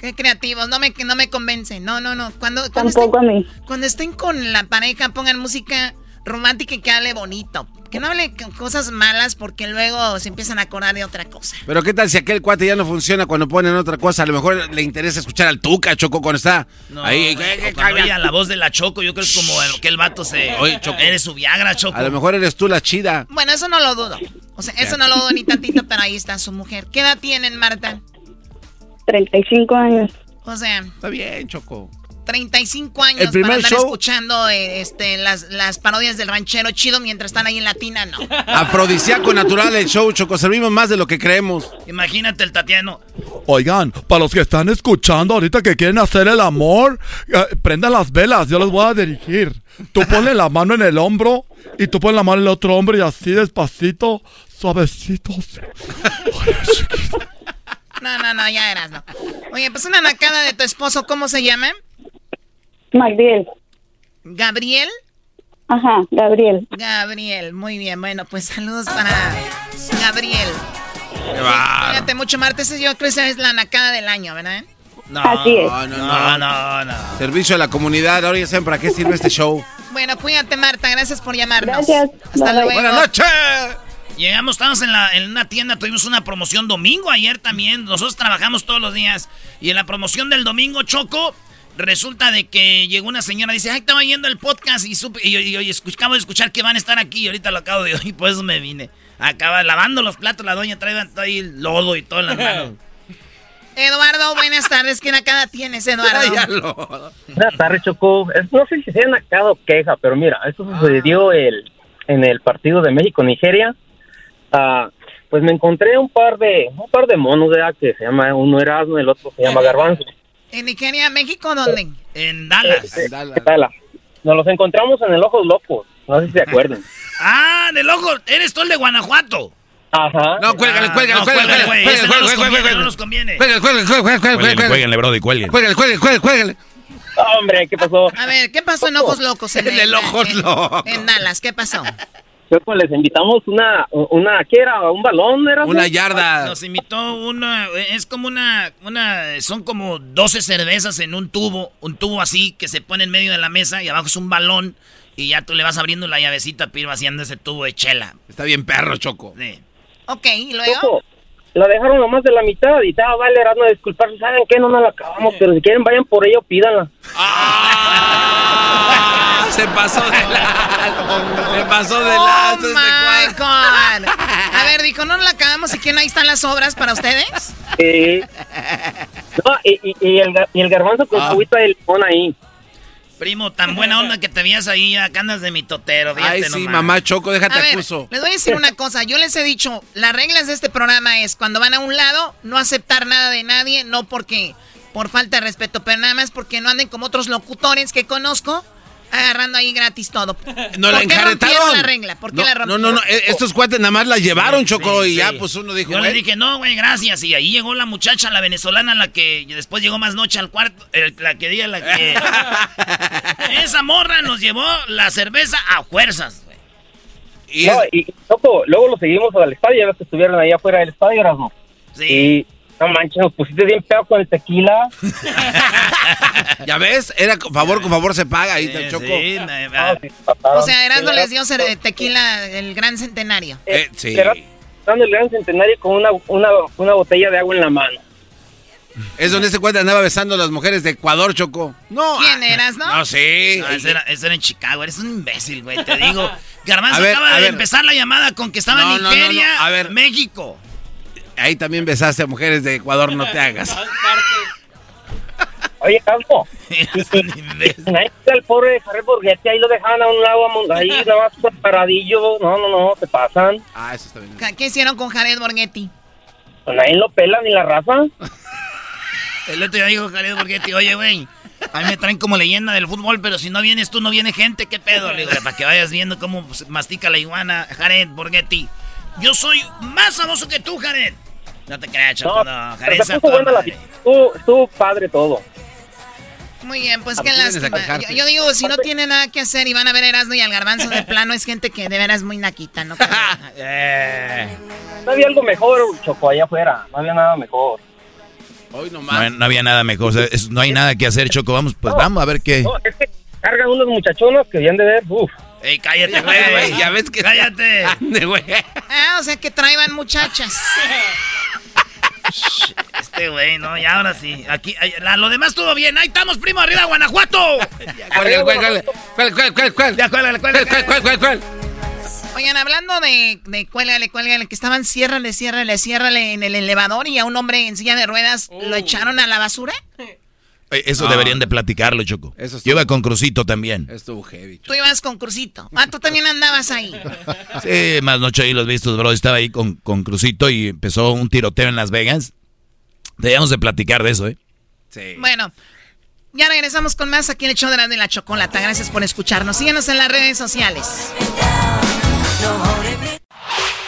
Qué creativos, no me, no me convencen. No, no, no. Cuando, cuando, estén, cuando estén con la pareja, pongan música romántica y que hable bonito. Que no hable con cosas malas porque luego se empiezan a acordar de otra cosa. Pero qué tal si aquel cuate ya no funciona cuando ponen otra cosa. A lo mejor le interesa escuchar al Tuca, Choco, cuando está no, ahí. o cuando oye la voz de la Choco yo creo que es como el, que el vato se Oye, Choco. eres su Viagra Choco A lo mejor eres tú la chida. Bueno, eso no lo dudo. O sea, eso no lo dudo ni tantito, pero ahí está su mujer. ¿Qué edad tienen, Marta? 35 años. O sea, Está bien, Choco. 35 años El primer para andar show- escuchando eh, este, las, las parodias del ranchero chido mientras están ahí en Latina, no. (laughs) Afrodisíaco natural el show, Choco. Servimos más de lo que creemos. imagínate el Tatiano Oigan, para los que están escuchando ahorita que quieren hacer el amor, eh, prendan las velas, yo los voy a dirigir. Tú (laughs) ponle la mano en el hombro y tú pones la mano en el otro hombro y así despacito, suavecitos. (laughs) No, no, no, ya eras, no. Oye, pues una nacada de tu esposo, ¿cómo se llama? Gabriel. ¿Gabriel? Ajá, Gabriel. Gabriel, muy bien. Bueno, pues saludos para Gabriel. Cuídate mucho, Marta. Ese yo creo que esa es la nacada del año, ¿verdad? no Así es. No, no, no no. Servicio a la comunidad. Ahora ya saben para qué sirve este show. Bueno, cuídate, Marta. Gracias por llamarnos. Gracias. Hasta Bye, bye. luego. Buenas noches. Llegamos, estábamos en, la, en una tienda, tuvimos una promoción domingo ayer también. Nosotros trabajamos todos los días. Y en la promoción del domingo, Choco, resulta de que llegó una señora, dice, ay, estaba yendo el podcast y, supe, y, y- acabo de escuchar que van a estar aquí. Y ahorita lo acabo de oír, (laughs) y por eso me vine. Acaba lavando los platos, la doña trae ahí lodo y todo en las manos. (laughs) Eduardo, buenas tardes. ¿Qué nacada tienes, Eduardo? (laughs) Buenas tardes, Choco. Es- no sé si sea nacado o queja, pero mira, esto sucedió el, en el partido de México-Nigeria. Ah, pues me encontré un par de un par de monos, ¿verdad? Que se llama, uno Erasmo, el otro se llama Garbanzo. ¿En Nigeria, México, dónde? En Dallas. ¿Qué tal? Nos los encontramos en el Ojos Locos. No sé si se acuerdan. Ah, del ojo, eres tú el de Guanajuato. Ajá. No, cuélgale, Ah, cuélgale, no, cuélgale, güey, cuélgale, no nos cuélgale, conviene, cuélgale. no nos conviene. Cuélgale, cuélgale, cuélgale, cuélgale, brody. Cuélgale, cuélgale, cuélgale, cuélgale. Hombre, ¿qué pasó? A ver, ¿qué pasó en Ojos Locos? En, (laughs) En el Ojos en- Locos. En Dallas, ¿qué pasó? Choco, les invitamos una, una, ¿qué era? ¿Un balón? ¿Era? Una yarda. Nos invitó una, es como una, una, son como 12 cervezas en un tubo, un tubo así que se pone en medio de la mesa y abajo es un balón y ya tú le vas abriendo la llavecita para ir vaciando ese tubo de chela. Está bien perro, Choco. Sí. Ok, ¿y luego? Choco, la dejaron nomás de la mitad y estaba vale, Erasmo, disculparse. ¿Saben qué? No nos la acabamos, pero si quieren vayan por ella o pídanla. ¡Ah! (laughs) Se pasó de lado. (laughs) Se pasó de ¡Oh, lado. este. God! (laughs) A ver, dijo, ¿no la acabamos y quién ahí están las obras para ustedes? Sí. No, y, y- y el, y el garbanzo con su agüita de limón ahí. Primo, tan buena onda que te veías ahí, acá andas de mi totero, Ay, sí, nomás. mamá Choco, déjate A ver, acuso. les voy a decir una cosa. Yo les he dicho, las reglas de este programa es cuando van a un lado, no aceptar nada de nadie, no porque por falta de respeto, pero nada más porque no anden como otros locutores que conozco, agarrando ahí gratis todo. No la ¿Por qué rompieron la regla? ¿Por qué no, la no, rompieron? no, no, eh, estos cuates nada más la llevaron, Choco, Sí, y ya pues uno dijo, Yo le dije, no, güey, gracias. Y ahí llegó la muchacha, la venezolana, la que después llegó más noche al cuarto. eh, la que diga, la que. (laughs) Esa morra nos llevó la cerveza a fuerzas, güey. Y No, es- y Choco, luego lo seguimos al estadio, ya ves que estuvieron ahí afuera del estadio, Erasmo. Sí. Y no manches, nos pusiste bien pedo con el tequila. (laughs) ya ves, era con favor, con favor se paga ahí, está Sí, Choco. sí, No, sí, pasaron. O sea, Erasmo Sí, les dio tequila el gran centenario. Eh, sí. Era- Dando el gran centenario con una, una, una botella de agua en la mano. Es donde ese cuate andaba besando a las mujeres de Ecuador, Choco. No. ¿Quién ah, eras, no? No, sí. No, eso, era, eso era en Chicago, eres un imbécil, güey, te digo. (laughs) Garbanzo acaba de ver. empezar la llamada con que estaba No, en no, no, Nigeria, no, a ver. México. Ahí también besaste a mujeres de Ecuador, no te hagas. (laughs) Oye, Campo. Ahí está el pobre Jared Borghetti, ahí lo dejaban a un lado, ahí (laughs) nada más paradillo. No, no, no, se pasan. Ah, eso está bien. ¿Qué hicieron con Jared Borghetti? Pues nadie lo pela ni la raza. El otro día dijo Jared Borghetti, oye, güey, a mí me traen como leyenda del fútbol, pero si no vienes tú, no viene gente, ¿qué pedo? Le digo, para que vayas viendo cómo mastica la iguana, Jared Borghetti. Yo soy más famoso que tú, Jared. No te creas, Choco, no. no Jared estuvo, buena la, estuvo, estuvo padre todo. Muy bien, pues qué lástima. Yo, yo, digo, si no tiene nada que hacer y van a ver Erasmo y al garbanzo de plano, es gente que de veras es muy naquita, ¿no? (laughs) eh. No había algo mejor, Choco, allá afuera. No había nada mejor. Hoy nomás. No, no, había nada mejor. O sea, es, no hay nada que hacer, Choco. Vamos, pues no, vamos a ver qué. No, es que cargan unos muchachonos que vienen de ver. Uf. Ey, cállate, (laughs) güey. Ya ves que. Cállate. (laughs) Ande, güey. Ah, o sea que traían muchachas. (laughs) Este güey, no, y ahora sí. Aquí, la, lo demás estuvo bien. Ahí estamos, primo, arriba, Guanajuato. ¿Cuál, cuál, cuál, cuál, cuál, cuál, cuál? Ya, cuál, cuál, cuál, cuál, cuál, cuál. Oigan, hablando de, de cuélgale, cuélgale, que estaban ciérrale, ciérrale, ciérrale en el elevador y a un hombre en silla de ruedas lo echaron a la basura. Eso deberían de platicarlo, Choco. Eso Yo iba con Crucito también. Estuvo heavy. Tú ibas con Crucito. Ah, tú también andabas ahí. (laughs) sí, más noche ahí los vistos, bro. Estaba ahí con, con Crucito y empezó un tiroteo en Las Vegas. Debíamos de platicar de eso, ¿eh? Sí. Bueno, ya regresamos con más aquí en el show de la, de la chocolata. Gracias por escucharnos. Síguenos en las redes sociales.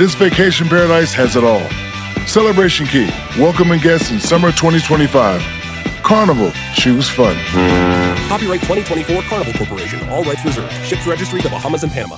This vacation paradise has it all. Celebration Key, welcoming guests in summer 2025. Carnival, choose fun. Copyright 2024 Carnival Corporation, all rights reserved. Ships registry the Bahamas and Panama.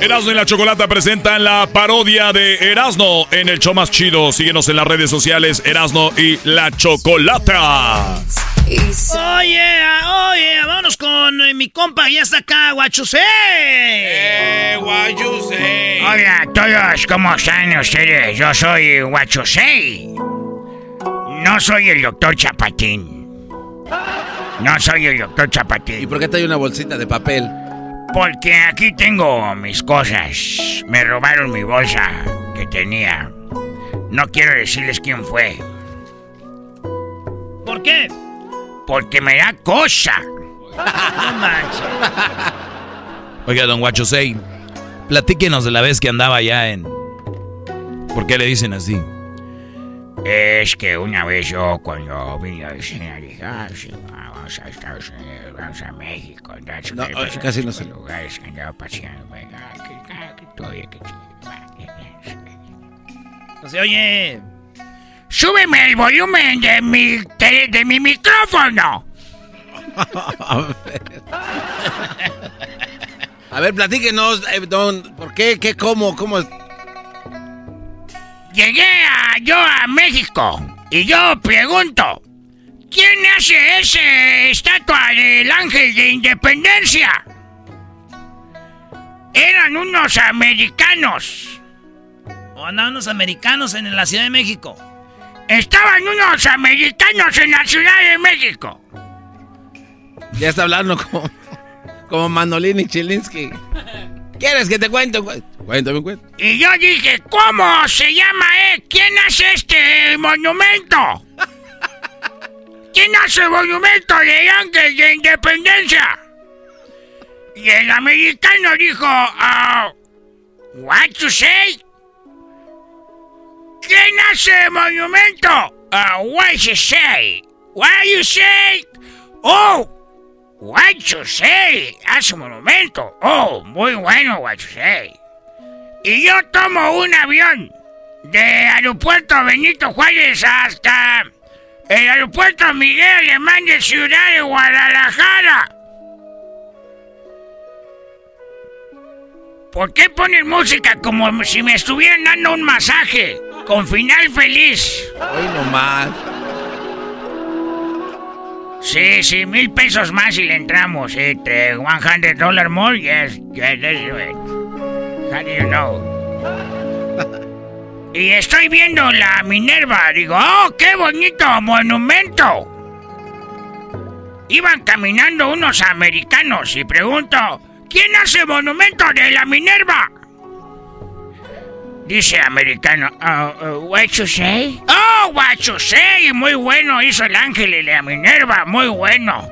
Erasmo y la Chocolata presentan la parodia de Erasmo en el show más chido. Síguenos en las redes sociales Erasmo y la Chocolata. Oye, oye, vámonos con eh, mi compa, ya está acá, Guachusei. Eh, Guachusei. Hola a todos, ¿cómo están ustedes? Yo soy Guachusei. No soy el doctor Chapatín. No soy el doctor Chapatín. ¿Y por qué te hay una bolsita de papel? Porque aquí tengo mis cosas. Me robaron mi bolsa que tenía. No quiero decirles quién fue. ¿Por qué? Porque me da cosa. No manches. Oiga, don Guachosei, platíquenos de la vez que andaba allá en... ¿Por qué le dicen así? Es que una vez yo cuando vine a diseñar dije, ah, sí, vamos a Estados Unidos, vamos a México. Entonces, No, casi no sé. lugares que andaba paseando. venga, que- que- que todavía que- No se oye. Súbeme el volumen de mi, de, de mi micrófono. A ver, platíquenos, eh, don, ¿por qué, qué, cómo, cómo? Llegué a, yo a México y yo pregunto, ¿quién hace ese estatua del ángel de independencia? Eran unos americanos. O andaban unos americanos en la Ciudad de México. Estaban unos americanos en la Ciudad de México. Ya está hablando como, como Manolín y Chilinsky. ¿Quieres que te cuente? Cuéntame, cuéntame. Y yo dije, ¿cómo se llama, eh? ¿Quién hace este monumento? ¿Quién hace el monumento del ángel de independencia? Y el americano dijo, ah, what you say? ¿Quién hace monumento? Ah, what you say? What you say? Oh, what you say? Hace un monumento. Oh, muy bueno, what you say. Y yo tomo un avión de aeropuerto Benito Juárez hasta el aeropuerto Miguel Alemán de Ciudad de Guadalajara. ¿Por qué ponen música como si me estuvieran dando un masaje? Con final feliz. Hoy nomás. Sí, sí, mil pesos más y le entramos. Eh, te- 100 dollar more, yes, yes, let's do it. How do you know? Y estoy viendo la Minerva. Digo, ¡oh, qué bonito monumento! Iban caminando unos americanos y pregunto, ¿quién hace monumento de la Minerva? Dice americano, oh, what you say? Oh, what you say. Muy bueno hizo el ángel y la Minerva, muy bueno.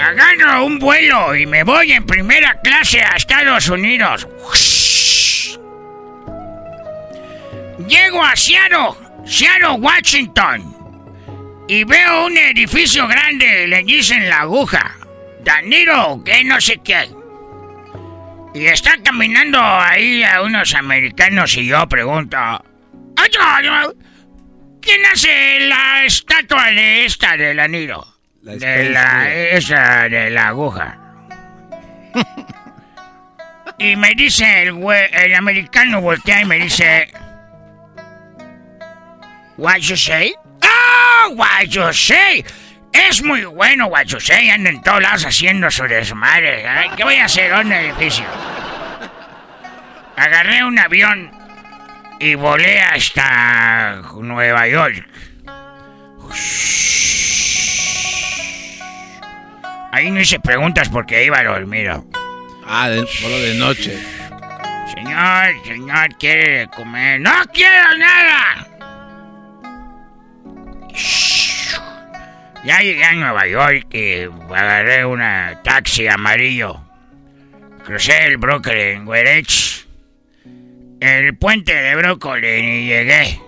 Agarro un vuelo y me voy en primera clase a Estados Unidos. Llego a Seattle, Seattle, Washington. Y veo un edificio grande, le dicen la aguja. Danilo, que no sé qué. Y está caminando ahí a unos americanos y yo pregunto, ¿quién hace la estatua de esta del anillo? de la, esa de la aguja. (laughs) y me dice el, güey, el americano voltea y me dice, What you say? Oh, what you say? Es muy bueno, what you say. Anda en todos lados haciendo su desmadre. Ay, ¿Qué voy a hacer? ¿Dónde edificio? Agarré un avión y volé hasta Nueva York. Ahí no hice preguntas porque iba a dormir. Ah, de, solo de noche. Señor, señor, quiere comer. ¡No quiero nada! Ya llegué a Nueva York y agarré una taxi amarillo. Crucé el Brooklyn Greenwich. El puente de Brooklyn y llegué.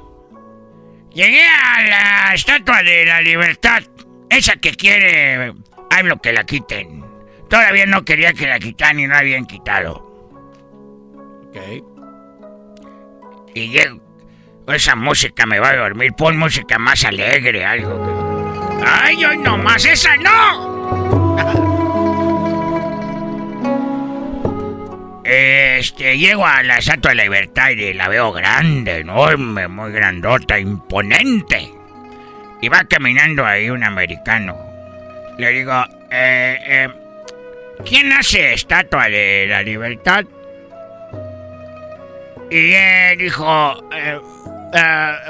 Llegué a la Estatua de la Libertad. Esa que quiere hablo que la quiten. Todavía no quería que la quitaran y no habían quitado. Ok. Y llego. Esa música me va a dormir. Pon música más alegre, algo que. ¡Ay, hoy nomás! ¡Esa no! Este, llego a la Estatua de la Libertad y la veo grande, enorme, muy grandota, imponente. Y va caminando ahí un americano. Le digo, eh, eh, ¿quién hace estatua de la libertad? Y él dijo, eh,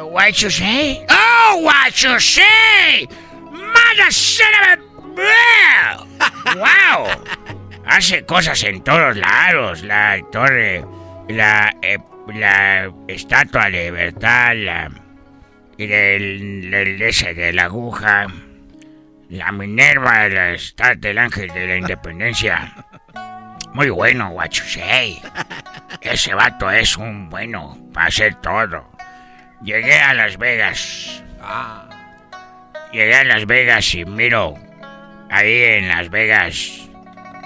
what you say? Oh, what you say? Wow. Hace cosas en todos lados, la torre, la, eh, la estatua de libertad, la, y del, del- de la aguja. La Minerva, la estatua del ángel de la independencia. Muy bueno, say. Ese vato es un bueno para hacer todo. Llegué a Las Vegas. Llegué a Las Vegas y miro ahí en Las Vegas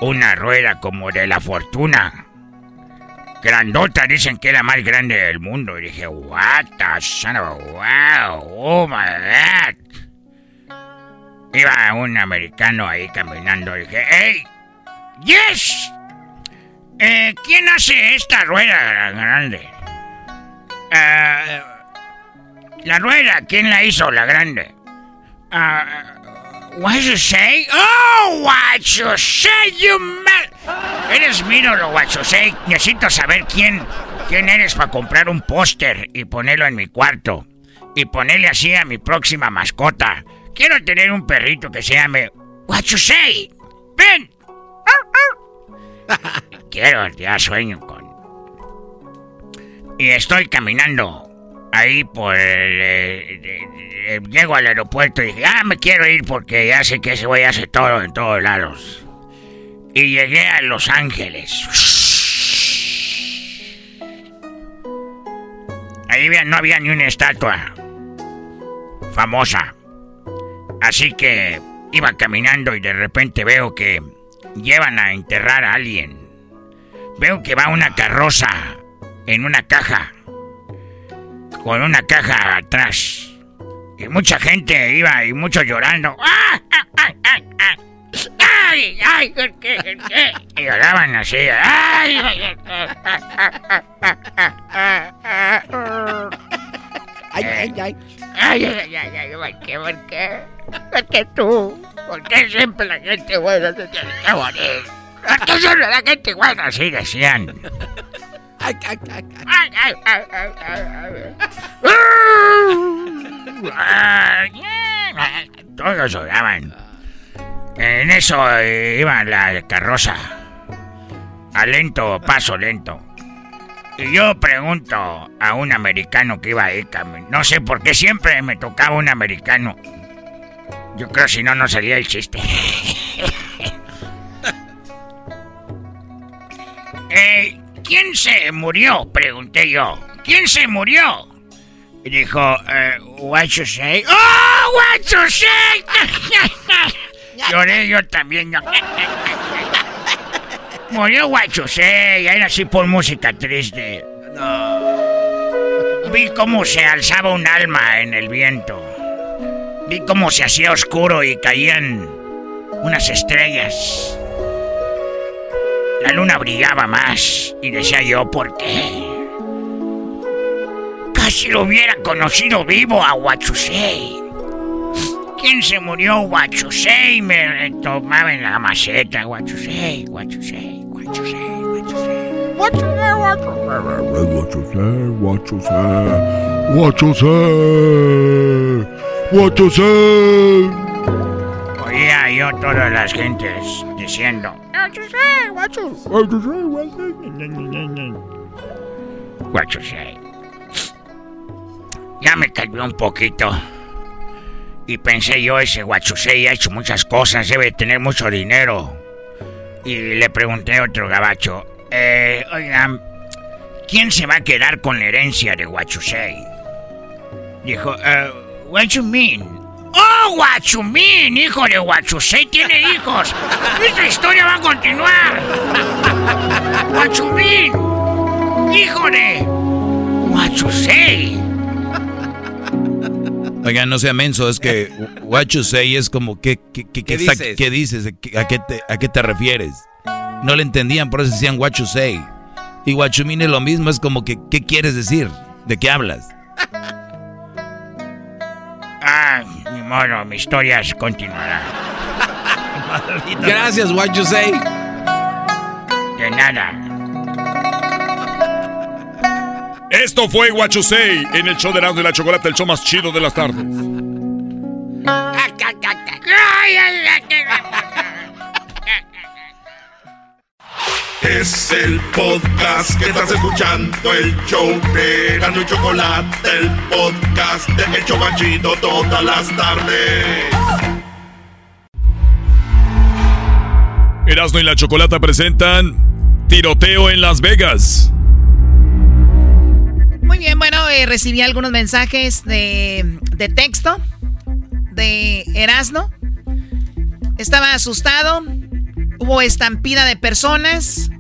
una rueda como de la fortuna. Grandota, dicen que es la más grande del mundo. Y dije, what the son of wow, oh my god. Iba un americano ahí caminando. Dije, hey, yes. Eh, ¿Quién hace esta rueda grande? Eh, la rueda, ¿quién la hizo, la grande? Ah, what you say? Oh, what you say, you man. Eres mi ídolo, what you say. Necesito saber quién, quién eres para comprar un póster y ponerlo en mi cuarto. Y ponerle así a mi próxima mascota. Quiero tener un perrito que se llame What you say. Ven. (laughs) Quiero, ya sueño con. Y estoy caminando ahí por el. eh, eh, llego al aeropuerto y dije, ah, me quiero ir porque ya sé que ese güey hace todo en todos lados. Y llegué a Los Ángeles. Ahí no había ni una estatua famosa. Así que iba caminando y de repente veo que llevan a enterrar a alguien. Veo que va una carroza en una caja. Con una caja atrás. Y mucha gente iba y muchos llorando. ¡Ah! ¡Ah! ¡Ah! ¡Ah! ¡Ah! ¡Ay! ¡Ay! ¿por qué? ¿Por qué? Y lloraban así. ¡Ay! ay, ay. Ay, ay, ay. Ay, ay, ay, ay, ay, ¿por qué? ¿Por qué? ¿Por qué tú? ¿Por qué siempre la gente buena se tiene que morir? ¿Por qué siempre la gente buena? Así decían. Todos odaban. En eso iba la carroza. A lento, paso lento. Y yo pregunto a un americano que iba ahí, no sé por qué siempre me tocaba un americano. Yo creo si no, no salía el chiste. (laughs) Eh, ¿Quién se murió? Pregunté yo. ¿Quién se murió? Y dijo, eh, what you? ¡Oh, what! (laughs) Lloré yo también. yo. (laughs) Murió what you say. Era así por música triste. Vi cómo se alzaba un alma en el viento. Vi cómo se hacía oscuro y caían unas estrellas. La luna brillaba más y decía yo, ¿por qué? Casi lo hubiera conocido vivo a Huachusei. ¿Quién se murió? Huachusei me tomaba en la maceta. Huachusei, Huachusei, Huachusei, Huachusei. What you say, what Oía yo todas las gentes diciendo. What you say. Ya me calmé un poquito. Y pensé yo, ese Huachusei ha hecho muchas cosas, debe tener mucho dinero. Y le pregunté a otro gabacho, eh, oigan, ¿quién se va a quedar con la herencia de Huachusei? Dijo, eh, what you mean? ¡Oh, Huachumín! ¡Hijo de Huachusei tiene hijos! ¡Esta historia va a continuar! (laughs) ¡Huachumín! ¡Hijo de Huachusei! Oigan, no sea menso, es que say es como, ¿qué, qué, qué, ¿Qué está- dices? qué dices? ¿A qué, te, ¿A qué te refieres? No le entendían, por eso decían say. Y mean es lo mismo, es como que, ¿qué quieres decir? ¿De qué hablas? Modo, mi historia continuará. Gracias, what you say. De nada. Esto fue Guachusei en el show de Erasmo y la Chocolate, el show más chido de las tardes. Es el podcast que estás escuchando, el show de Gano y Chocolate, el podcast de El Chobachito todas las tardes. Erasmo y la Chocolata presentan Tiroteo en Las Vegas. Muy bien, bueno, eh, recibí algunos mensajes de, de texto de Erasno. Estaba asustado. Hubo estampida de personas.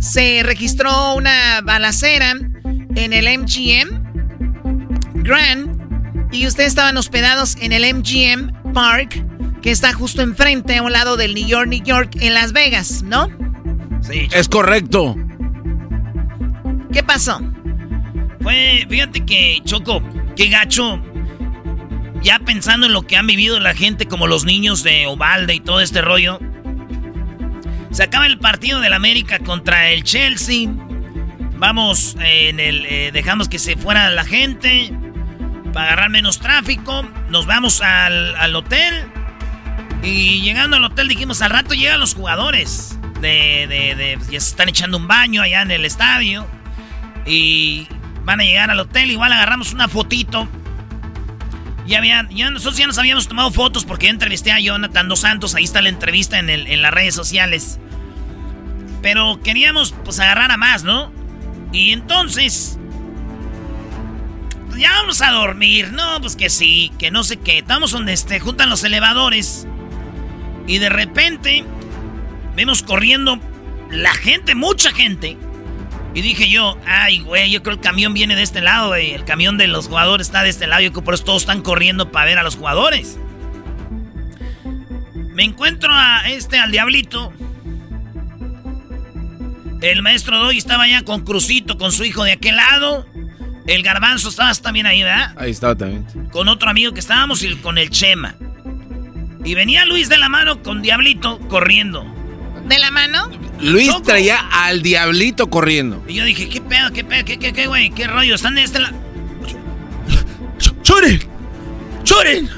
Se registró una balacera en el MGM Grand. Y ustedes estaban hospedados en el MGM Park, que está justo enfrente, a un lado del New York, New York, en Las Vegas, ¿no? Sí. Es correcto. ¿Qué pasó? Fue, fíjate que, Choco, qué gacho. Ya pensando en lo que han vivido la gente, como los niños de Ovalde y todo este rollo. Se acaba el partido del América contra el Chelsea. Vamos, eh, en el, eh, dejamos que se fuera la gente para agarrar menos tráfico. Nos vamos al, al hotel. Y llegando al hotel dijimos, al rato llegan los jugadores. De, de, de- ya se están echando un baño allá en el estadio. Y van a llegar al hotel. Igual agarramos una fotito. Ya había, ya nosotros ya nos habíamos tomado fotos porque yo entrevisté a Jonathan Dos Santos. Ahí está la entrevista en, el- en las redes sociales. Pero queríamos pues agarrar a más, ¿no? Y entonces... pues, ya vamos a dormir. No, pues que sí, que no sé qué. Estamos donde este, juntan los elevadores. Y de repente vemos corriendo la gente, mucha gente. Y dije yo, ay, güey, yo creo el camión viene de este lado, güey. El camión de los jugadores está de este lado. Yo creo por eso todos están corriendo para ver a los jugadores. Me encuentro a este, al diablito. El maestro Doy estaba allá con Crucito, con su hijo de aquel lado. El garbanzo estabas también ahí, ¿verdad? Ahí estaba también. Con otro amigo que estábamos y con el Chema. Y venía Luis de la mano con Diablito corriendo. ¿De la mano? Luis traía al diablito corriendo. Y yo dije, ¿qué pedo, qué pedo, qué, qué, qué, güey? ¿Qué rollo? ¿Están de este lado? ¡Churen! ¡Churen!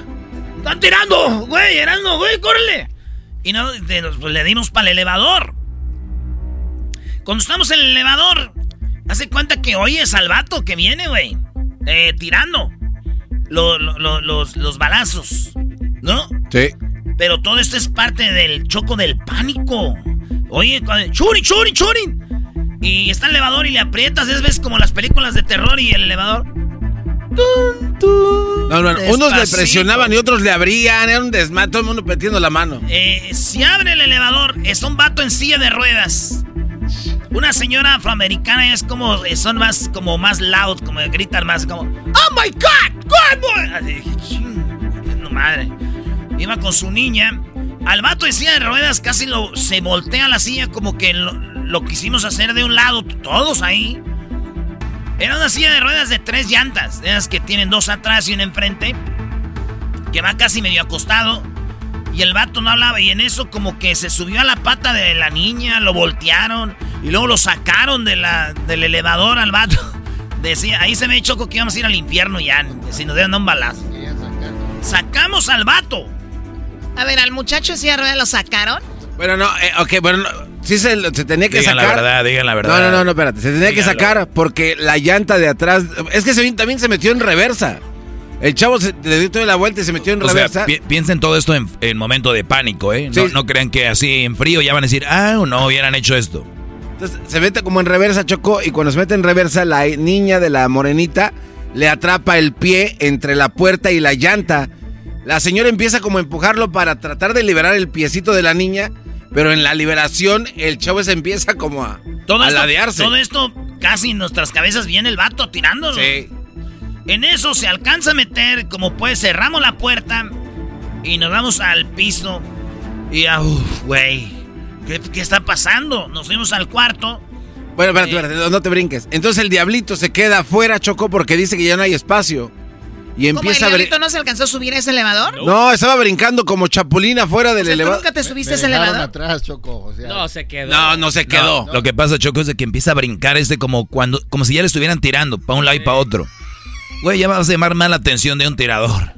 ¡Están tirando! ¡Güey, Erasmo, güey, córrele! Y no, de- pues, le dimos para el elevador. Cuando estamos en el elevador, hace cuenta que oyes al vato que viene, güey. eh, tirando lo- lo- lo- los, los balazos, ¿no? Sí. Pero todo esto es parte del choco del pánico. Oye, ¡Churin, churin, churin! Y está el elevador y le aprietas, es ves como las películas de terror y el elevador. No, no, no. Unos le presionaban y otros le abrían. Era un desmato, todo el mundo metiendo la mano. Eh, si abre el elevador, es un vato en silla de ruedas. Una señora afroamericana es como, eh, son más, como más loud, como gritan más, como, ¡Oh my God! God boy! Así dije, "Ching, no madre. Iba con su niña. Al vato en silla de ruedas casi lo, se voltea la silla como que lo, lo quisimos hacer de un lado, todos ahí. Era una silla de ruedas de tres llantas, de esas que tienen dos atrás y una enfrente, que va casi medio acostado. Y el vato no hablaba y en eso como que se subió a la pata de la niña, lo voltearon y luego lo sacaron de la, del elevador al vato. (laughs) Decía, ahí se me choco que íbamos a ir al infierno ya, si nos dieron un balazo. Sacamos al vato. A ver, al muchacho de silla de ruedas lo sacaron. Bueno, no, eh, ok, bueno, no, sí se, se tenía que Digan la sacar. verdad, digan la verdad. No, no, no, no, espérate. Se tenía que sacar porque la llanta de atrás. Es que se, también se metió en reversa. El chavo se, le dio toda la vuelta y se metió en O sea, reversa. pi- piensen todo esto en, en momento de pánico, ¿eh? No, no crean que así en frío ya van a decir, ah, no, hubieran hecho esto. Entonces se mete como en reversa, Chocó, y cuando se mete en reversa, la niña de la morenita le atrapa el pie entre la puerta y la llanta. La señora empieza como a empujarlo para tratar de liberar el piecito de la niña, pero en la liberación el chavo se empieza como a, Todo a esto, ladearse. todo esto casi en nuestras cabezas viene el vato tirándonos. Sí. En eso se alcanza a meter, como pues cerramos la puerta y nos vamos al piso. Y, ah, uf, güey, ¿qué, qué está pasando? Nos fuimos al cuarto. Bueno, espérate, espérate, no, no te brinques. Entonces el diablito se queda afuera, Chocó, porque dice que ya no hay espacio. Y ¿Cómo el empieza a ver. diablito no se alcanzó a subir a ese elevador? No, estaba brincando como chapulín afuera del O sea, ¿tú elevador. nunca te subiste a Me ese dejaron elevador? atrás, Choco. O sea, No, se quedó. No, no se quedó. No, Lo que pasa, Choco, es de que empieza a brincar este como cuando, como si ya le estuvieran tirando para un lado y para otro. Güey, ya vas a llamar más la atención de un tirador.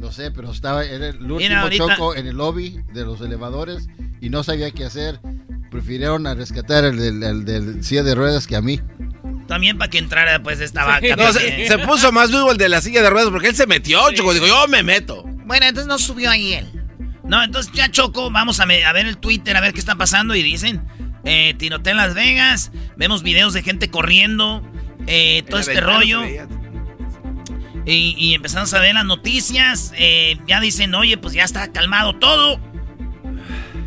Lo sé, pero estaba era el último Mira, ahorita- choco en el lobby de los elevadores y no sabía qué hacer. Prefirieron a rescatar el del, el del silla de ruedas que a mí. También para que entrara pues esta vaca. No, también. se, se puso más vivo el de la silla de ruedas porque él se metió, Choco. Digo, yo me meto. Bueno, entonces no subió ahí él. No, entonces ya Choco, vamos a, me- a ver el Twitter, a ver qué está pasando. Y dicen, eh, tiroteo en Las Vegas, vemos videos de gente corriendo, eh, todo En la este ventana rollo. se veía. Y, empezamos a ver las noticias. eh, ya dicen, oye, pues ya está calmado todo.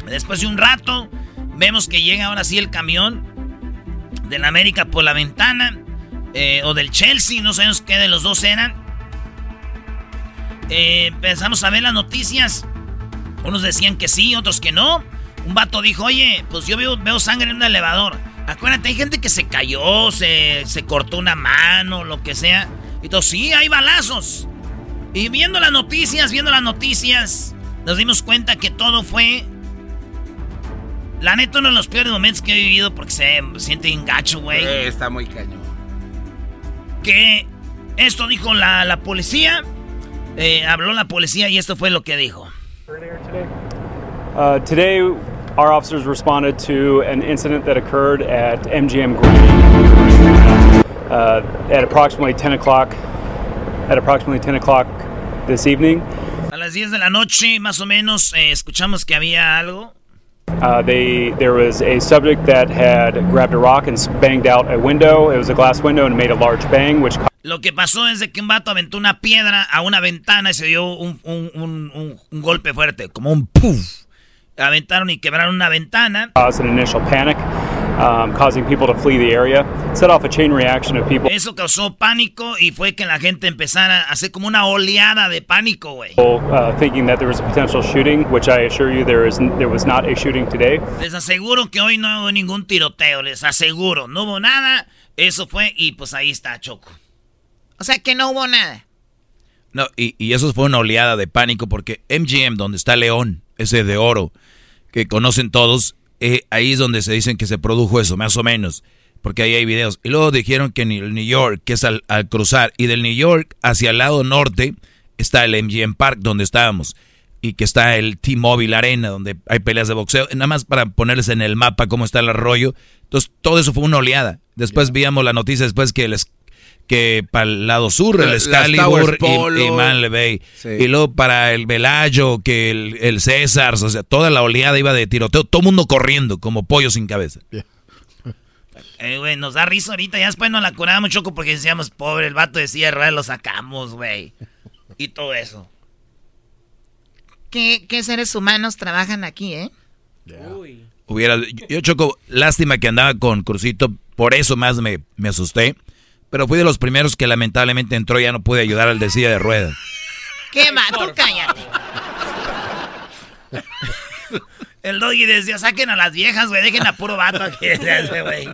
Después de un rato, vemos que llega ahora sí el camión del América por la ventana. eh, o del Chelsea, no sabemos qué de los dos eran. Eh, empezamos a ver las noticias. Unos decían que sí, otros que no. Un vato dijo, oye, pues yo veo, veo sangre en un elevador. Acuérdate, hay gente que se cayó, se, se cortó una mano, lo que sea. Y todo, sí, hay balazos. Y viendo las noticias, viendo las noticias, nos dimos cuenta que todo fue... La neta, uno de los peores momentos que he vivido porque se siente bien gacho, güey. Eh, está muy cañón. Que esto dijo la, la policía. Eh, habló la policía y esto fue lo que dijo. Uh, today, our officers responded to an incident that occurred at MGM Grand uh, at approximately 10 o'clock. At approximately 10 o'clock this evening, A las 10 de la noche, más o menos, eh, escuchamos que había algo. uh, they there was a subject that had grabbed a rock and banged out a window. It was a glass window and made a large bang, which Lo que pasó es de que un vato aventó una piedra a una ventana y se dio un, un- un- un- un golpe fuerte, como un puff. Aventaron y quebraron una ventana. caused an initial panic, causing people to flee the area. Set off a chain reaction of people. Eso causó pánico y fue que la gente empezara a hacer como una oleada de pánico, güey. thinking that there was a potential shooting, which I assure you there is there was not a shooting today. Les aseguro que hoy no hubo ningún tiroteo, les aseguro. No hubo nada. Eso fue y pues ahí está Choco. O sea que no hubo nada. No, y, y eso fue una oleada de pánico porque MGM, donde está León, ese de oro, que conocen todos, eh, ahí es donde se dicen que se produjo eso, más o menos. Porque ahí hay videos. Y luego dijeron que en el New York, que es al, al cruzar, y del New York hacia el lado norte está el MGM Park, donde estábamos. Y que está el T-Mobile Arena, donde hay peleas de boxeo. Nada más para ponerles en el mapa cómo está el arroyo. Entonces, todo eso fue una oleada. Después víamos la noticia después que les que para el lado sur, el Excalibur y, y. Sí. Y luego para el Velayo, que el, el César, o sea, toda la oleada iba de tiroteo, todo mundo corriendo como pollo sin cabeza. (laughs) Eh, güey, nos da risa ahorita. Ya después nos la curamos, Choco, porque decíamos, pobre, el vato de silla de ruedas lo sacamos, güey. Y todo eso. ¿Qué, qué seres humanos trabajan aquí, eh? Hubiera, yo, yo, choco, lástima que andaba con Crucito, por eso más me, me asusté. Pero fui de los primeros que lamentablemente entró y ya no pude ayudar al de silla de ruedas. ¿Qué va? Tú cállate. (laughs) El doggy decía, saquen a las viejas, güey, dejen a puro vato aquí. (laughs) ese, güey.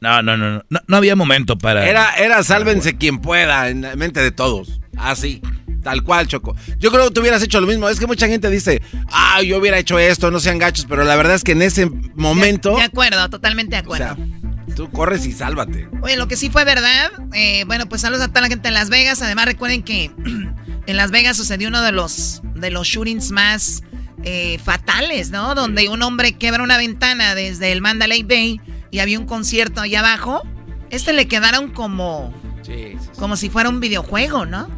No, no, no, no, no, no había momento para... Era, era sálvense quien pueda en la mente de todos. Así. Tal cual, Choco. Yo creo que tú hubieras hecho lo mismo. Es que mucha gente dice, ah, yo hubiera hecho esto, no sean gachos, pero la verdad es que en ese momento, De acuerdo, totalmente de acuerdo. Tú corres y sálvate. Oye, lo que sí fue verdad, eh, bueno, pues saludos a toda la gente en Las Vegas. Además, recuerden que (clears throat) en Las Vegas sucedió uno de los, de los shootings más eh, fatales, ¿no? Donde un hombre quebra una ventana desde el Mandalay Bay y había un concierto allá abajo. Este le quedaron como, como si fuera un videojuego, ¿no?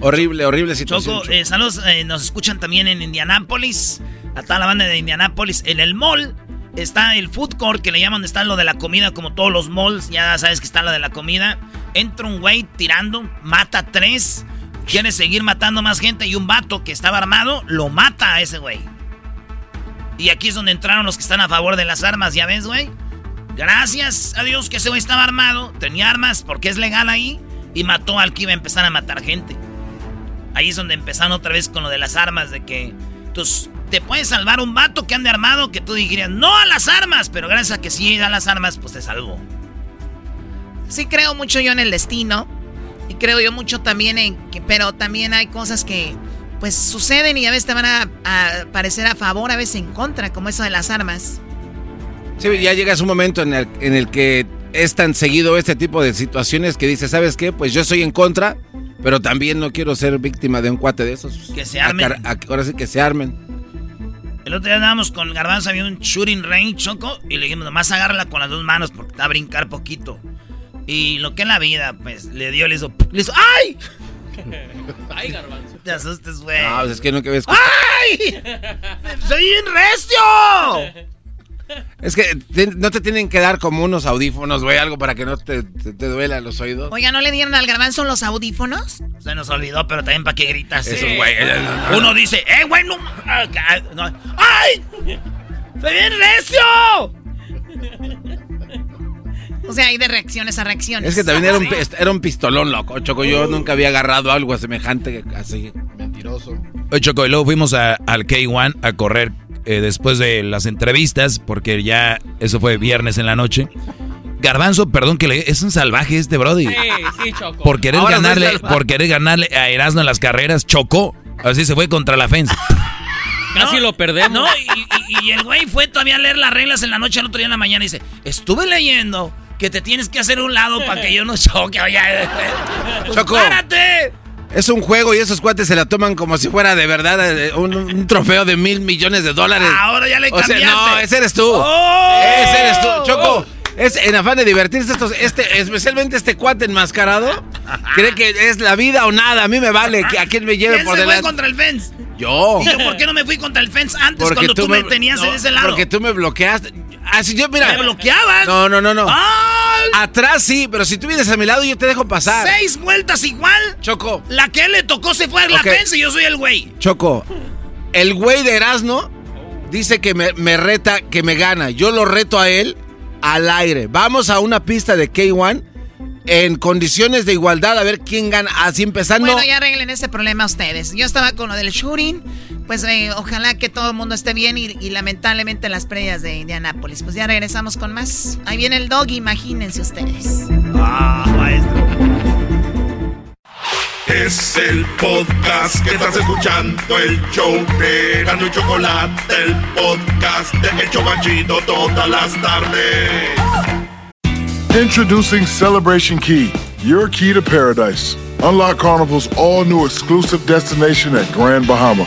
Horrible, horrible situación. Choco, Choco. eh, saludos, eh, nos escuchan también en Indianápolis, a toda la banda de Indianápolis. En el mall está el food court, que le llaman, está lo de la comida, como todos los malls, ya sabes que está lo de la comida. Entra un güey tirando, mata tres, quiere seguir matando más gente y un vato que estaba armado lo mata a ese güey. Y aquí es donde entraron los que están a favor de las armas, ¿ya ves, güey? Gracias a Dios que ese güey estaba armado, tenía armas porque es legal ahí y mató al que iba a empezar a matar gente. Ahí es donde empezaron otra vez con lo de las armas, de que tus, te puede salvar un vato que ande armado que tú dirías, no a las armas, pero gracias a que sí a las armas, pues te salvó. Sí creo mucho yo en el destino y creo yo mucho también en que, pero también hay cosas que pues suceden y a veces te van a, a parecer a favor, a veces en contra, como eso de las armas. Sí, ya llegas un momento en el, en el que es tan seguido este tipo de situaciones que dices, ¿sabes qué? Pues yo estoy en contra, pero también no quiero ser víctima de un cuate de esos. Que se armen. A- a- ahora sí que se armen. El otro día andábamos con Garbanzo, había un shooting range, Choco, y le dijimos, nomás agárrala con las dos manos porque te va a brincar poquito. Y lo que en la vida, pues, le dio, le hizo, le hizo, ¡ay! (laughs) Ay, garbanzo. Te asustes, güey. No, pues es que nunca ves. ¡Ay! ¡Soy bien recio! Es que te- no te tienen que dar como unos audífonos, güey, algo para que no te, te, te duela los oídos. Oiga, ¿no le dieron al garbanzo los audífonos? Se nos olvidó, pero también para qué gritas. Esos eh? güey, Uno dice, ¡eh, güey, no! ah. ¡Ay! ¡Soy bien recio! O sea, hay de reacciones a reacciones. Es que también era un, era un pistolón, loco, Choco. Yo nunca había agarrado algo semejante que- así. Mentiroso. Oye, Choco, y luego fuimos a- al K1 a correr eh, después de las entrevistas, porque ya eso fue viernes en la noche. Garbanzo, perdón que le... Es un salvaje este Brody. Sí, sí, Choco. Por querer, Ahora ganarle, por querer ganarle a Erasmo en las carreras, chocó. Así se fue contra la fence. Casi lo perdemos. No, y, y- y el güey fue todavía a leer las reglas en la noche, el otro día en la mañana y dice, estuve leyendo que te tienes que hacer un lado para que yo no choque. Oye, pues, Choco. ¡Párate! Es un juego y esos cuates se la toman como si fuera de verdad eh, un, un trofeo de mil millones de dólares. Ahora ya le O sea, cambiaste. no, ese eres tú. ¡Oh! Ese eres tú, Choco. Es en afán de divertirse estos, este, especialmente este cuate enmascarado, cree que es la vida o nada. A mí me vale que a quién me lleve ¿Quién por se fue delante. contra el fence? Yo. ¿Y yo por qué no me fui contra el fence antes cuando tú, me, tenías en ese lado? Porque tú me bloqueaste. Así yo, mira. ¿Me bloqueabas? No, no, no, no. ¡Ay! Atrás sí, pero si tú vienes a mi lado yo te dejo pasar. Seis vueltas igual. Choco. La que él le tocó se fue a la Ok. fence y yo soy el güey. Choco, el güey de Erasmo dice que me, me reta, que me gana. Yo lo reto a él al aire. Vamos a una pista de K1 en condiciones de igualdad a ver quién gana. Así empezando. Bueno, ya arreglen ese problema ustedes. Yo estaba con lo del shooting. Pues eh, ojalá que todo el mundo esté bien y, y lamentablemente las playas de Indianápolis. Pues ya regresamos con más. Ahí viene el dog, imagínense ustedes. Ah, maestro. Es el podcast que estás escuchando, el show de Gano y Chocolate, el podcast de El Chobachito todas las tardes. Introducing Celebration Key, your key to paradise. Unlock Carnival's all new exclusive destination at Grand Bahama,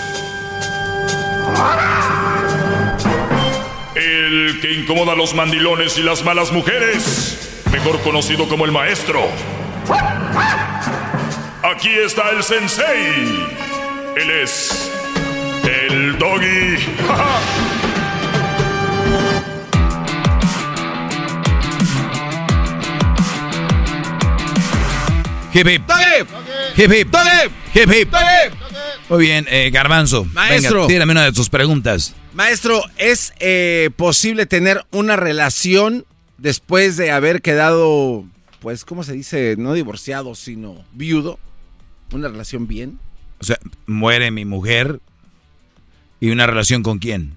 El que incomoda a los mandilones y las malas mujeres. Mejor conocido como el maestro. Aquí está el sensei. Él es el doggy. Hip hip. Hip hip. Hip hip. Muy bien, eh, Garbanzo. Maestro. Venga, tírame una de tus preguntas. Maestro, ¿es eh, posible tener una relación después de haber quedado, pues, ¿cómo se dice? No divorciado, sino viudo. ¿Una relación bien? O sea, muere mi mujer y una relación con quién?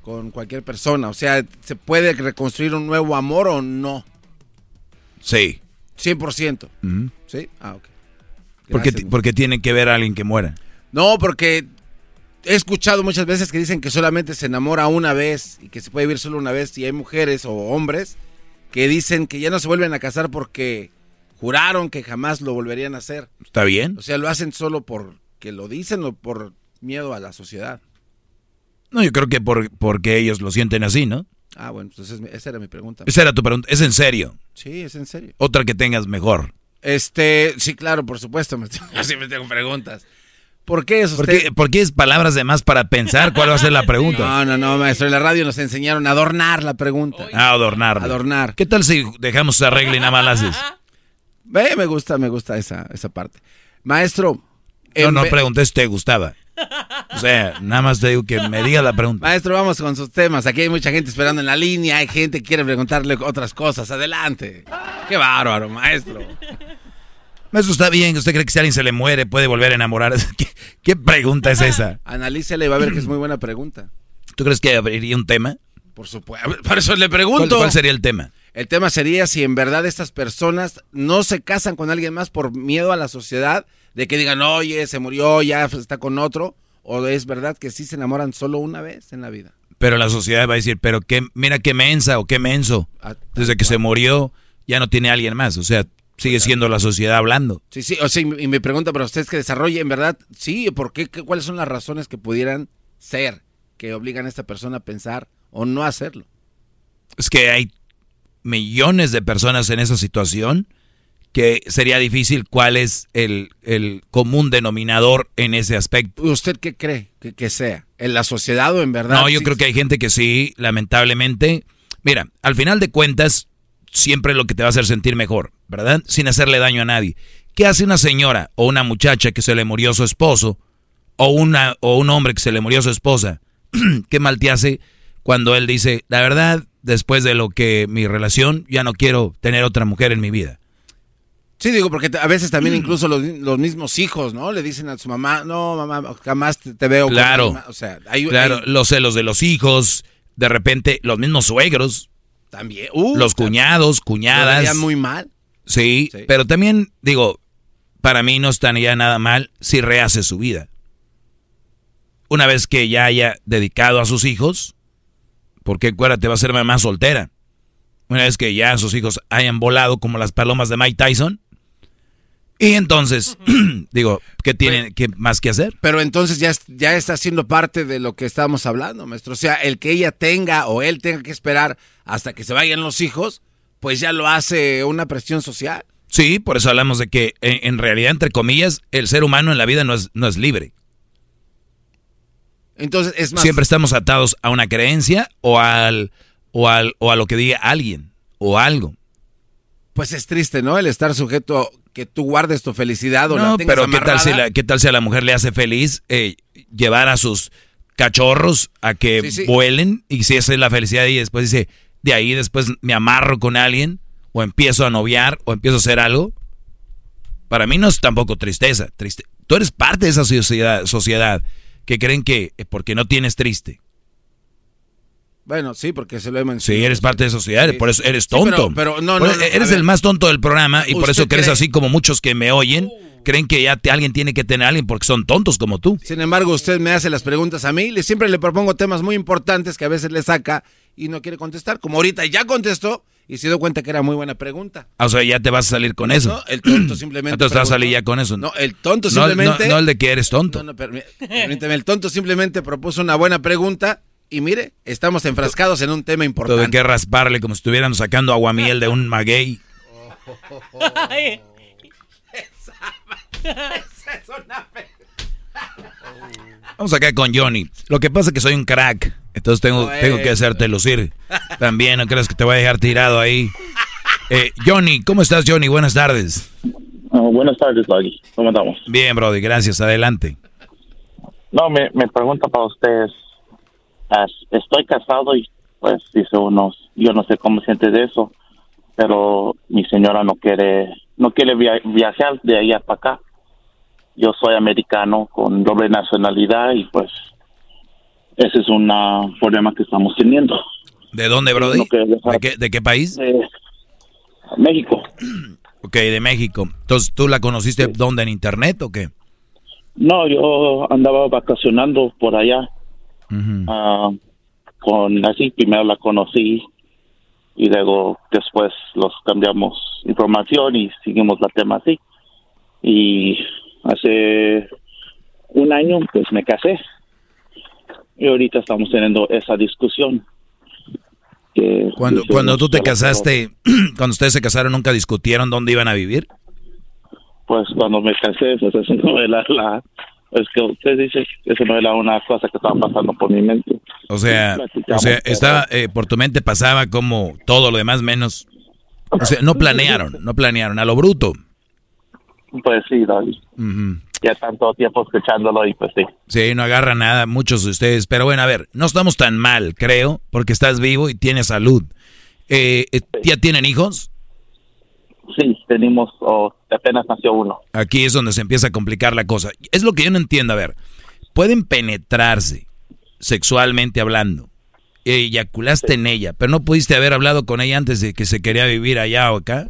Con cualquier persona. O sea, ¿se puede reconstruir un nuevo amor o no? Sí. 100%. Ujú. ¿Sí? Ah, ok. Porque, porque tiene que ver a alguien que muera. No, porque he escuchado muchas veces que dicen que solamente se enamora una vez y que se puede vivir solo una vez y hay mujeres o hombres que dicen que ya no se vuelven a casar porque juraron que jamás lo volverían a hacer. ¿Está bien? O sea, lo hacen solo porque lo dicen o por miedo a la sociedad. No, yo creo que por, porque ellos lo sienten así, ¿no? Ah, bueno, entonces esa era mi pregunta. Esa era tu pregunta. ¿Es en serio? Sí, es en serio. Otra que tengas mejor. Este, sí, claro, por supuesto. Me, (laughs) yo siempre tengo preguntas. ¿Por qué es ¿Por qué, por qué es palabras de más para pensar cuál va a ser la pregunta? No, no, no, maestro. En la radio nos enseñaron a adornar la pregunta. Ah, adornar. Adornar. ¿Qué tal si dejamos esa regla y nada más la haces? (laughs) Ve, me gusta, me gusta esa, esa parte. Maestro. No, no pregunté si te gustaba. O sea, nada más te digo que me diga la pregunta. Maestro, vamos con sus temas. Aquí hay mucha gente esperando en la línea. Hay gente que quiere preguntarle otras cosas. Adelante. Qué bárbaro, maestro. Eso está bien. ¿Usted cree que si alguien se le muere puede volver a enamorar? (laughs) ¿Qué, qué pregunta es esa? Analícele y va a ver que es muy buena pregunta. ¿Tú crees que abriría un tema? Por supuesto. Por eso le ¿Cuál, pregunto. cuál sería el tema? El tema sería si en verdad estas personas no se casan con alguien más por miedo a la sociedad, de que digan, oye, se murió, ya está con otro, o es verdad que sí se enamoran solo una vez en la vida. Pero la sociedad va a decir, pero qué, mira qué mensa o qué menso. Ah, Desde que se murió ya no tiene a alguien más. O sea, sigue siendo la sociedad hablando. Sí, sí, o sea, y me pregunta para ustedes que desarrolle, en verdad, sí, ¿por qué? ¿Qué- ¿Cuáles son las razones que pudieran ser que obligan a esta persona a pensar o no hacerlo? Es que hay millones de personas en esa situación que sería difícil cuál es el, el común denominador en ese aspecto. ¿Usted qué cree que, que sea? ¿En la sociedad o en verdad? No, yo sí? creo que hay gente que sí, lamentablemente. Mira, al final de cuentas, siempre lo que te va a hacer sentir mejor, ¿verdad? Sin hacerle daño a nadie. ¿Qué hace una señora o una muchacha que se le murió su esposo? O, una, o un hombre que se le murió su esposa. (clears throat) ¿Qué mal te hace cuando él dice, la verdad, después de lo que mi relación, ya no quiero tener otra mujer en mi vida? Sí, digo, porque a veces también incluso los, los mismos hijos, ¿no? Le dicen a su mamá, no, mamá, jamás te, te veo. con Claro. más". O sea, hay, Claro, hay- los celos de los hijos, de repente los mismos suegros, también. Uh, los cuñados, cuñadas. muy mal. Sí, Sí. pero también digo, para mí no estaría nada mal si rehace su vida. Una vez que ya haya dedicado a sus hijos, porque acuérdate, va a ser mamá soltera. Una vez que ya sus hijos hayan volado como las palomas de Mike Tyson. Y entonces, (clears throat) digo, ¿qué tienen qué más que hacer? Pero entonces ya, ya está siendo parte de lo que estábamos hablando, maestro. O sea, el que ella tenga o él tenga que esperar hasta que se vayan los hijos, pues ya lo hace una presión social. Sí, por eso hablamos de que en, en realidad, entre comillas, el ser humano en la vida no es, no es libre. Entonces, es más. Siempre estamos atados a una creencia o al, o al o a lo que diga alguien o algo. Pues es triste, ¿no? El estar sujeto que tú guardes tu felicidad o la No, tengas pero ¿qué tal, si la, ¿qué tal si a la mujer le hace feliz eh, llevar a sus cachorros a que Sí, sí. vuelen? Y si esa es la felicidad y después dice, de ahí después me amarro con alguien o empiezo a noviar o empiezo a hacer algo. Para mí no es tampoco tristeza. Triste. Tú eres parte de esa sociedad, sociedad que creen que eh, porque no tienes triste. Bueno, sí, porque se lo he mencionado. Sí, eres parte de esa sociedad, Sí, por eso eres Sí, pero- tonto. pero no, no, eres el más tonto del programa y por ¿Usted eso crees cree- así como muchos que me oyen, creen que ya te- alguien tiene que tener a alguien porque son tontos como tú. Sin embargo, usted me hace las preguntas a mí, le, siempre le propongo temas muy importantes que a veces le saca y no quiere contestar. Como ahorita ya contestó y se dio cuenta que era muy buena pregunta. O sea, ya te vas a salir con eso. No, el tonto simplemente. Entonces vas a salir ya con eso. No, el tonto simplemente. No, no el de que eres tonto. No, no, permí- permíteme, el tonto simplemente propuso una buena pregunta y mire, estamos enfrascados en un tema importante. que rasparle como si estuvieran sacando aguamiel de un maguey. Vamos acá con Johnny. Lo que pasa es que soy un crack. Entonces tengo, tengo que hacerte lucir. También, no crees que te voy a dejar tirado ahí. Eh, Johnny, ¿cómo estás, Johnny? Buenas tardes. buenas tardes, Doggy. ¿Cómo estamos? Bien, Brody, gracias. Adelante. No, me, me pregunta para ustedes. Estoy casado y pues dice uno, yo no sé cómo siente de eso, pero mi señora no quiere, no quiere via- viajar de allá para acá. Yo soy americano con doble nacionalidad y pues ese es un problema que estamos teniendo. ¿De dónde, Brody? No ¿De qué, de qué país? De México. (clears throat) Ok, de México. Entonces, ¿tú la conociste dónde? ¿En internet o qué? No, yo andaba vacacionando por allá. Ah, con así primero la conocí y luego después los cambiamos información y seguimos la tema así. Y hace un año pues me casé. Y ahorita estamos teniendo esa discusión que Cuando, dice cuando tú te casaste, (clears throat) cuando ustedes se casaron, ¿nunca discutieron dónde iban a vivir? pues cuando me casé pues eso no era la es que usted dice que eso no era una cosa que estaba pasando por mi mente O sea, o sea, estaba, eh, por tu mente pasaba como todo lo demás menos. O sea, no planearon, no planearon, a lo bruto. pues sí David Ujú. ya tanto tiempo escuchándolo y pues sí Sí, no agarra nada muchos de ustedes. Pero bueno, a ver, no estamos tan mal, creo, porque estás vivo y tienes salud. Eh, eh, ¿Ya tienen hijos? Sí, tenemos, oh, apenas nació uno. Aquí es donde se empieza a complicar la cosa. Es lo que yo no entiendo. A ver, pueden penetrarse sexualmente hablando. Eyaculaste en ella, pero no pudiste haber hablado con ella antes de que se quería vivir allá o acá.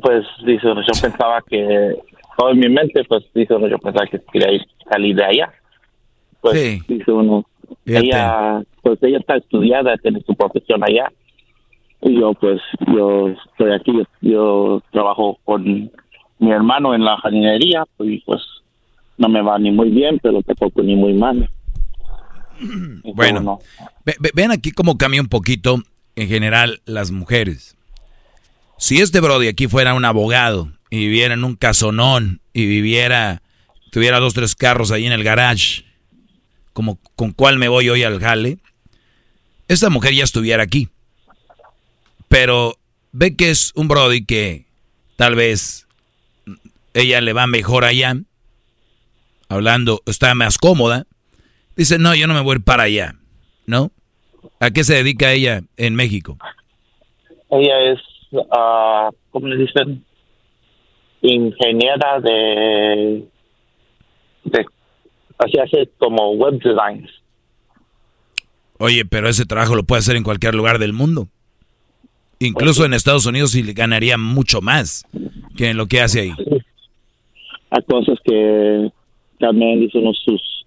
Pues dice yo pensaba que, todo en mi mente, pues dice yo pensaba que quería ir, salir de allá. Pues dice uno, Fíjate. ella, pues ella está estudiada, tiene su profesión allá. Y yo, pues, yo estoy aquí, yo, yo trabajo con mi hermano en la jardinería, y pues no me va ni muy bien, pero tampoco ni muy mal. Bueno, no. ve- ve- vean aquí cómo cambia un poquito en general las mujeres. Si este Brody aquí fuera un abogado y viviera en un casonón y viviera, tuviera dos, tres carros ahí en el garage, como con cuál me voy hoy al jale, esta mujer ya estuviera aquí. Pero ve que es un Brody que tal vez ella le va mejor allá, hablando, está más cómoda. Dice, no, yo no me voy para allá, ¿no? ¿A qué se dedica ella en México? Ella es, ah, ¿cómo le dicen? Ingeniera de, de, así hace como web designs. Oye, pero ese trabajo lo puede hacer en cualquier lugar del mundo. Incluso en Estados Unidos le ganaría mucho más que en lo que hace ahí. Hay cosas que también dicen sus,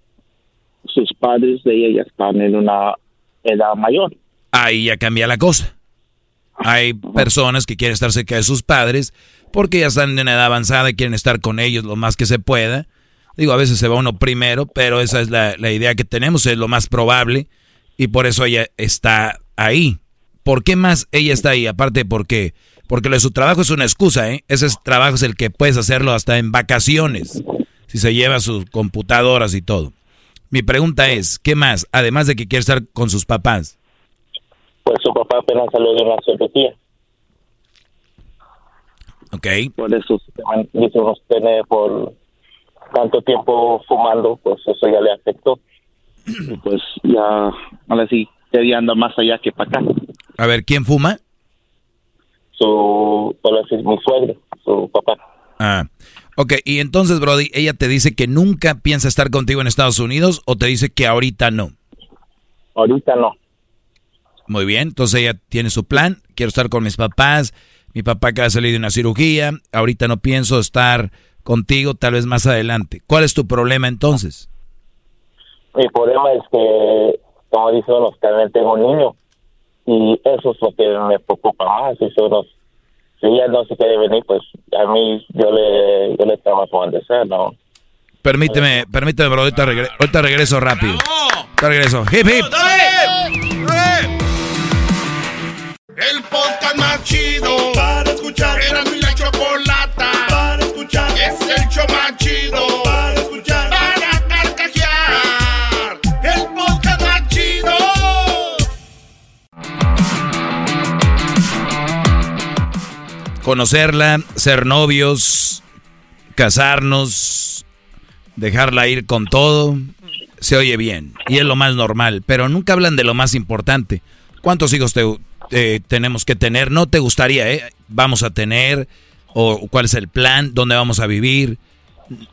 sus padres de ella ya están en una edad mayor. Ahí ya cambia la cosa. Hay personas que quieren estar cerca de sus padres porque ya están en una edad avanzada y quieren estar con ellos lo más que se pueda. Digo, a veces se va uno primero, pero esa es la, la idea que tenemos, es lo más probable y por eso ella está ahí. ¿Por qué más ella está ahí? Aparte, ¿por qué? Porque lo de su trabajo es una excusa, ¿eh? Ese es- trabajo es el que puedes hacerlo hasta en vacaciones, si se lleva sus computadoras y todo. Mi pregunta es, ¿qué más? Además de que quiere estar con sus papás. Pues su papá apenas salió de una cirugía. Ok. Por eso se man- se nos tiene por tanto tiempo fumando, pues eso ya le afectó. (clears throat) Y pues ya, ahora sí, ya día anda más allá que para acá. A ver, ¿quién fuma? Su, mi suegro, su papá. Ah. Ok, y entonces, Brody, ella te dice que nunca piensa estar contigo en Estados Unidos o te dice que ahorita no. Ahorita no. Muy bien, entonces ella tiene su plan, quiero estar con mis papás, mi papá acaba de salir de una cirugía, ahorita no pienso estar contigo, tal vez más adelante. ¿Cuál es tu problema entonces? Mi problema es que, como dicen los también tengo un niño. Y eso es lo que me preocupa más. Si, son los- si ella no se quiere venir, pues a mí yo le, yo le trabajo donde sea, ¿no? Permíteme, permíteme, bro, ahorita, regre- ahorita regreso rápido. Ahorita regreso. Hip, hip. El podcast más chido para escuchar. Era mi Conocerla, ser novios, casarnos, dejarla ir con todo, se oye bien y es lo más normal, pero nunca hablan de lo más importante. ¿Cuántos hijos te, eh, tenemos que tener? No te gustaría, ¿eh? Vamos a tener, o cuál es el plan, dónde vamos a vivir.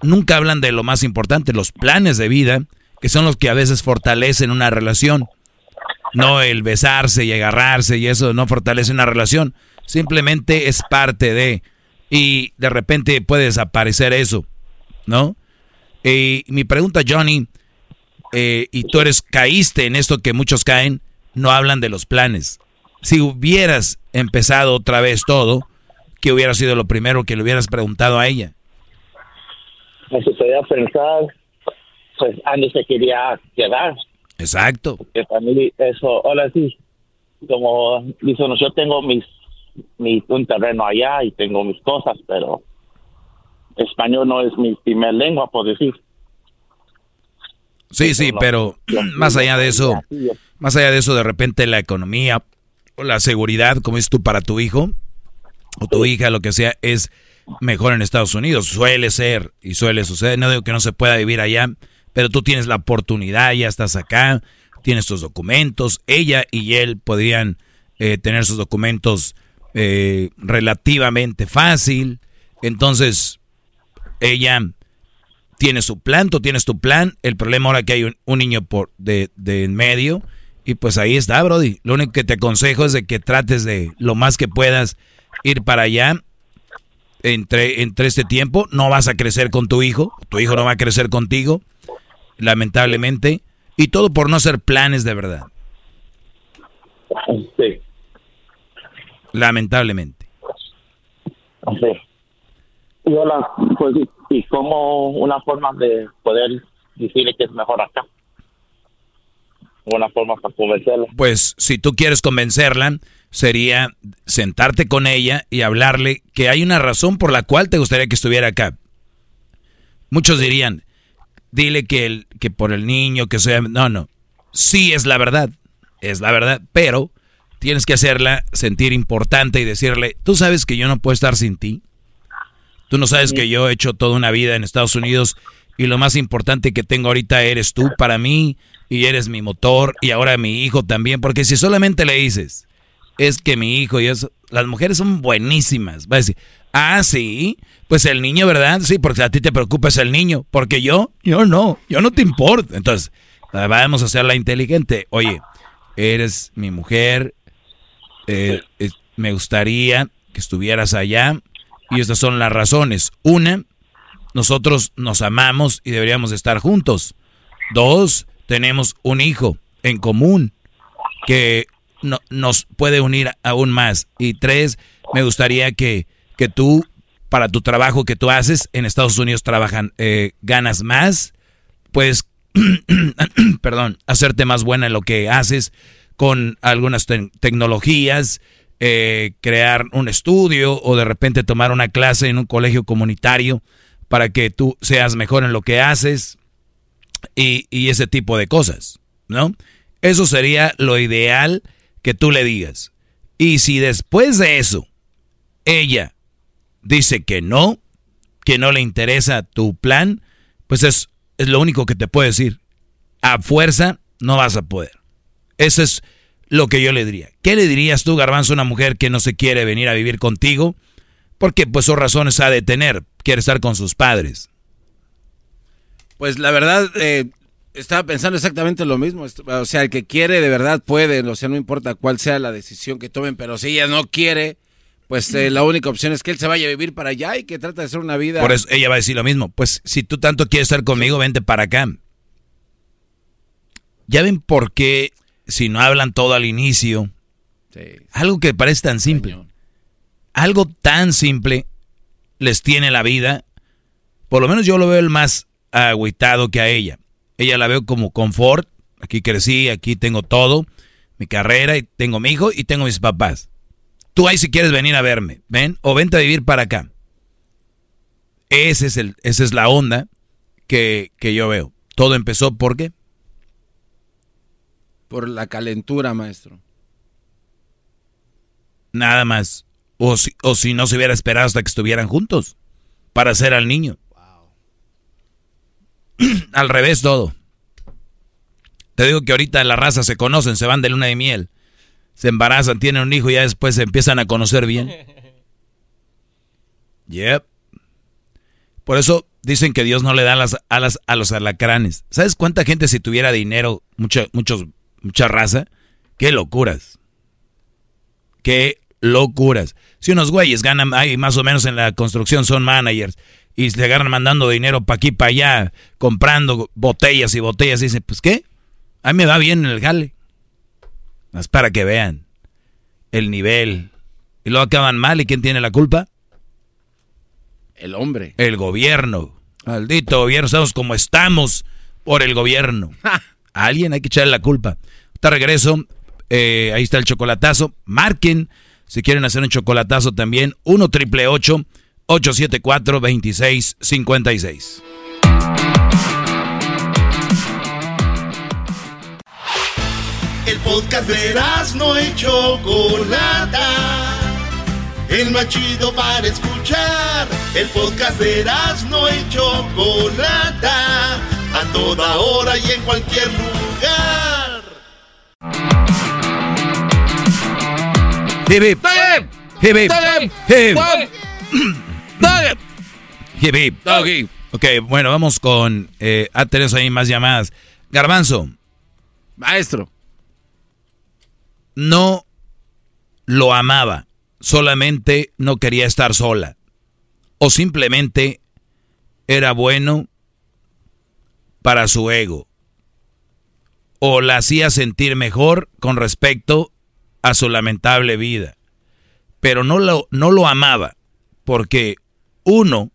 Nunca hablan de lo más importante, los planes de vida, que son los que a veces fortalecen una relación. No el besarse y agarrarse y eso no fortalece una relación. Simplemente es parte de. Y de repente puede desaparecer eso, ¿no? Y mi pregunta, Johnny, eh, y tú eres, caíste en esto que muchos caen, no hablan de los planes. Si hubieras empezado otra vez todo, ¿qué hubiera sido lo primero que le hubieras preguntado a ella? Me sucedió a pensar, pues Andy se quería quedar. Exacto. Que para mí eso, ahora sí, como dicen, yo tengo mis, mi, un terreno allá y tengo mis cosas, pero español no es mi primer lengua, por decir. Sí, sí, pero (clears throat) más allá de eso, más allá de eso, de repente la economía o la seguridad, como dices tú, para tu hijo o tu hija, lo que sea, es mejor en Estados Unidos. Suele ser y suele suceder. No digo que no se pueda vivir allá, pero tú tienes la oportunidad, ya estás acá, tienes tus documentos. Ella y él podrían eh, tener sus documentos eh, relativamente fácil. Entonces, ella tiene su plan, tú tienes tu plan. El problema ahora que hay un, niño por de, de en medio. Y pues ahí está, Brody. Lo único que te aconsejo es de que trates de lo más que puedas ir para allá. Entre, entre este tiempo no vas a crecer con tu hijo. Tu hijo no va a crecer contigo. Lamentablemente. Y todo por no hacer planes de verdad. Sí. Lamentablemente. Sí. Y hola, pues, y, como una forma de poder decirle que es mejor acá. Una forma para convencerla. Pues si tú quieres convencerla, sería sentarte con ella y hablarle que hay una razón por la cual te gustaría que estuviera acá. Muchos dirían, dile que, el, que por el niño, que sea... No, no. Sí es la verdad, es la verdad, pero tienes que hacerla sentir importante y decirle, tú sabes que yo no puedo estar sin ti. Tú no sabes que yo he hecho toda una vida en Estados Unidos y lo más importante que tengo ahorita eres tú para mí y eres mi motor y ahora mi hijo también, porque si solamente le dices, es que mi hijo y eso, las mujeres son buenísimas, va a decir, ah, sí, pues el niño, ¿verdad? Sí, porque a ti te preocupa es el niño, porque yo, yo no, yo no te importa. Entonces, vamos a hacerla inteligente, oye, eres mi mujer, eh, eh, me gustaría que estuvieras allá y estas son las razones. Una, nosotros nos amamos y deberíamos estar juntos. Dos, tenemos un hijo en común que no, nos puede unir aún más. Y tres, me gustaría que, que tú, para tu trabajo que tú haces, en Estados Unidos trabajan, eh, ganas más, puedes, (clears throat) perdón, hacerte más buena en lo que haces con algunas te tecnologías, eh, crear un estudio o de repente tomar una clase en un colegio comunitario para que tú seas mejor en lo que haces y, y ese tipo de cosas, ¿no? Eso sería lo ideal que tú le digas. Y si después de eso ella dice que no, que no le interesa tu plan, pues es, es lo único que te puedo decir. A fuerza no vas a poder. Eso es lo que yo le diría. ¿Qué le dirías tú, Garbanzo, a una mujer que no se quiere venir a vivir contigo? Porque pues sus razones ha de tener. Quiere estar con sus padres. Pues la verdad, eh, estaba pensando exactamente lo mismo. O sea, el que quiere de verdad puede. O sea, no importa cuál sea la decisión que tomen. Pero si ella no quiere, pues eh, la única opción es que él se vaya a vivir para allá y que trate de hacer una vida. Por eso ella va a decir lo mismo. Pues si tú tanto quieres estar conmigo, vente para acá. Ya ven por qué si no hablan todo al inicio, algo que parece tan simple, algo tan simple les tiene la vida. Por lo menos yo lo veo el más agüitado que a ella. Ella la veo como confort. Aquí crecí, aquí tengo todo, mi carrera, y tengo mi hijo y tengo mis papás. Tú ahí si quieres venir a verme, ven, o vente a vivir para acá. Ese es el, esa es la onda que, que yo veo. Todo empezó por qué? Por la calentura, maestro. Nada más. O si, o si no se hubiera esperado hasta que estuvieran juntos para hacer al niño. (clears throat) al revés todo. Te digo que ahorita la raza se conocen, se van de luna de miel, se embarazan, tienen un hijo y ya después se empiezan a conocer bien. (laughs) Yep. Por eso dicen que Dios no le da las alas a los alacranes. ¿Sabes cuánta gente si tuviera dinero, mucha, muchos, mucha raza? Qué locuras. Qué locuras. Si unos güeyes ganan ahí más o menos en la construcción son managers y se agarran mandando dinero para aquí para allá, comprando botellas y botellas y dicen, pues qué, a mí me va bien en el jale. Más para que vean el nivel. Y luego acaban mal y ¿quién tiene la culpa? El hombre. El gobierno. Maldito gobierno, estamos como estamos por el gobierno. (laughs) Alguien hay que echarle la culpa. Te regreso. eh, ahí está el chocolatazo. Marquen si quieren hacer un chocolatazo también. 1 triple 874 2656. El podcast de no y Chocolata. El más chido para escuchar. El podcast de no y Chocolata. A toda hora y en cualquier lugar. Hip, hip. Hip. Ok, bueno, vamos con... Eh, ah, tenemos ahí más llamadas. Garbanzo. Maestro. No lo amaba, solamente no quería estar sola. O simplemente era bueno para su ego. O la hacía sentir mejor con respecto a su lamentable vida. Pero no lo, no lo amaba, porque uno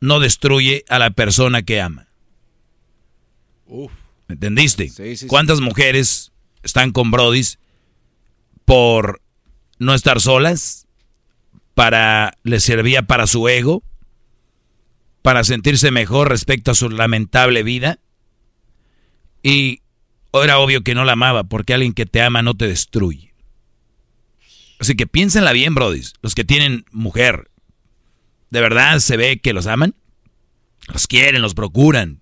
no destruye a la persona que ama. ¿Me ¿Entendiste? Sí, sí, ¿Cuántas mujeres están con Brodis por no estar solas? Para les servía para su ego, para sentirse mejor respecto a su lamentable vida. Y era obvio que no la amaba, porque alguien que te ama no te destruye. Así que piénsenla bien, Brodis. Los que tienen mujer, ¿de verdad se ve que los aman? Los quieren, los procuran.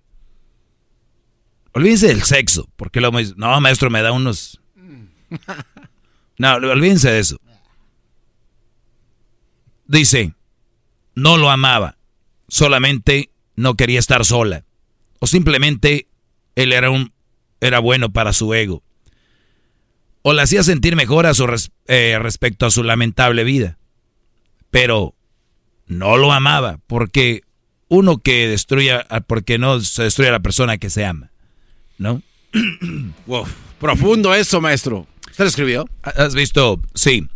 Olvídense del sexo, porque dicen, no, maestro, me da unos... No, olvídense de eso. Dice, no lo amaba, solamente no quería estar sola. O simplemente él era un era bueno para su ego. O la hacía sentir mejor a su res- eh, respecto a su lamentable vida. Pero no lo amaba, porque uno que destruya, porque no se destruye a la persona que se ama. ¿No? (clears throat) wow, profundo eso, maestro. ¿Usted lo escribió? ¿Has visto? Sí.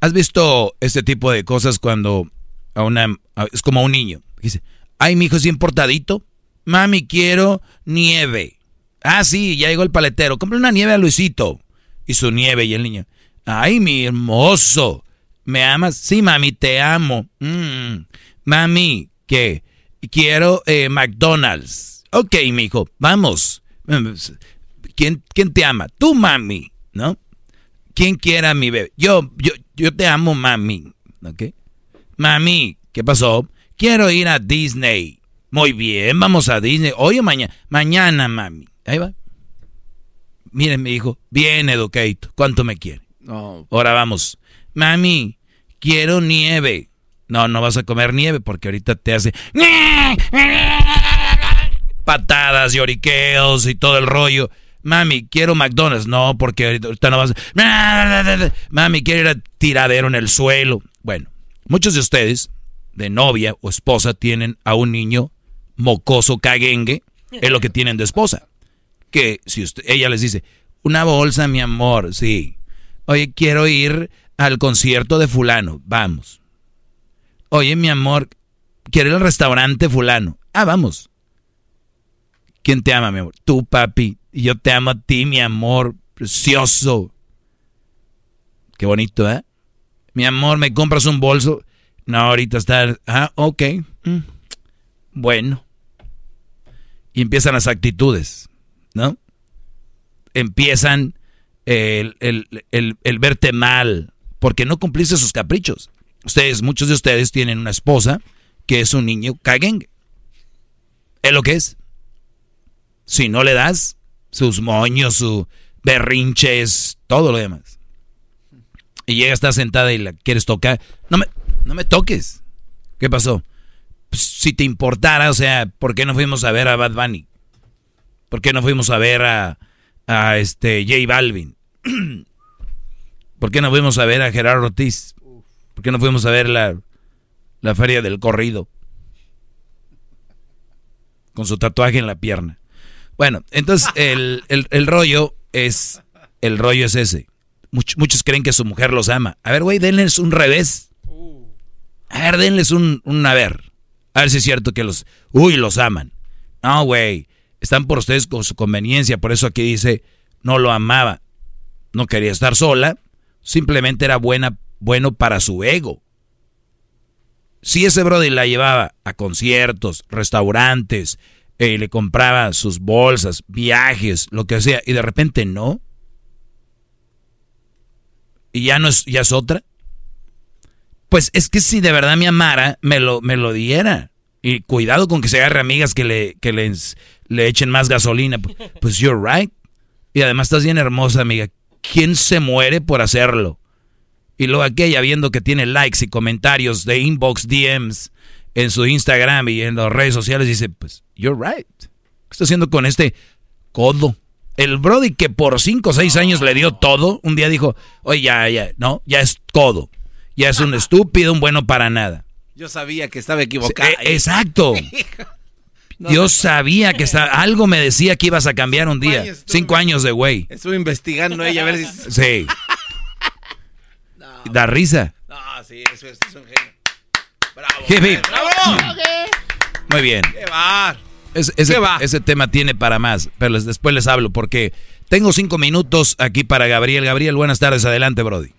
¿Has visto este tipo de cosas cuando a una a- es como a un niño? Dice, ay, mi hijo es bien portadito. Mami, quiero nieve. Ah, sí, ya llegó el paletero. Compre una nieve a Luisito. Y su nieve y el niño. Ay, mi hermoso. ¿Me amas? Sí, mami, te amo. Mm. Mami, ¿qué? Quiero eh, McDonald's. Ok, mi hijo, vamos. ¿Quién, ¿Quién te ama? Tú, mami, ¿no? ¿Quién quiere a mi bebé? Yo, yo, yo te amo, mami. ¿Ok? Mami, ¿Qué pasó? Quiero ir a Disney. Muy bien, vamos a Disney. Hoy o mañana. Mañana, mami. Ahí va. Miren, mi hijo. Bien, Educate. ¿Cuánto me quiere? No. Ahora vamos. Mami, quiero nieve. No, no vas a comer nieve porque ahorita te hace patadas, lloriqueos y todo el rollo. Mami, quiero McDonald's. No, porque ahorita no vas a... Mami, quiero ir a tiradero en el suelo. Bueno, muchos de ustedes, de novia o esposa, tienen a un niño mocoso caguengue. Es lo que tienen de esposa. Que si usted, ella les dice, una bolsa, mi amor, sí. Oye, quiero ir al concierto de fulano. Vamos. Oye, mi amor, quiero ir al restaurante fulano. Ah, vamos. ¿Quién te ama, mi amor? Tú, papi. Y yo te amo a ti, mi amor. Precioso. Qué bonito, ¿eh? Mi amor, ¿me compras un bolso? No, ahorita está... Ah, ok. Mm. Bueno. Y empiezan las actitudes, ¿no? Empiezan el, el, el, el verte mal porque no cumpliste sus caprichos. Ustedes, muchos de ustedes tienen una esposa que es un niño caguengue. Es lo que es. Si no le das sus moños, su berrinches, todo lo demás. Y llega, está sentada y la quieres tocar. No me, no me toques. ¿Qué pasó? Pues, si te importara, o sea, ¿por qué no fuimos a ver a Bad Bunny? ¿Por qué no fuimos a ver a, a este J Balvin? (clears throat) ¿Por qué no fuimos a ver a Gerardo Ortiz? ¿Por qué no fuimos a ver la, la feria del corrido? Con su tatuaje en la pierna. Bueno, entonces (laughs) el, el, el rollo es, el rollo es ese. Much, muchos creen que su mujer los ama. A ver, güey, denles un revés. A ver, denles un, un a ver. A ver si es cierto que los, uy, los aman. No, güey, están por ustedes con su conveniencia. Por eso aquí dice, no lo amaba. No quería estar sola. Simplemente era buena, bueno para su ego. Si ese brother la llevaba a conciertos, restaurantes, eh, le compraba sus bolsas, viajes, lo que sea, y de repente no. Y ya no es, ya es otra. Pues es que si de verdad me amara, me lo, me lo diera. Y cuidado con que se agarre amigas que le, que les, le echen más gasolina. (laughs) Pues you're right. Y además estás bien hermosa, amiga. ¿Quién se muere por hacerlo? Y luego aquella viendo que tiene likes y comentarios de inbox, DMs en su Instagram y en las redes sociales, dice, pues, you're right. ¿Qué está haciendo con este codo? El Brody que por 5 o 6 años le dio todo, un día dijo, oye, ya, ya, no, ya es codo. Ya es un (laughs) estúpido, un bueno para nada. Yo sabía que estaba equivocado. Eh, exacto. (laughs) No, Yo no. sabía que estaba, algo me decía que ibas a cambiar un día. Cinco años de güey. Estuve investigando ella a ver si... (laughs) Sí. Da risa. No, sí, eso es, es un genio. Bravo. Hip, hip. ¡Bravo! Muy bien. ¡Qué bar! Es- ese, ¿Qué va? ese tema tiene para más, pero les- después les hablo porque tengo cinco minutos aquí para Gabriel. Gabriel, buenas tardes. Adelante, Brody.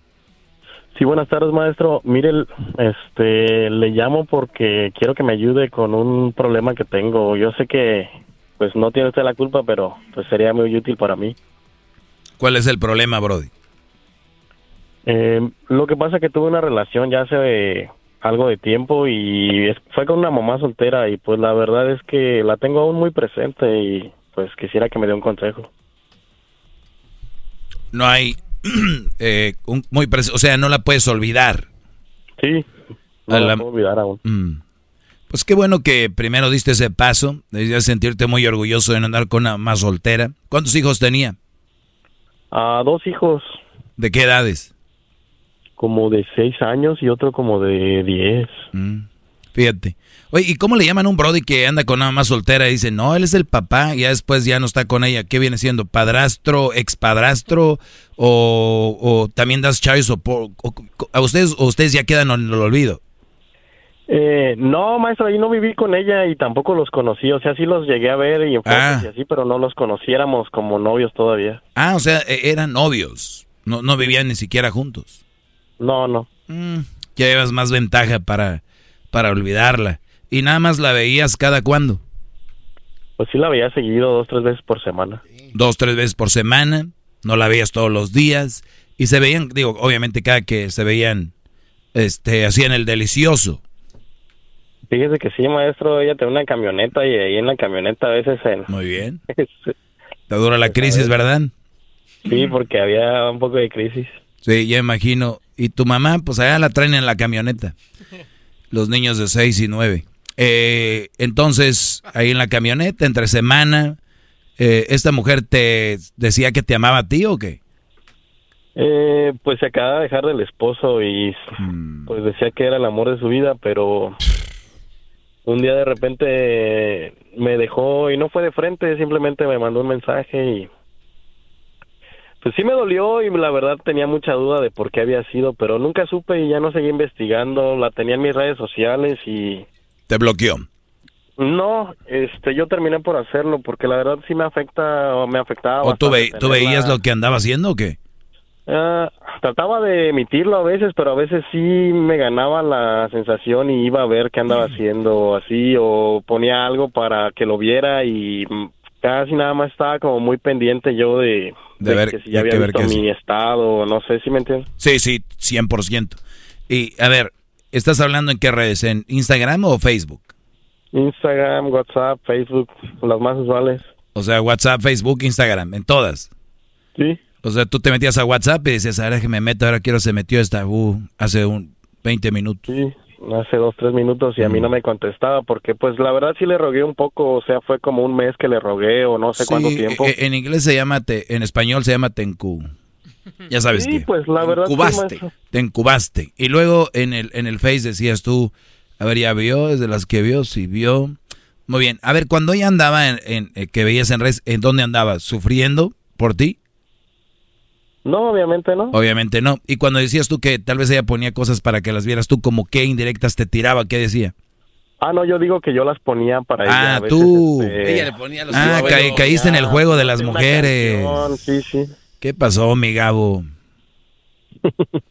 Sí, buenas tardes, maestro. Mire, este, le llamo porque quiero que me ayude con un problema que tengo. Yo sé que, pues, no tiene usted la culpa, pero pues sería muy útil para mí. ¿Cuál es el problema, Brody? Eh, lo que pasa es que tuve una relación ya hace algo de tiempo y es- fue con una mamá soltera y pues la verdad es que la tengo aún muy presente y pues quisiera que me dé un consejo. No hay (clears throat) eh, un, muy o sea, no la puedes olvidar. Sí, no A la la- puedo olvidar aún. Mm. Pues qué bueno que primero diste ese paso. Debías sentirte muy orgulloso de no andar con una más soltera. ¿Cuántos hijos tenía? A dos hijos, ¿De qué edades? como de seis años y otro como de diez. Mm. Fíjate. Oye, ¿y cómo le llaman a un Brody que anda con una más soltera y dice, no, él es el papá, y ya después ya no está con ella? ¿Qué viene siendo? ¿Padrastro, expadrastro? ¿O, o también das chaves? O, ¿A ustedes, o ustedes ya quedan en el olvido? Eh, no, maestro, ahí no viví con ella y tampoco los conocí. O sea, sí los llegué a ver y en Ah. y así, pero no los conociéramos como novios todavía. Ah, o sea, e- eran novios. No, no vivían ni siquiera juntos. No, no. Mm, ya llevas más ventaja para, para olvidarla. Y nada más la veías cada cuándo. Pues sí la veía seguido dos, tres veces por semana. Dos, tres veces por semana. No la veías todos los días. Y se veían, digo, obviamente cada que se veían, este, hacían el delicioso. Fíjese que sí, maestro, ella tiene una camioneta y ahí en la camioneta a veces en... Muy bien. (laughs) Te dura la crisis, ¿verdad? Sí, porque había un poco de crisis. Sí, ya imagino. Y tu mamá, pues allá la traen en la camioneta. Los niños de 6 y 9. Eh, entonces, ahí en la camioneta, entre semana, eh, ¿esta mujer te decía que te amaba a ti o qué? Eh, pues se acaba de dejar del esposo y pues decía que era el amor de su vida, pero un día de repente me dejó y no fue de frente, simplemente me mandó un mensaje y pues sí me dolió y la verdad tenía mucha duda de por qué había sido, pero nunca supe y ya no seguí investigando, la tenía en mis redes sociales y Te bloqueó. no, este yo terminé por hacerlo porque la verdad sí me afecta o me afectaba. ¿O tú, ve- veías lo que andaba haciendo o qué? Ah, trataba de emitirlo a veces, pero a veces sí me ganaba la sensación y iba a ver qué andaba haciendo así o ponía algo para que lo viera y mm, casi nada más estaba como muy pendiente yo de, De ver- que si ya había que visto mi estado, no sé si me entiendes. Sí, sí, 100%. Y a ver, ¿estás hablando en qué redes? ¿En Instagram o Facebook? Instagram, WhatsApp, Facebook, las más usuales. O sea, WhatsApp, Facebook, Instagram, en todas. Sí. O sea, tú te metías a WhatsApp y decías, ahora que me meto, ahora quiero se metió esta, uh, hace un 20 minutos. Sí, hace dos, tres minutos y a Mm. mí no me contestaba porque pues la verdad sí le rogué un poco, o sea, fue como un mes que le rogué o no sé Sí, cuánto tiempo. e- En inglés se llama, te- en español se llama tencu. (laughs) Ya sabes Sí, qué. pues la verdad sí, Encubaste. maestro. Te encubaste. Y luego en el, en el Face decías tú, a ver, ya vio, es de las que vio, sí vio. Muy bien. A ver, cuando ella andaba en, en- eh, que veías en redes, ¿en dónde andaba? ¿Sufriendo por ti? No, obviamente no. Obviamente no. Y cuando decías tú que tal vez ella ponía cosas para que las vieras tú, como qué indirectas te tiraba, ¿qué decía? Ah, no, yo digo que yo las ponía para ella. Ah, a veces, tú. este, Ella le ponía los Ah, ca- caíste en el juego de las mujeres. canción, Sí, sí. ¿Qué pasó, mi Gabo? (laughs)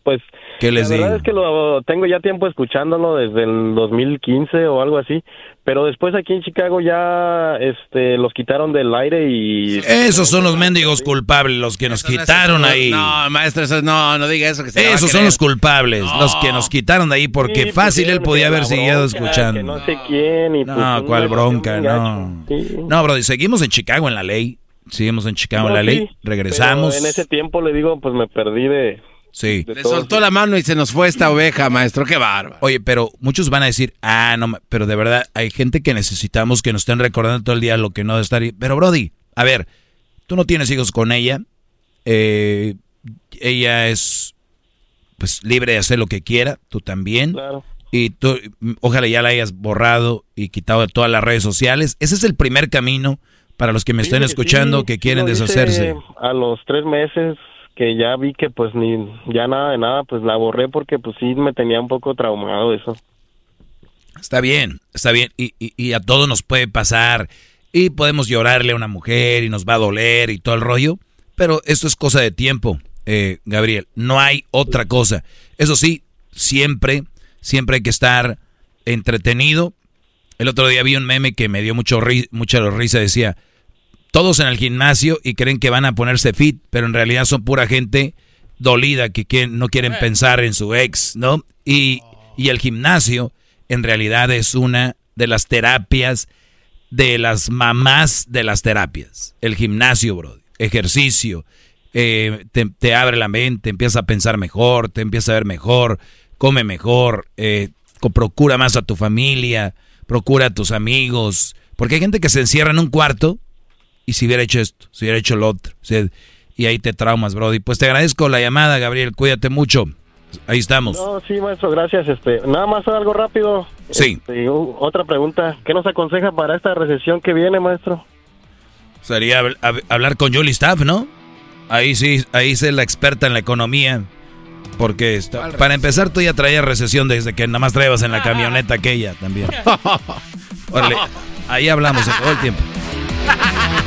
Pues ¿Qué les la verdad es que lo tengo ya tiempo escuchándolo desde el 2015 o algo así, pero después aquí en Chicago ya este los quitaron del aire y Esos son los mendigos culpables, los que nos quitaron ahí. No, maestro, eso no, no diga eso. Que se Esos son los culpables, los que nos quitaron de ahí, porque Sí, fácil él podía haber seguido bronca, escuchando. que no sé quién y pues, No, una cuál bronca, no. Sí. No, bro, seguimos en Chicago en la ley. Seguimos en Chicago No, la ley. sí, Regresamos. en ese tiempo le digo, pues me perdí de. Sí. de Le soltó la mano y se nos fue esta oveja, maestro. Qué bárbaro. Oye, pero muchos van a decir, ah, no, ma- pero de verdad hay gente que necesitamos que nos estén recordando todo el día lo que no debe estar. ahí. Pero Brody, a ver, tú no tienes hijos con ella. eh, ella es pues libre de hacer lo que quiera, tú también. Claro. Y tú, ojalá ya la hayas borrado y quitado de todas las redes sociales. Ese es el primer camino para los que me estén Fíjate escuchando sí, que sí quieren deshacerse. A los tres meses que ya vi que pues ni ya nada de nada, pues la borré porque pues sí me tenía un poco traumado eso. Está bien, está bien. Y, y- y a todos nos puede pasar. Y podemos llorarle a una mujer y nos va a doler y todo el rollo. Pero esto es cosa de tiempo, eh, Gabriel. No hay otra cosa. Eso sí, siempre, siempre hay que estar entretenido. El otro día vi un meme que me dio mucho ri- mucha risa. Decía, todos en el gimnasio y creen que van a ponerse fit, pero en realidad son pura gente dolida que quieren- no quieren pensar en su ex, ¿no? Y, y el gimnasio en realidad es una de las terapias de las mamás de las terapias. El gimnasio, bro. Ejercicio. eh, te, te abre la mente, empieza a pensar mejor, te empieza a ver mejor, come mejor, eh, procura más a tu familia, procura a tus amigos. Porque hay gente que se encierra en un cuarto y si hubiera hecho esto, si hubiera hecho lo otro. o sea, y ahí te traumas, Brody. Pues te agradezco la llamada, Gabriel. Cuídate mucho. Ahí estamos. No, sí, maestro, gracias. Este, nada más algo rápido. Sí. Este, u- otra pregunta. ¿Qué nos aconseja para esta recesión que viene, maestro? Sería habl- hab- hablar con Julie Staff, ¿no? Ahí sí, ahí es la experta en la economía. Porque está- para empezar, tú ya traías recesión desde que nada más traías en la camioneta aquella también. (laughs) Órale, ahí hablamos todo el tiempo. (laughs)